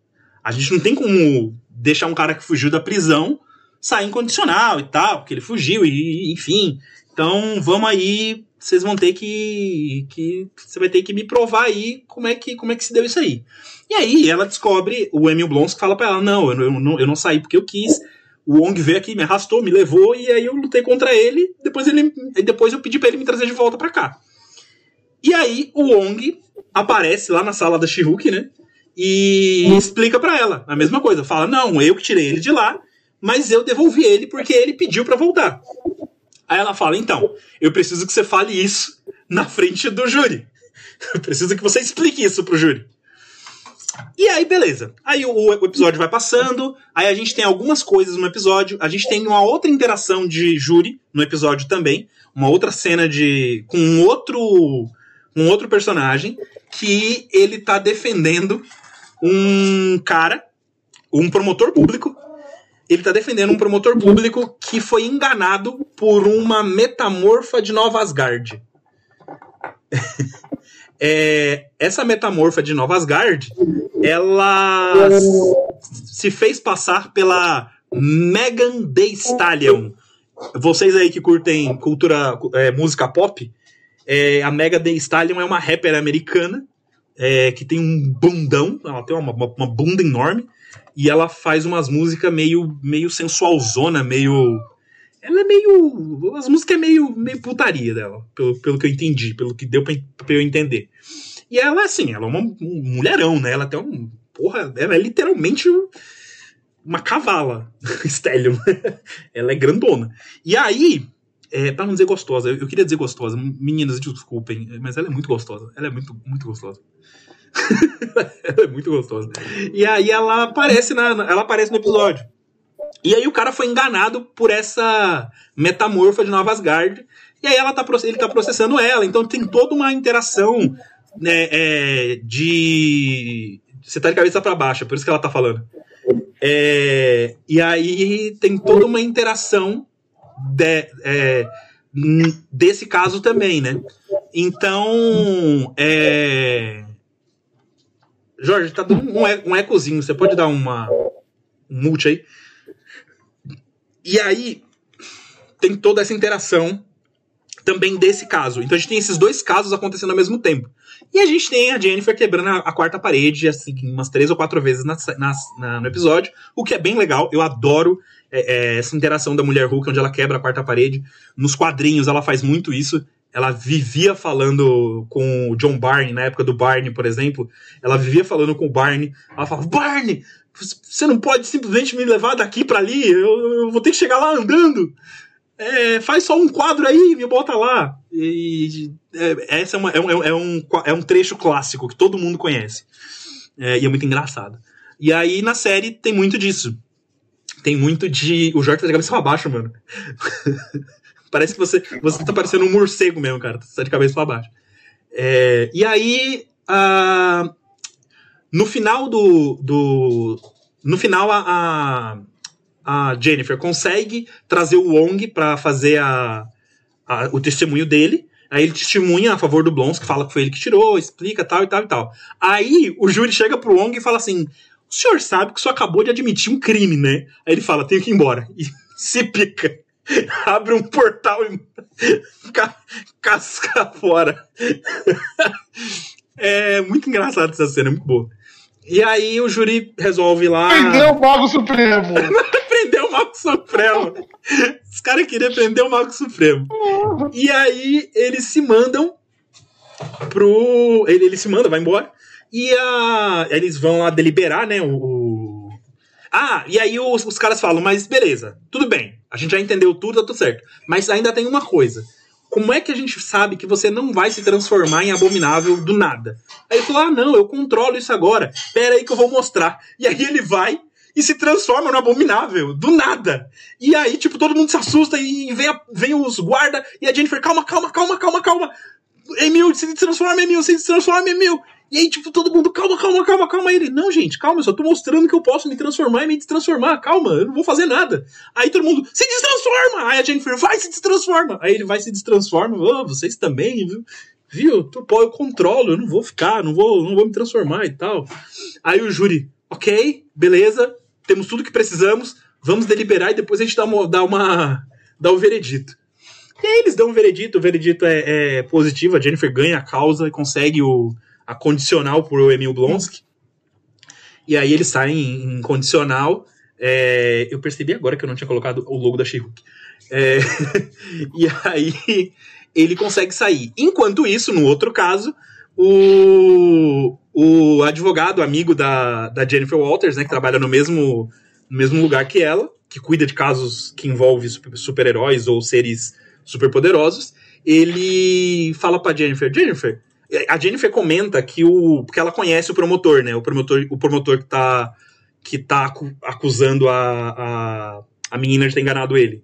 A gente não tem como deixar um cara que fugiu da prisão sair incondicional e tal, porque ele fugiu, e enfim. Então vamos aí, vocês vão ter que. que você vai ter que me provar aí como é que, como é que se deu isso aí. E aí ela descobre, o Emil Blonsky fala pra ela: não eu, não, eu não saí porque eu quis. O Wong veio aqui, me arrastou, me levou, e aí eu lutei contra ele. Depois, ele, depois eu pedi pra ele me trazer de volta pra cá. E aí o Wong aparece lá na sala da She-Hulk, né? E explica pra ela a mesma coisa. Fala: não, eu que tirei ele de lá, mas eu devolvi ele porque ele pediu pra voltar. Aí ela fala: então, eu preciso que você fale isso na frente do júri. Eu preciso que você explique isso pro júri. E aí, beleza. Aí o, o episódio vai passando, aí a gente tem algumas coisas no episódio, a gente tem uma outra interação de júri no episódio também, uma outra cena de com um outro um outro personagem que ele tá defendendo um cara, um promotor público. Ele tá defendendo um promotor público que foi enganado por uma metamorfa de Nova Asgard. É, essa metamorfa de Nova Asgard, ela se fez passar pela Megan Thee Stallion. Vocês aí que curtem cultura, é, música pop, é, a Megan Thee Stallion é uma rapper americana é, que tem um bundão, ela tem uma, uma, uma bunda enorme e ela faz umas músicas meio, meio sensualzona, meio. Ela é meio. As músicas é meio, meio putaria dela, pelo, pelo que eu entendi, pelo que deu pra, pra eu entender. E ela, assim, ela é uma um mulherão, né? Ela tem um. Porra, ela é literalmente uma cavala, Stallion. ela é grandona. E aí, é, pra não dizer gostosa, eu, eu queria dizer gostosa, meninas, desculpem, mas ela é muito gostosa. Ela é muito, muito gostosa. ela é muito gostosa. E aí ela aparece na, ela aparece no episódio. E aí o cara foi enganado por essa metamorfa de Nova Asgard. E aí ela tá, ele tá processando ela. Então tem toda uma interação né, é, de. Você tá de cabeça para baixo, é por isso que ela tá falando. É, e aí tem toda uma interação de, é, desse caso também, né? Então, é... Jorge, tá dando um, ecozinho. Você pode dar uma um multi aí? E aí tem toda essa interação também desse caso. Então a gente tem esses dois casos acontecendo ao mesmo tempo. E a gente tem a Jennifer quebrando a, a quarta parede, assim, umas três ou quatro vezes na, na, na, no episódio, o que é bem legal. Eu adoro é, é, essa interação da mulher Hulk, onde ela quebra a quarta parede. Nos quadrinhos ela faz muito isso. Ela vivia falando com o John Barney, na época do Barney, por exemplo. Ela vivia falando com o Barney. Ela falava: Barney, você não pode simplesmente me levar daqui para ali. Eu, eu, vou ter que chegar lá andando é, faz só um quadro aí, me bota lá. E, é, essa é, uma, é, um, é, um, é um trecho clássico que todo mundo conhece. É, e é muito engraçado. E aí na série tem muito disso. Tem muito de. O Jorge tá de cabeça pra baixo, mano. Parece que você, você tá parecendo um morcego mesmo, cara. Tá de cabeça pra baixo. É, e aí. No final do. do no final, a, a a Jennifer consegue trazer o Wong para fazer a, a, o testemunho dele. Aí ele testemunha a favor do Blonsky, fala que foi ele que tirou, explica tal e tal e tal. Aí o júri chega pro Wong e fala assim: O senhor sabe que o senhor acabou de admitir um crime, né? Aí ele fala: Tenho que ir embora. E se pica. Abre um portal e casca fora. é muito engraçado essa cena, é muito boa. E aí o júri resolve lá. Prendeu o Mago Supremo! prender o Mago Supremo! Os caras queriam prender o Mago Supremo. E aí eles se mandam pro. Ele, ele se manda, vai embora. E a... eles vão lá deliberar, né? O. Ah, e aí os, os caras falam, mas beleza, tudo bem. A gente já entendeu tudo, tá tudo certo. Mas ainda tem uma coisa como é que a gente sabe que você não vai se transformar em abominável do nada? Aí ele falou: Ah, não, eu controlo isso agora. Pera aí que eu vou mostrar. E aí ele vai e se transforma no abominável, do nada. E aí, tipo, todo mundo se assusta e vem, a, vem os guarda e a Jennifer, calma, calma, calma, calma, calma. Emil, se transforma, Emil, se transforma, Emil. E aí, tipo, todo mundo, calma, calma, calma, calma. Ele, não, gente, calma, eu só tô mostrando que eu posso me transformar e me destransformar. Calma, eu não vou fazer nada. Aí todo mundo, se destransforma! Aí a Jennifer, vai, se destransforma! Aí ele vai, se destransforma. Oh, vocês também, viu? Viu? Pô, eu controlo, eu não vou ficar, não vou, não vou me transformar e tal. Aí o júri, ok, beleza, temos tudo que precisamos, vamos deliberar e depois a gente dá uma. Dá, uma, dá o veredito. E aí eles dão um veredito, o veredito é, é positivo, a Jennifer ganha a causa e consegue o a condicional pro Emil Blonsky. E aí eles saem em condicional. É, eu percebi agora que eu não tinha colocado o logo da she é, e aí ele consegue sair. Enquanto isso, no outro caso, o, o advogado, amigo da, da Jennifer Walters, né, que trabalha no mesmo, no mesmo lugar que ela, que cuida de casos que envolvem super-heróis ou seres superpoderosos, ele fala pra Jennifer, Jennifer, a Jennifer comenta que o. Porque ela conhece o promotor, né? O promotor, o promotor que tá, que tá acusando a, a, a menina de ter enganado ele.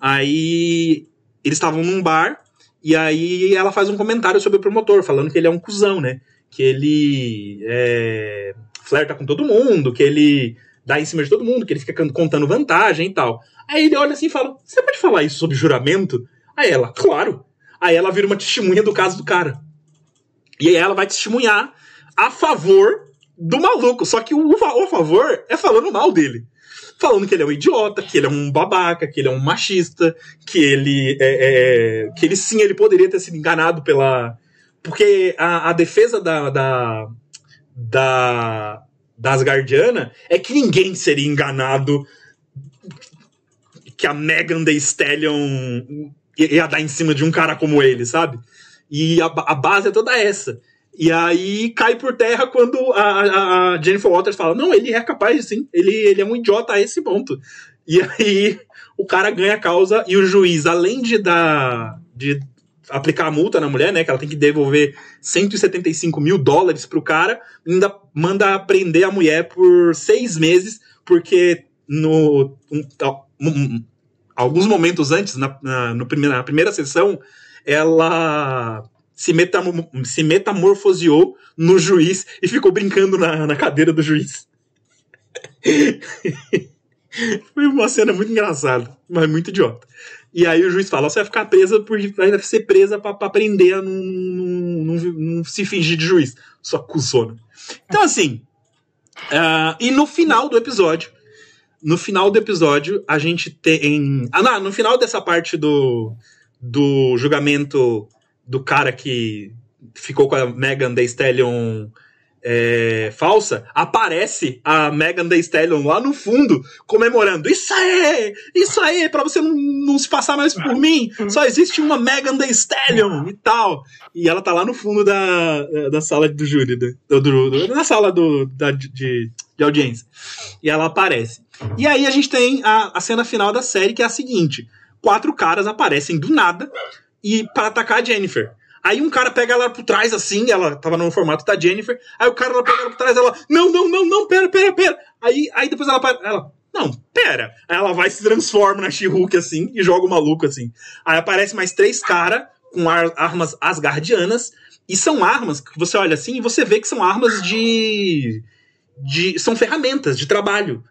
Aí eles estavam num bar e aí ela faz um comentário sobre o promotor, falando que ele é um cuzão, né? Que ele é, flerta com todo mundo, que ele dá em cima de todo mundo, que ele fica contando vantagem e tal. Aí ele olha assim e fala: Você pode falar isso sobre juramento? Aí ela, claro. Aí ela vira uma testemunha do caso do cara. E ela vai testemunhar a favor do maluco. Só que o, o a favor é falando mal dele. Falando que ele é um idiota, que ele é um babaca, que ele é um machista, que ele é, é que ele sim, ele poderia ter sido enganado pela. Porque a, a defesa da, da, da, das Guardiana é que ninguém seria enganado que a Megan Thee Stallion ia dar em cima de um cara como ele, sabe? E a, a base é toda essa. E aí cai por terra quando a, a, Jennifer Waters fala: Não, ele é capaz, sim, ele, ele é um idiota a esse ponto. E aí o cara ganha a causa e o juiz, além de dar. de aplicar a multa na mulher, né? Que ela tem que devolver 175 mil dólares pro cara, ainda manda prender a mulher por seis meses, porque no um, um, alguns momentos antes, na, na, no primeira, na primeira sessão, ela se, metam, se metamorfoseou no juiz e ficou brincando na, na cadeira do juiz. Foi uma cena muito engraçada, mas muito idiota. E aí o juiz fala: você vai ficar presa porque vai ser presa pra aprender a não, não, se fingir de juiz. Só cuzona. Então, assim. Uh, e no final do episódio. No final do episódio, a gente tem. Ah, não, no final dessa parte do, do julgamento do cara que ficou com a Megan Thee Stallion é, falsa, aparece a Megan Thee Stallion lá no fundo, comemorando. Isso aí! Isso aí! Pra você não, não se passar mais por mim, só existe uma Megan Thee Stallion e tal. E ela tá lá no fundo da, da sala do júri, do, do, na sala do, da, de, de audiência. E ela aparece. E aí a gente tem a, a cena final da série, que é a seguinte: quatro caras aparecem do nada e para atacar a Jennifer. Aí um cara pega ela por trás, assim, ela tava no formato da Jennifer. Aí o cara ela pega ela por trás, ela, não, não, não, não, pera, pera, pera. Aí, aí depois ela, ela, não, pera. Aí ela vai se transforma na she assim e joga o maluco assim. Aí aparece mais três caras com ar, armas asgardianas. E são armas que você olha assim e você vê que são armas de. de são ferramentas de trabalho.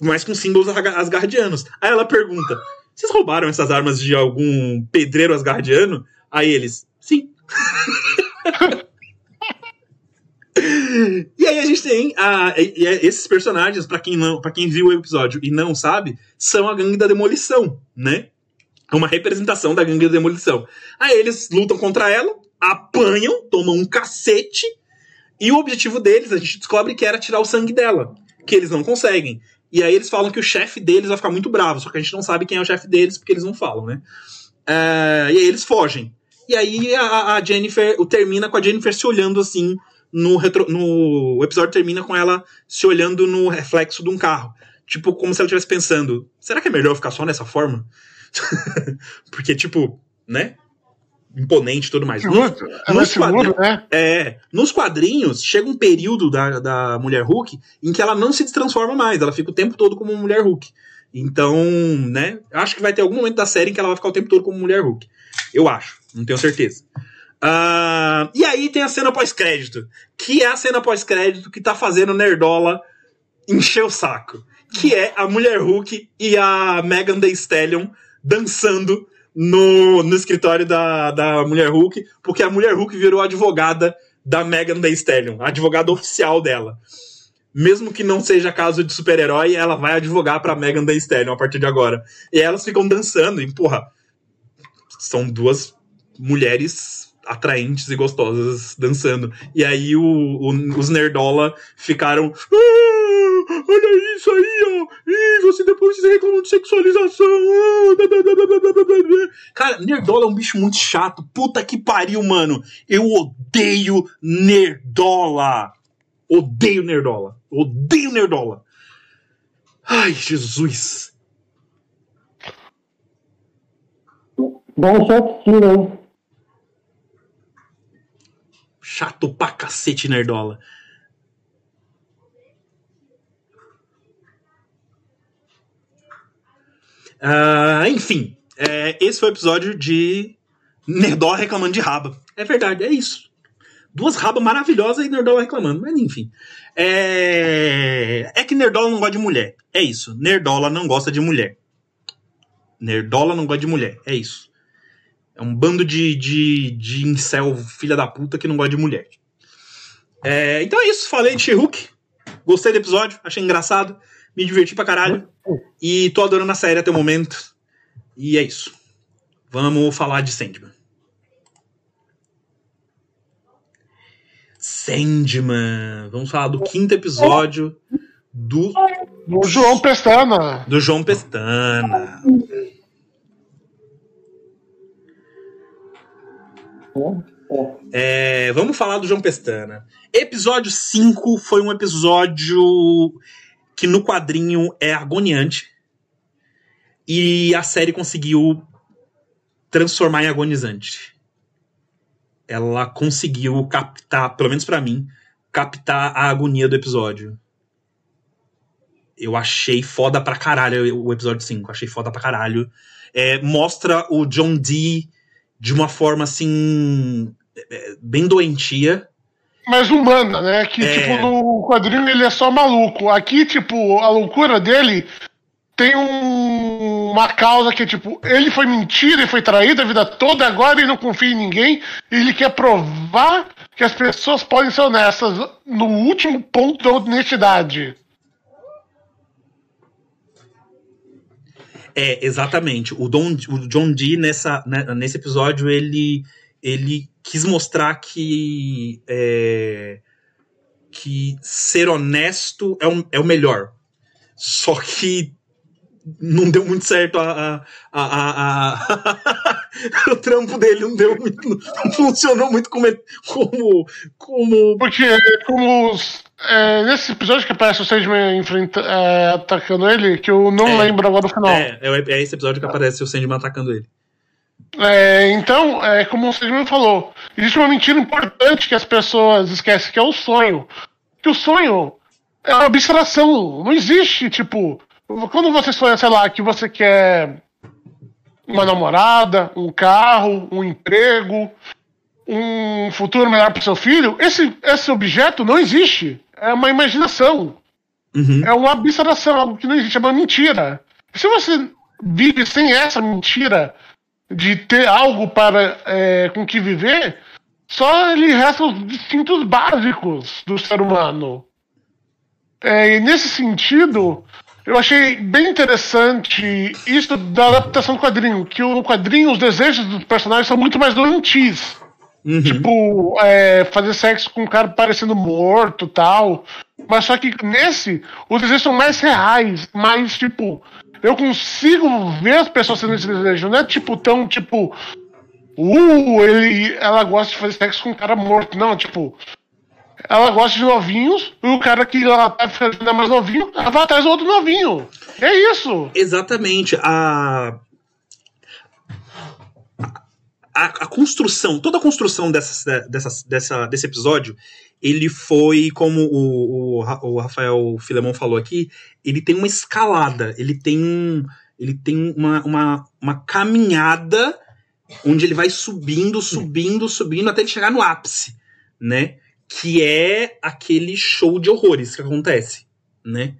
Mas com símbolos asgardianos. Aí ela pergunta: Vocês roubaram essas armas de algum pedreiro asgardiano? Aí eles, sim. e aí a gente tem a, e, e esses personagens, para quem não, para quem viu o episódio e não sabe, são a gangue da demolição, né? É uma representação da gangue da demolição. Aí eles lutam contra ela, apanham, tomam um cacete, e o objetivo deles, a gente descobre que era tirar o sangue dela, que eles não conseguem. E aí eles falam que o chefe deles vai ficar muito bravo, só que a gente não sabe quem é o chefe deles porque eles não falam, né? Uh, e aí eles fogem. E aí a, a Jennifer, o termina com a Jennifer se olhando assim no, retro, no o episódio termina com ela se olhando no reflexo de um carro. Tipo, como se ela estivesse pensando, será que é melhor ficar só nessa forma? Porque, tipo, né? Imponente e tudo mais. Nos, nos seguro, né? É, nos quadrinhos, chega um período da, da Mulher Hulk em que ela não se transforma mais, ela fica o tempo todo como Mulher Hulk. Então, né? Acho que vai ter algum momento da série em que ela vai ficar o tempo todo como Mulher Hulk. Eu acho, não tenho certeza. Uh, e aí tem a cena pós-crédito, que é a cena pós-crédito que tá fazendo Nerdola encher o saco. Que é a Mulher Hulk e a Megan Thee Stallion dançando no, no escritório da, da Mulher Hulk, porque a Mulher Hulk virou advogada da Megan Thee Stallion, advogada oficial dela. Mesmo que não seja caso de super-herói, ela vai advogar pra Megan Thee Stallion a partir de agora. E elas ficam dançando, e porra, são duas mulheres atraentes e gostosas dançando. E aí o, o, os nerdola ficaram. Ah, olha isso aí, ó! Ih, você depois você reclamam de sexualização! Ah, Cara, nerdola é um bicho muito chato. Puta que pariu, mano! Eu odeio nerdola! Odeio nerdola! Odeio nerdola! Ai, Jesus! Dá um chatinho, hein? Chato pra cacete, Nerdola. Uh, enfim, é, esse foi o episódio de Nerdola reclamando de raba. É verdade, é isso. Duas rabas maravilhosas e Nerdola reclamando, mas enfim. É, é que Nerdola não gosta de mulher. É isso. Nerdola não gosta de mulher. Nerdola não gosta de mulher. É isso. É um bando de, de, de incel, filha da puta, que não gosta de mulher. É, então é isso, falei de She-Hulk. Gostei do episódio, achei engraçado, me diverti pra caralho. E tô adorando a série até o momento. E é isso. Vamos falar de Sandman. Sandman. Vamos falar do quinto episódio do. Do João Pestana. Do João Pestana. É, vamos falar do João Pestana. Episódio 5 foi um episódio que no quadrinho é agoniante. E a série conseguiu transformar em agonizante. Ela conseguiu captar, pelo menos para mim, captar a agonia do episódio. eu achei foda pra caralho o episódio 5. Achei foda pra caralho. É, mostra o John Dee de uma forma assim. é, bem doentia. mais humana, né? Que, É. tipo, no quadrinho ele é só maluco. Aqui, tipo, a loucura dele tem um- uma causa que, tipo, ele foi mentira e foi traído a vida toda, agora ele não confia em ninguém, e ele quer provar que as pessoas podem ser honestas no último ponto da honestidade. É, exatamente. O, Don, o John Dee, nessa, né, nesse episódio, ele, ele quis mostrar que, é, que ser honesto é, um, é o melhor. Só que não deu muito certo a, a, a, a- o trampo dele não deu muito, não funcionou muito como como, como Porque, como os- é, nesse episódio que aparece o Sandman enfrenta, é, atacando ele, que eu não É. lembro agora do final. é, é, é esse episódio que aparece o Sandman atacando ele. É, então, é como o Sandman falou, existe uma mentira importante que as pessoas esquecem, que é o sonho. Que o sonho é uma abstração, não existe, tipo, quando você sonha, sei lá, que você quer uma namorada, um carro, um emprego, um futuro melhor para seu filho, esse, esse objeto não existe. É uma imaginação. Uhum. É uma abstração, algo que não existe, é uma mentira. Se você vive sem essa mentira de ter algo para é, com que viver, só ele resta os instintos básicos do ser humano. É, e nesse sentido, eu achei bem interessante isso da adaptação do quadrinho, que o quadrinho, os desejos dos personagens são muito mais doentios. Uhum. Tipo, é, fazer sexo com um cara parecendo morto tal. Mas só que nesse, os desejos são mais reais, mais tipo. Eu consigo ver as pessoas tendo esse desejo. Não é tipo tão tipo. Uh, ele, ela gosta de fazer sexo com um cara morto. Não, tipo. Ela gosta de novinhos, e o cara que ela tá ficando ainda mais novinho, ela vai atrás do outro novinho. É isso. Exatamente. A, a, a construção, toda a construção dessa, dessa, dessa, desse episódio, ele foi, como o, o, o Rafael Filemon falou aqui, ele tem uma escalada, ele tem, um, ele tem uma, uma, uma caminhada onde ele vai subindo, subindo, subindo, até ele chegar no ápice, né? Que é aquele show de horrores que acontece, né?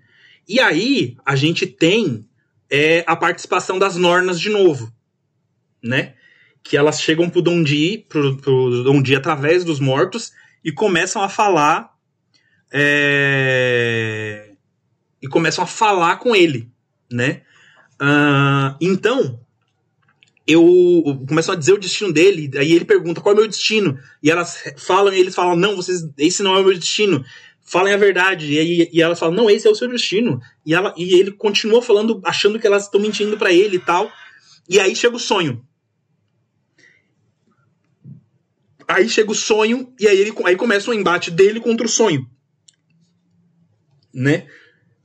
E aí, a gente tem é a participação das Nornas de novo, né? Que elas chegam pro Dondi, pro, pro Dondi através dos mortos e começam a falar é, e começam a falar com ele, né? Ah, então eu começam a dizer o destino dele, aí ele pergunta qual é o meu destino e elas falam e eles falam não, vocês esse não é o meu destino. Falem a verdade. E, aí, e elas falam, não, esse é o seu destino. E, ela, e ele continua falando, achando que elas estão mentindo pra ele e tal. E aí chega o sonho. Aí chega o sonho, e aí, ele, aí começa o embate dele contra o sonho. Né?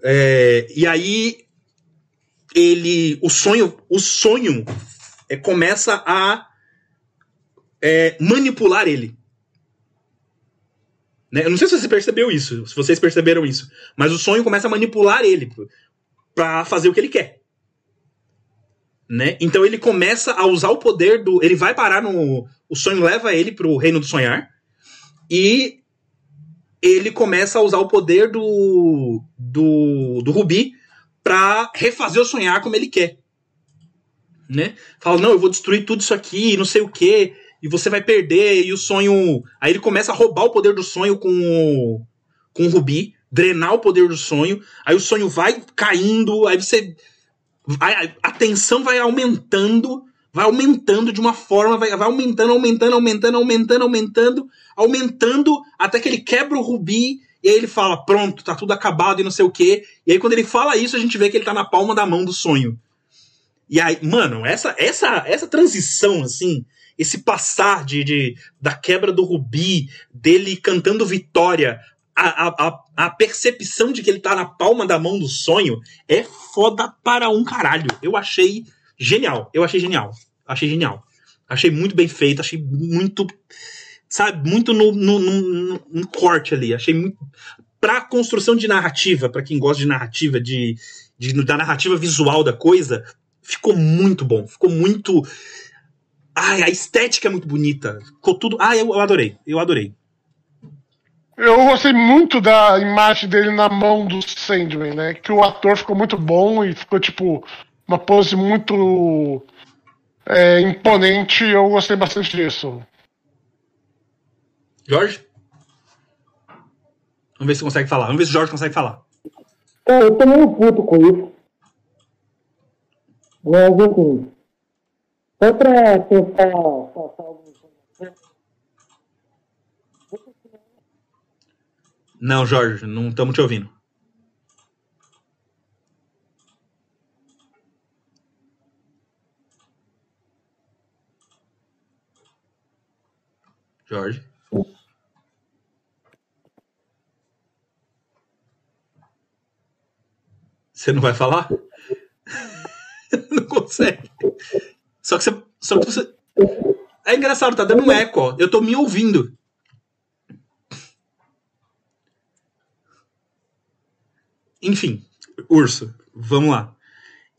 É, e aí ele. O sonho. O sonho é, começa a é, manipular ele. Né? Eu não sei se você percebeu isso, se vocês perceberam isso, mas o sonho começa a manipular ele pra fazer o que ele quer. Né? Então ele começa a usar o poder do. Ele vai parar no. O sonho leva ele pro reino do sonhar. E ele começa a usar o poder do. do, do Rubi pra refazer o sonhar como ele quer. Né? Fala, não, eu vou destruir tudo isso aqui, não sei o que e você vai perder, e o sonho. Aí ele começa a roubar o poder do sonho com o, com o Rubi, drenar o poder do sonho, aí o sonho vai caindo, aí você. A tensão vai aumentando, vai aumentando de uma forma, vai, vai aumentando, aumentando, aumentando, aumentando, aumentando, aumentando, até que ele quebra o Rubi, e aí ele fala: pronto, tá tudo acabado e não sei o quê. E aí quando ele fala isso, a gente vê que ele tá na palma da mão do sonho. E aí, mano, essa, essa, essa transição, assim, esse passar de, de, da quebra do Rubi, dele cantando vitória, a, a, a percepção de que ele tá na palma da mão do sonho é foda para um caralho. Eu achei genial. Eu achei genial. Achei genial. Achei muito bem feito, achei muito. Sabe, muito no, no, no, no corte ali. Achei muito. pra construção de narrativa, para quem gosta de narrativa, de, de, da narrativa visual da coisa, ficou muito bom. Ficou muito. Ai, a estética é muito bonita. Ficou tudo. Ah, eu, eu adorei. Eu adorei. Eu gostei muito da imagem dele na mão do Sandman, né? Que o ator ficou muito bom e ficou, tipo, uma pose muito é, imponente. Eu gostei bastante disso. Jorge? Vamos ver se consegue falar. Vamos ver se o Jorge consegue falar. Eu tô meio puto com isso. Mas, enfim. Só pra tentar passar alguns. Não, Jorge, não estamos te ouvindo. Jorge. Você não vai falar? não consegue. Só que você. Só que você. É engraçado, tá dando um eco, ó. Eu tô me ouvindo. Enfim, urso, vamos lá.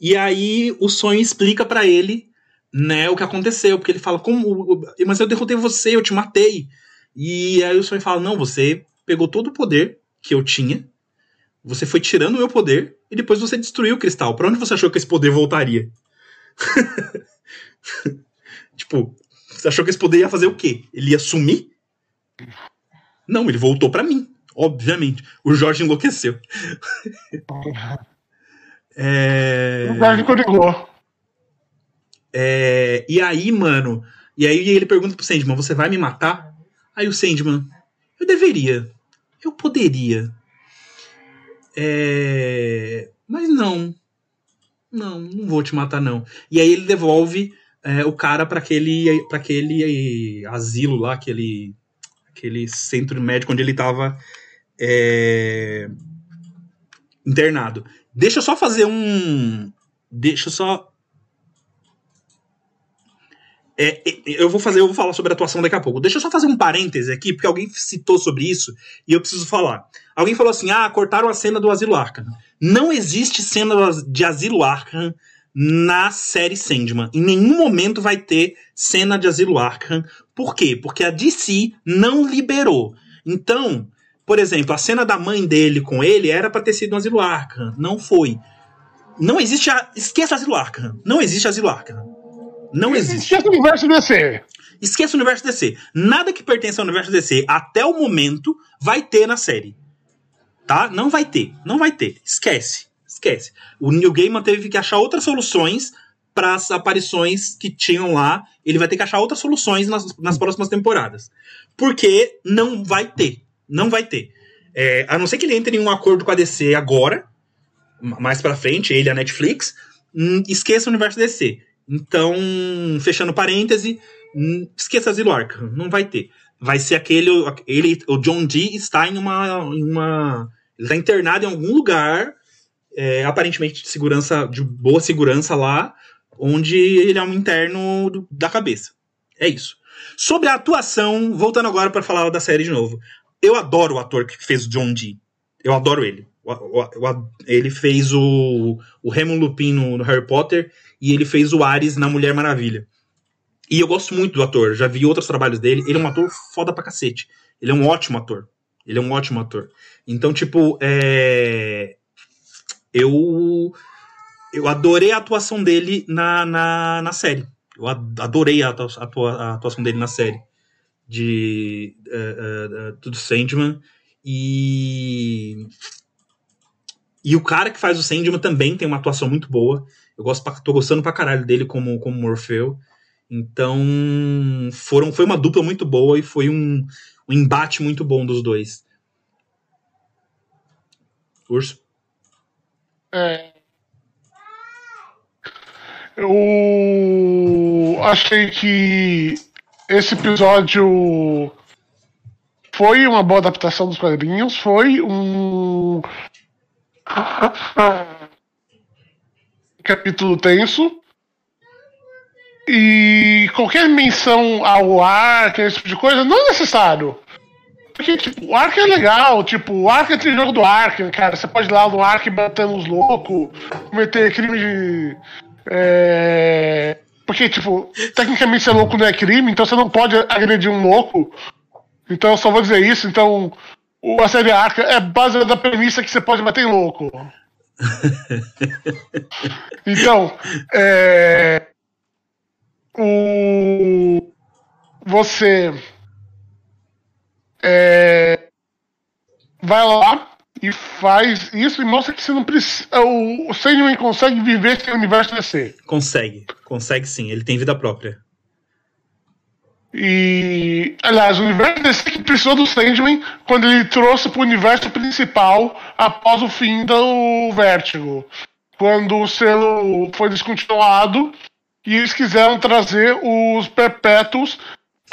E aí o sonho explica para ele, né, o que aconteceu, porque ele fala como, mas eu derrotei você, eu te matei. E aí o sonho fala: "Não, você pegou todo o poder que eu tinha, você foi tirando o meu poder e depois você destruiu o cristal. Para onde você achou que esse poder voltaria?" tipo, você achou que esse poder ia fazer o quê? Ele ia sumir? Não, ele voltou para mim. Obviamente. O Jorge enlouqueceu. é... O Jorge coringou. É... E aí, mano. E aí ele pergunta pro Sandman: Você vai me matar? Aí o Sandman: Eu deveria. Eu poderia. É... Mas não. Não, não vou te matar, não. E aí ele devolve é, o cara para aquele, pra aquele asilo lá, aquele, aquele centro médico onde ele estava é, internado. Deixa eu só fazer um. Deixa eu só. É, eu vou fazer, eu vou falar sobre a atuação daqui a pouco. Deixa eu só fazer um parêntese aqui, porque alguém citou sobre isso e eu preciso falar. Alguém falou assim: ah, cortaram a cena do Asilo Arkham. Não existe cena de Asilo Arkham na série Sandman. Em nenhum momento vai ter cena de Asilo Arkham. Por quê? Porque a DC não liberou. Então, por exemplo, a cena da mãe dele com ele era para ter sido no Asilo Arkham. Não foi. Não existe. A... Esqueça Asilo Arkham. Não existe Asilo Arkham. Não existe. Esqueça o universo DC. Esqueça o universo DC. Nada que pertence ao universo DC até o momento vai ter na série. Tá? Não vai ter. Não vai ter. Esquece. Esquece. O New Gaiman teve que achar outras soluções para as aparições que tinham lá. Ele vai ter que achar outras soluções nas, nas próximas temporadas. Porque não vai ter. Não vai ter. É, a não ser que ele entre em um acordo com a DC agora, mais pra frente, ele e a Netflix, hum, esqueça o universo DC. Então, fechando parêntese, hum, esqueça Asilo Arkham, não vai ter. Vai ser aquele, ele, o John Dee está em uma, em uma ele está internado em algum lugar, é, aparentemente de segurança, de boa segurança lá, onde ele é um interno do, da cabeça. É isso. Sobre a atuação, voltando agora para falar da série de novo. Eu adoro o ator que fez o John Dee. Eu adoro ele. Ele fez o, o Remo Lupin no, no, Harry Potter e ele fez o Ares na Mulher Maravilha. E eu gosto muito do ator, já vi outros trabalhos dele. Ele é um ator foda pra cacete. Ele é um ótimo ator. Ele é um ótimo ator. Então, tipo, é... eu eu adorei a atuação dele na, na, na série. Eu adorei a, atua, a atuação dele na série de uh, uh, do Sandman e e o cara que faz o Sandman também tem uma atuação muito boa. Eu gosto, tô gostando pra caralho dele como como Morfeu. Então, foram foi uma dupla muito boa e foi um, um embate muito bom dos dois. Urso? É. Eu achei que esse episódio foi uma boa adaptação dos quadrinhos, foi um capítulo tenso. E qualquer menção ao ar, esse tipo de coisa, não é necessário. Porque, tipo, o Ark é legal, tipo, o Ark é jogo do Ark, cara. Você pode ir lá no Ark batendo os loucos, cometer crime de. É... Porque, tipo, tecnicamente ser louco não é crime, então você não pode agredir um louco. Então eu só vou dizer isso, então a série Arca é baseada na premissa que você pode bater em louco. então, é, o, você é, vai lá e faz isso e mostra que você não precisa. O, o Sandman consegue viver sem o universo DC. Consegue, consegue sim, ele tem vida própria. E, aliás, o universo DC que precisou do Sandman quando ele trouxe para o universo principal após o fim do Vértigo. Quando o selo foi descontinuado e eles quiseram trazer os Perpétuos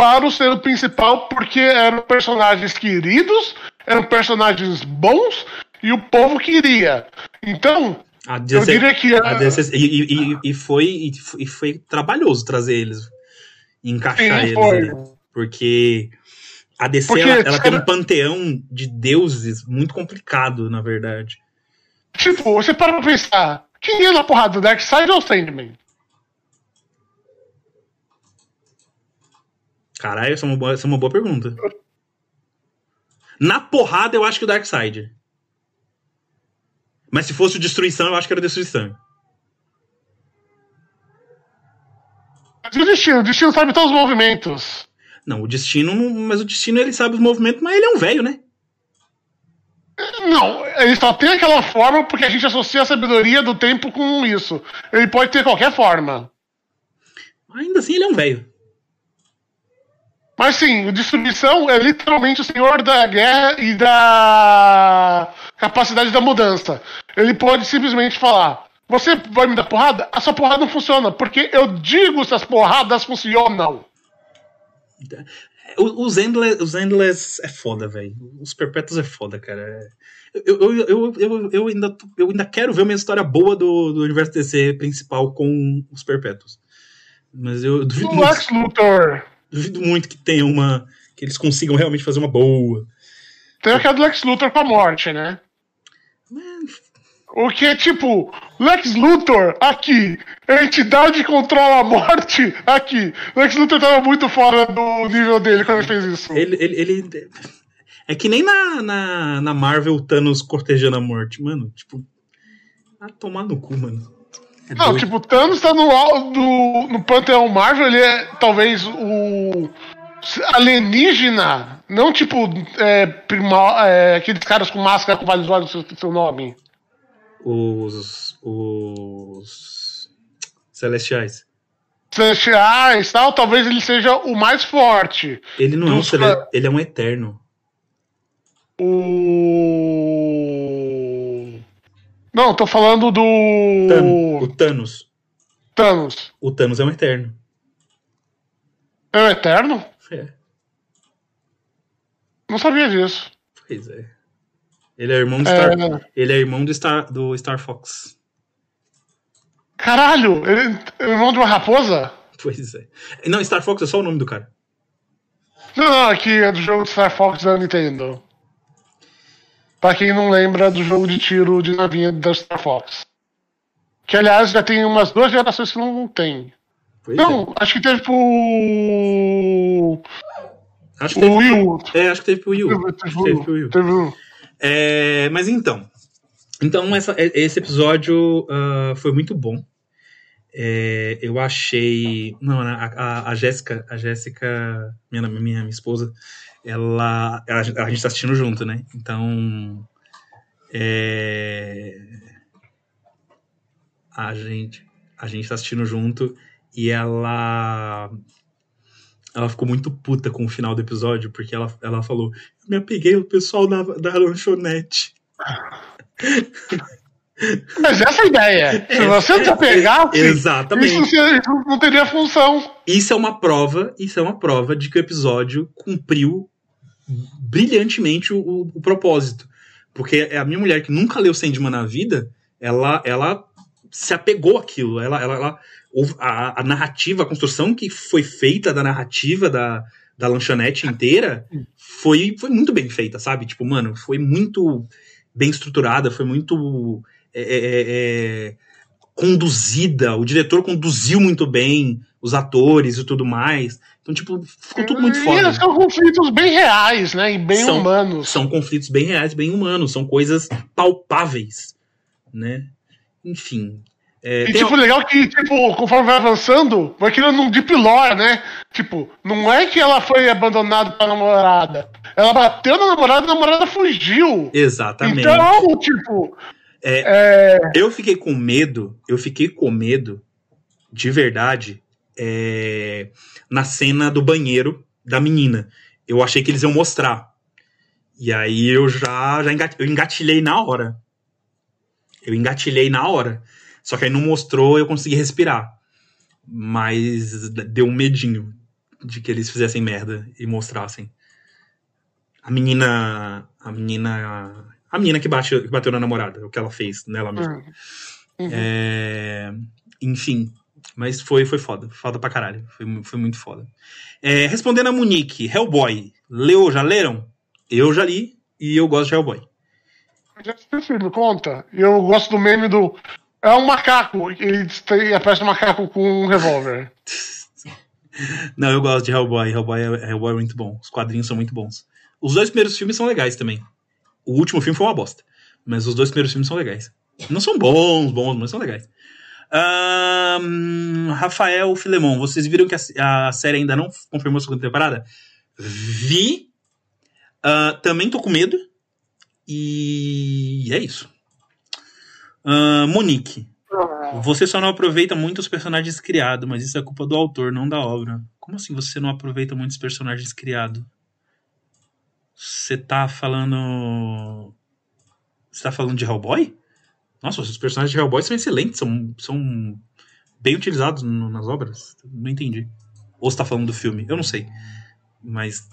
para o selo principal porque eram personagens queridos, eram personagens bons e o povo queria. Então, DC, eu diria que. A DC, e, e, e, foi, e foi trabalhoso trazer eles encaixar Sim, eles. Né? Porque a DC Porque, ela, ela tem um panteão de deuses muito complicado, na verdade. Tipo, você para pra pensar, quem é na porrada do Darkseid ou Sandman? Caralho, essa é uma boa, essa é uma boa pergunta. Na porrada, eu acho que o Darkseid. Mas se fosse o Destruição, eu acho que era Destruição. o destino, o destino sabe todos os movimentos. Não, o destino, mas o destino ele sabe os movimentos, mas ele é um velho, né? Não, ele só tem aquela forma porque a gente associa a sabedoria do tempo com isso. Ele pode ter qualquer forma. Ainda assim, ele é um velho. Mas sim, o Destruição é literalmente o senhor da guerra e da capacidade da mudança. Ele pode simplesmente falar: você vai me dar porrada? A sua porrada não funciona, porque eu digo se as porradas funcionam. Os Endless, os Endless é foda, velho. Os Perpétuos é foda, cara. Eu, eu, eu, eu, eu, ainda, eu ainda quero ver uma história boa do, do universo DC principal com os Perpétuos. Mas eu duvido. Lex Luthor. Duvido muito que tenha uma. que eles consigam realmente fazer uma boa. Tem aquela do Lex Luthor com a morte, né? O que é tipo, Lex Luthor, aqui. A entidade controla a morte, aqui. Lex Luthor tava muito fora do nível dele quando ele fez isso. Ele. ele, ele... É que nem na, na, na Marvel Thanos cortejando a morte, mano. Tipo. Ah, tomar no cu, mano. Não, tipo, Thanos tá no, no, no Panteão Marvel, ele é talvez o alienígena, não tipo é, primal, é, aqueles caras com máscara com vários olhos, seu, seu nome os, os Celestiais. Celestiais, tal, talvez ele seja o mais forte. Ele não é um cele... ele é um eterno. O Não, tô falando do Thanos. o Thanos. Thanos. O Thanos é um eterno. É um eterno? É. Não sabia disso. Pois é. Ele é irmão do Star, é... ele é irmão do Star, do Star Fox. Caralho, ele é irmão de uma raposa? Pois é. Não, Star Fox é só o nome do cara. Não, não, aqui é do jogo Star Fox da Nintendo. Pra quem não lembra do jogo de tiro de navinha da Star Fox. Que aliás já tem umas duas gerações que não tem. Pois não, é. acho que teve pro. Acho que teve o Wii U. É, acho que teve pro Wii U. Teve, teve, teve U. Teve, é, mas então. Então, essa, esse episódio uh, foi muito bom. É, eu achei. Não, a, a, a Jéssica, a Jéssica, minha, minha, minha esposa, ela. A, a gente tá assistindo junto, né? Então. É, a gente. A gente tá assistindo junto e ela ela ficou muito puta com o final do episódio, porque ela, ela falou: Eu me apeguei ao pessoal da, da lanchonete. Mas essa é a ideia. Se você se apegasse, Exatamente. Isso, não teria função. Isso é uma prova, isso é uma prova de que o episódio cumpriu brilhantemente o, o propósito. Porque é a minha mulher que nunca leu Sandman na vida, ela, ela se apegou àquilo. Ela, ela, ela a, a, narrativa, a construção que foi feita da narrativa da, da lanchonete inteira foi, foi muito bem feita, sabe? Tipo, mano, foi muito bem estruturada, foi muito é, é, é, conduzida. O diretor conduziu muito bem os atores e tudo mais. Então, tipo, ficou tudo muito foda. E são conflitos bem reais, né? E bem São- humanos. São conflitos bem reais, bem humanos, são coisas palpáveis, né? Enfim. É, E, tipo, legal que, tipo, conforme vai avançando, vai criando um deep lore, né? Tipo, não é que ela foi abandonada pela namorada. Ela bateu na namorada, a namorada fugiu. Exatamente. Então, tipo, É, Eu fiquei com medo, eu fiquei com medo, de verdade, é, na cena do banheiro da menina. Eu achei que eles iam mostrar. E aí eu já, já engat- eu engatilhei na hora. Eu engatilhei na hora. Só que aí não mostrou, eu consegui respirar. Mas deu um medinho de que eles fizessem merda e mostrassem. A menina. A menina. A menina que, bate, que bateu na namorada, o que ela fez nela mesma. Uhum. É, enfim, mas foi, foi foda. Foda pra caralho. Foi, foi muito foda. É, respondendo a Monique, Hellboy. Leu, já leram? Eu já li e eu gosto de Hellboy. já me conta. Eu gosto do meme do. É um macaco. Ele tem, aparece um macaco com um revólver. Não, eu gosto de Hellboy. Hellboy é, Hellboy é muito bom. Os quadrinhos são muito bons. Os dois primeiros filmes são legais também. O último filme foi uma bosta. Mas os dois primeiros filmes são legais. Não são bons, bons, mas são legais. Rafael Filemon, vocês viram que a, a série ainda não confirmou a segunda temporada? Vi. Ah, também tô com medo. E é isso. Ah, Monique, você só não aproveita muito os personagens criados, mas isso é culpa do autor, não da obra. Como assim você não aproveita muitos personagens criados? Você tá falando. Você tá falando de Hellboy? Nossa, os personagens de Hellboy são excelentes, são, são bem utilizados no- nas obras. Não entendi. Ou você tá falando do filme? Eu não sei. Mas.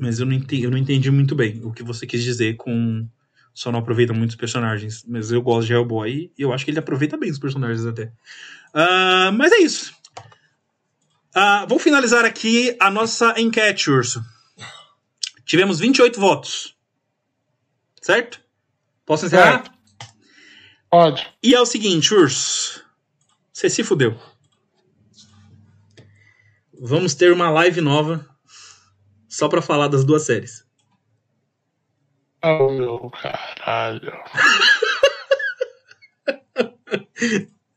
Mas eu não entendi, eu não entendi muito bem o que você quis dizer com só não aproveita muitos personagens. Mas eu gosto de Hellboy e eu acho que ele aproveita bem os personagens até. Ah, mas é isso. Ah, vou finalizar aqui a nossa enquete, Urso. Tivemos 28 votos. Certo? Posso encerrar? Certo. Pode. E é o seguinte, Urso. Você se fudeu. Vamos ter uma live nova só pra falar das duas séries. Oh, meu caralho.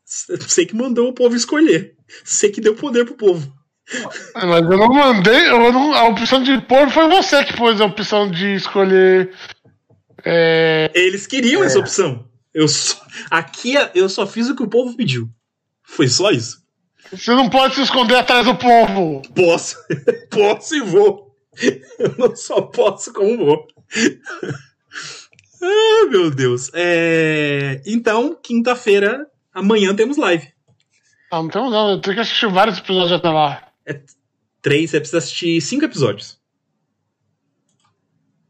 Você que mandou o povo escolher. Você que deu poder pro povo. Mas eu não mandei. Eu não, a opção de pôr foi você que pôs a opção de escolher. É, Eles queriam essa opção. Eu só, aqui eu só fiz o que o povo pediu. Foi só isso. você não pode se esconder atrás do povo. Posso, posso e vou. Eu não só posso como vou. ah, meu Deus. É, Então, quinta-feira, amanhã temos live. Não, não temos não. Eu tenho que assistir vários episódios até lá. Três, você precisa assistir cinco episódios.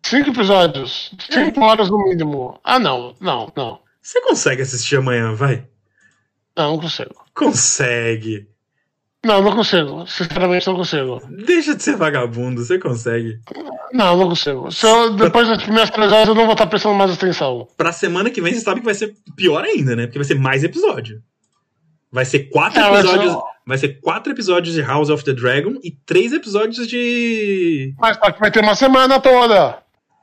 Cinco episódios. Cinco horas no mínimo. Ah, não. Não, não. Você consegue assistir amanhã, vai? Não, não consigo. Consegue. Não, não consigo. Sinceramente, não consigo. Deixa de ser vagabundo, você consegue. Não, não consigo. Se eu, depois das primeiras três horas eu não vou estar prestando mais atenção. Pra semana que vem, você sabe que vai ser pior ainda, né? Porque vai ser mais episódio. Vai ser quatro É, episódios. eu- Vai ser quatro episódios de House of the Dragon e três episódios de. Mas vai ter uma semana toda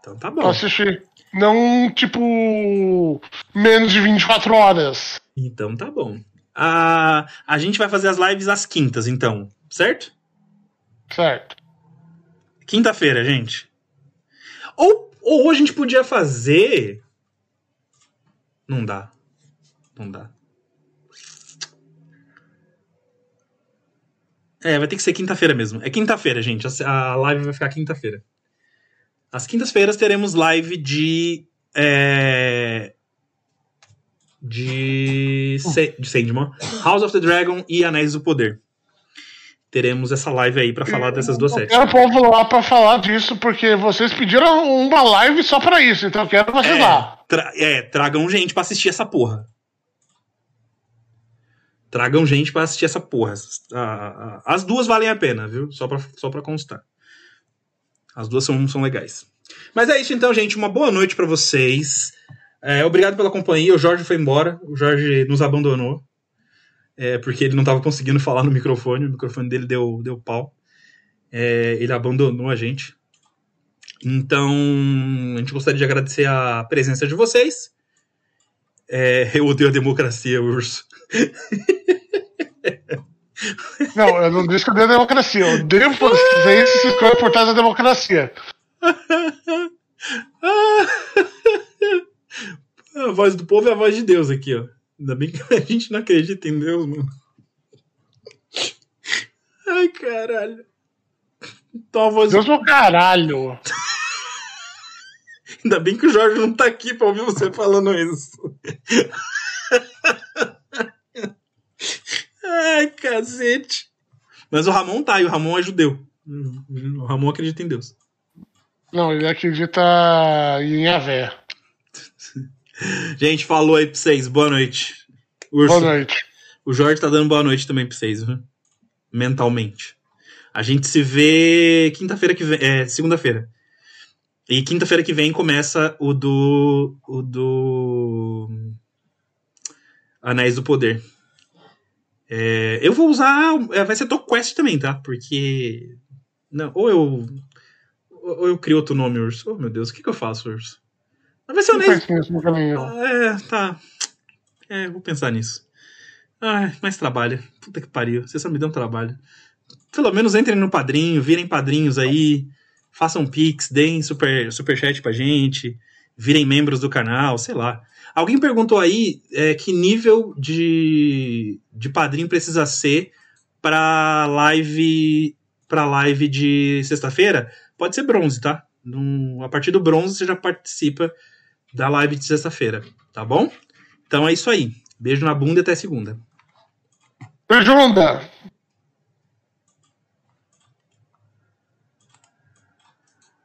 Então tá pra bom. assistir. Não, tipo, menos de 24 horas. Então tá bom. A, a gente vai fazer as lives às quintas, então. Certo? Certo. Quinta-feira, gente. Ou, ou a gente podia fazer. Não dá. Não dá. É, vai ter que ser quinta-feira mesmo. É quinta-feira, gente. A live vai ficar quinta-feira. Às quintas-feiras teremos live de. É, de. De Sandman, House of the Dragon e Anéis do Poder. Teremos essa live aí pra falar dessas duas Eu séries. quero o povo lá pra falar disso, porque vocês pediram uma live só pra isso, então eu quero vocês É, lá. tra- é, tragam gente pra assistir essa porra. Tragam gente para assistir essa porra. As duas valem a pena, viu? Só pra, só pra constar. As duas são, são legais. Mas é isso então, gente. Uma boa noite para vocês. É, obrigado pela companhia. O Jorge foi embora. O Jorge nos abandonou. É, porque ele não estava conseguindo falar no microfone. O microfone dele deu, deu pau. É, ele abandonou a gente. Então, a gente gostaria de agradecer a presença de vocês. É, eu odeio a democracia, Urso. Não, eu não disse que eu odeio a democracia. Eu odeio vocês se escolhem por trás da democracia. A voz do povo é a voz de Deus aqui, ó. Ainda bem que a gente não acredita em Deus, mano. Ai, caralho. Então a voz. Deus do caralho. Ainda bem que o Jorge não tá aqui pra ouvir você falando isso. Ai, cacete. Mas o Ramon tá, e o Ramon é judeu. O Ramon acredita em Deus. Não, ele acredita em Avé. Gente, falou aí pra vocês. Boa noite. Urso. Boa noite. O Jorge tá dando boa noite também pra vocês, viu? Mentalmente. A gente se vê quinta-feira que vem. É, segunda-feira. E quinta-feira que vem começa o do. O do. Anéis do Poder. É, eu vou usar. É, vai ser Top Quest também, tá? Porque. Não, ou eu. Ou eu crio outro nome, Urso. Oh, meu Deus, o que, que eu faço, Urso? Vai ser honesto. É, tá. É, vou pensar nisso. Ai, mais trabalho. Puta que pariu. Vocês só me dão trabalho. Pelo menos entrem no padrinho, virem padrinhos aí. Façam pix, deem super, superchat pra gente. Virem membros do canal, sei lá. Alguém perguntou aí é, que nível de, de padrinho precisa ser para live para live de sexta-feira. Pode ser bronze, tá? A partir do bronze você já participa da live de sexta-feira, tá bom? Então é isso aí. Beijo na bunda e até segunda. Beijo, bunda!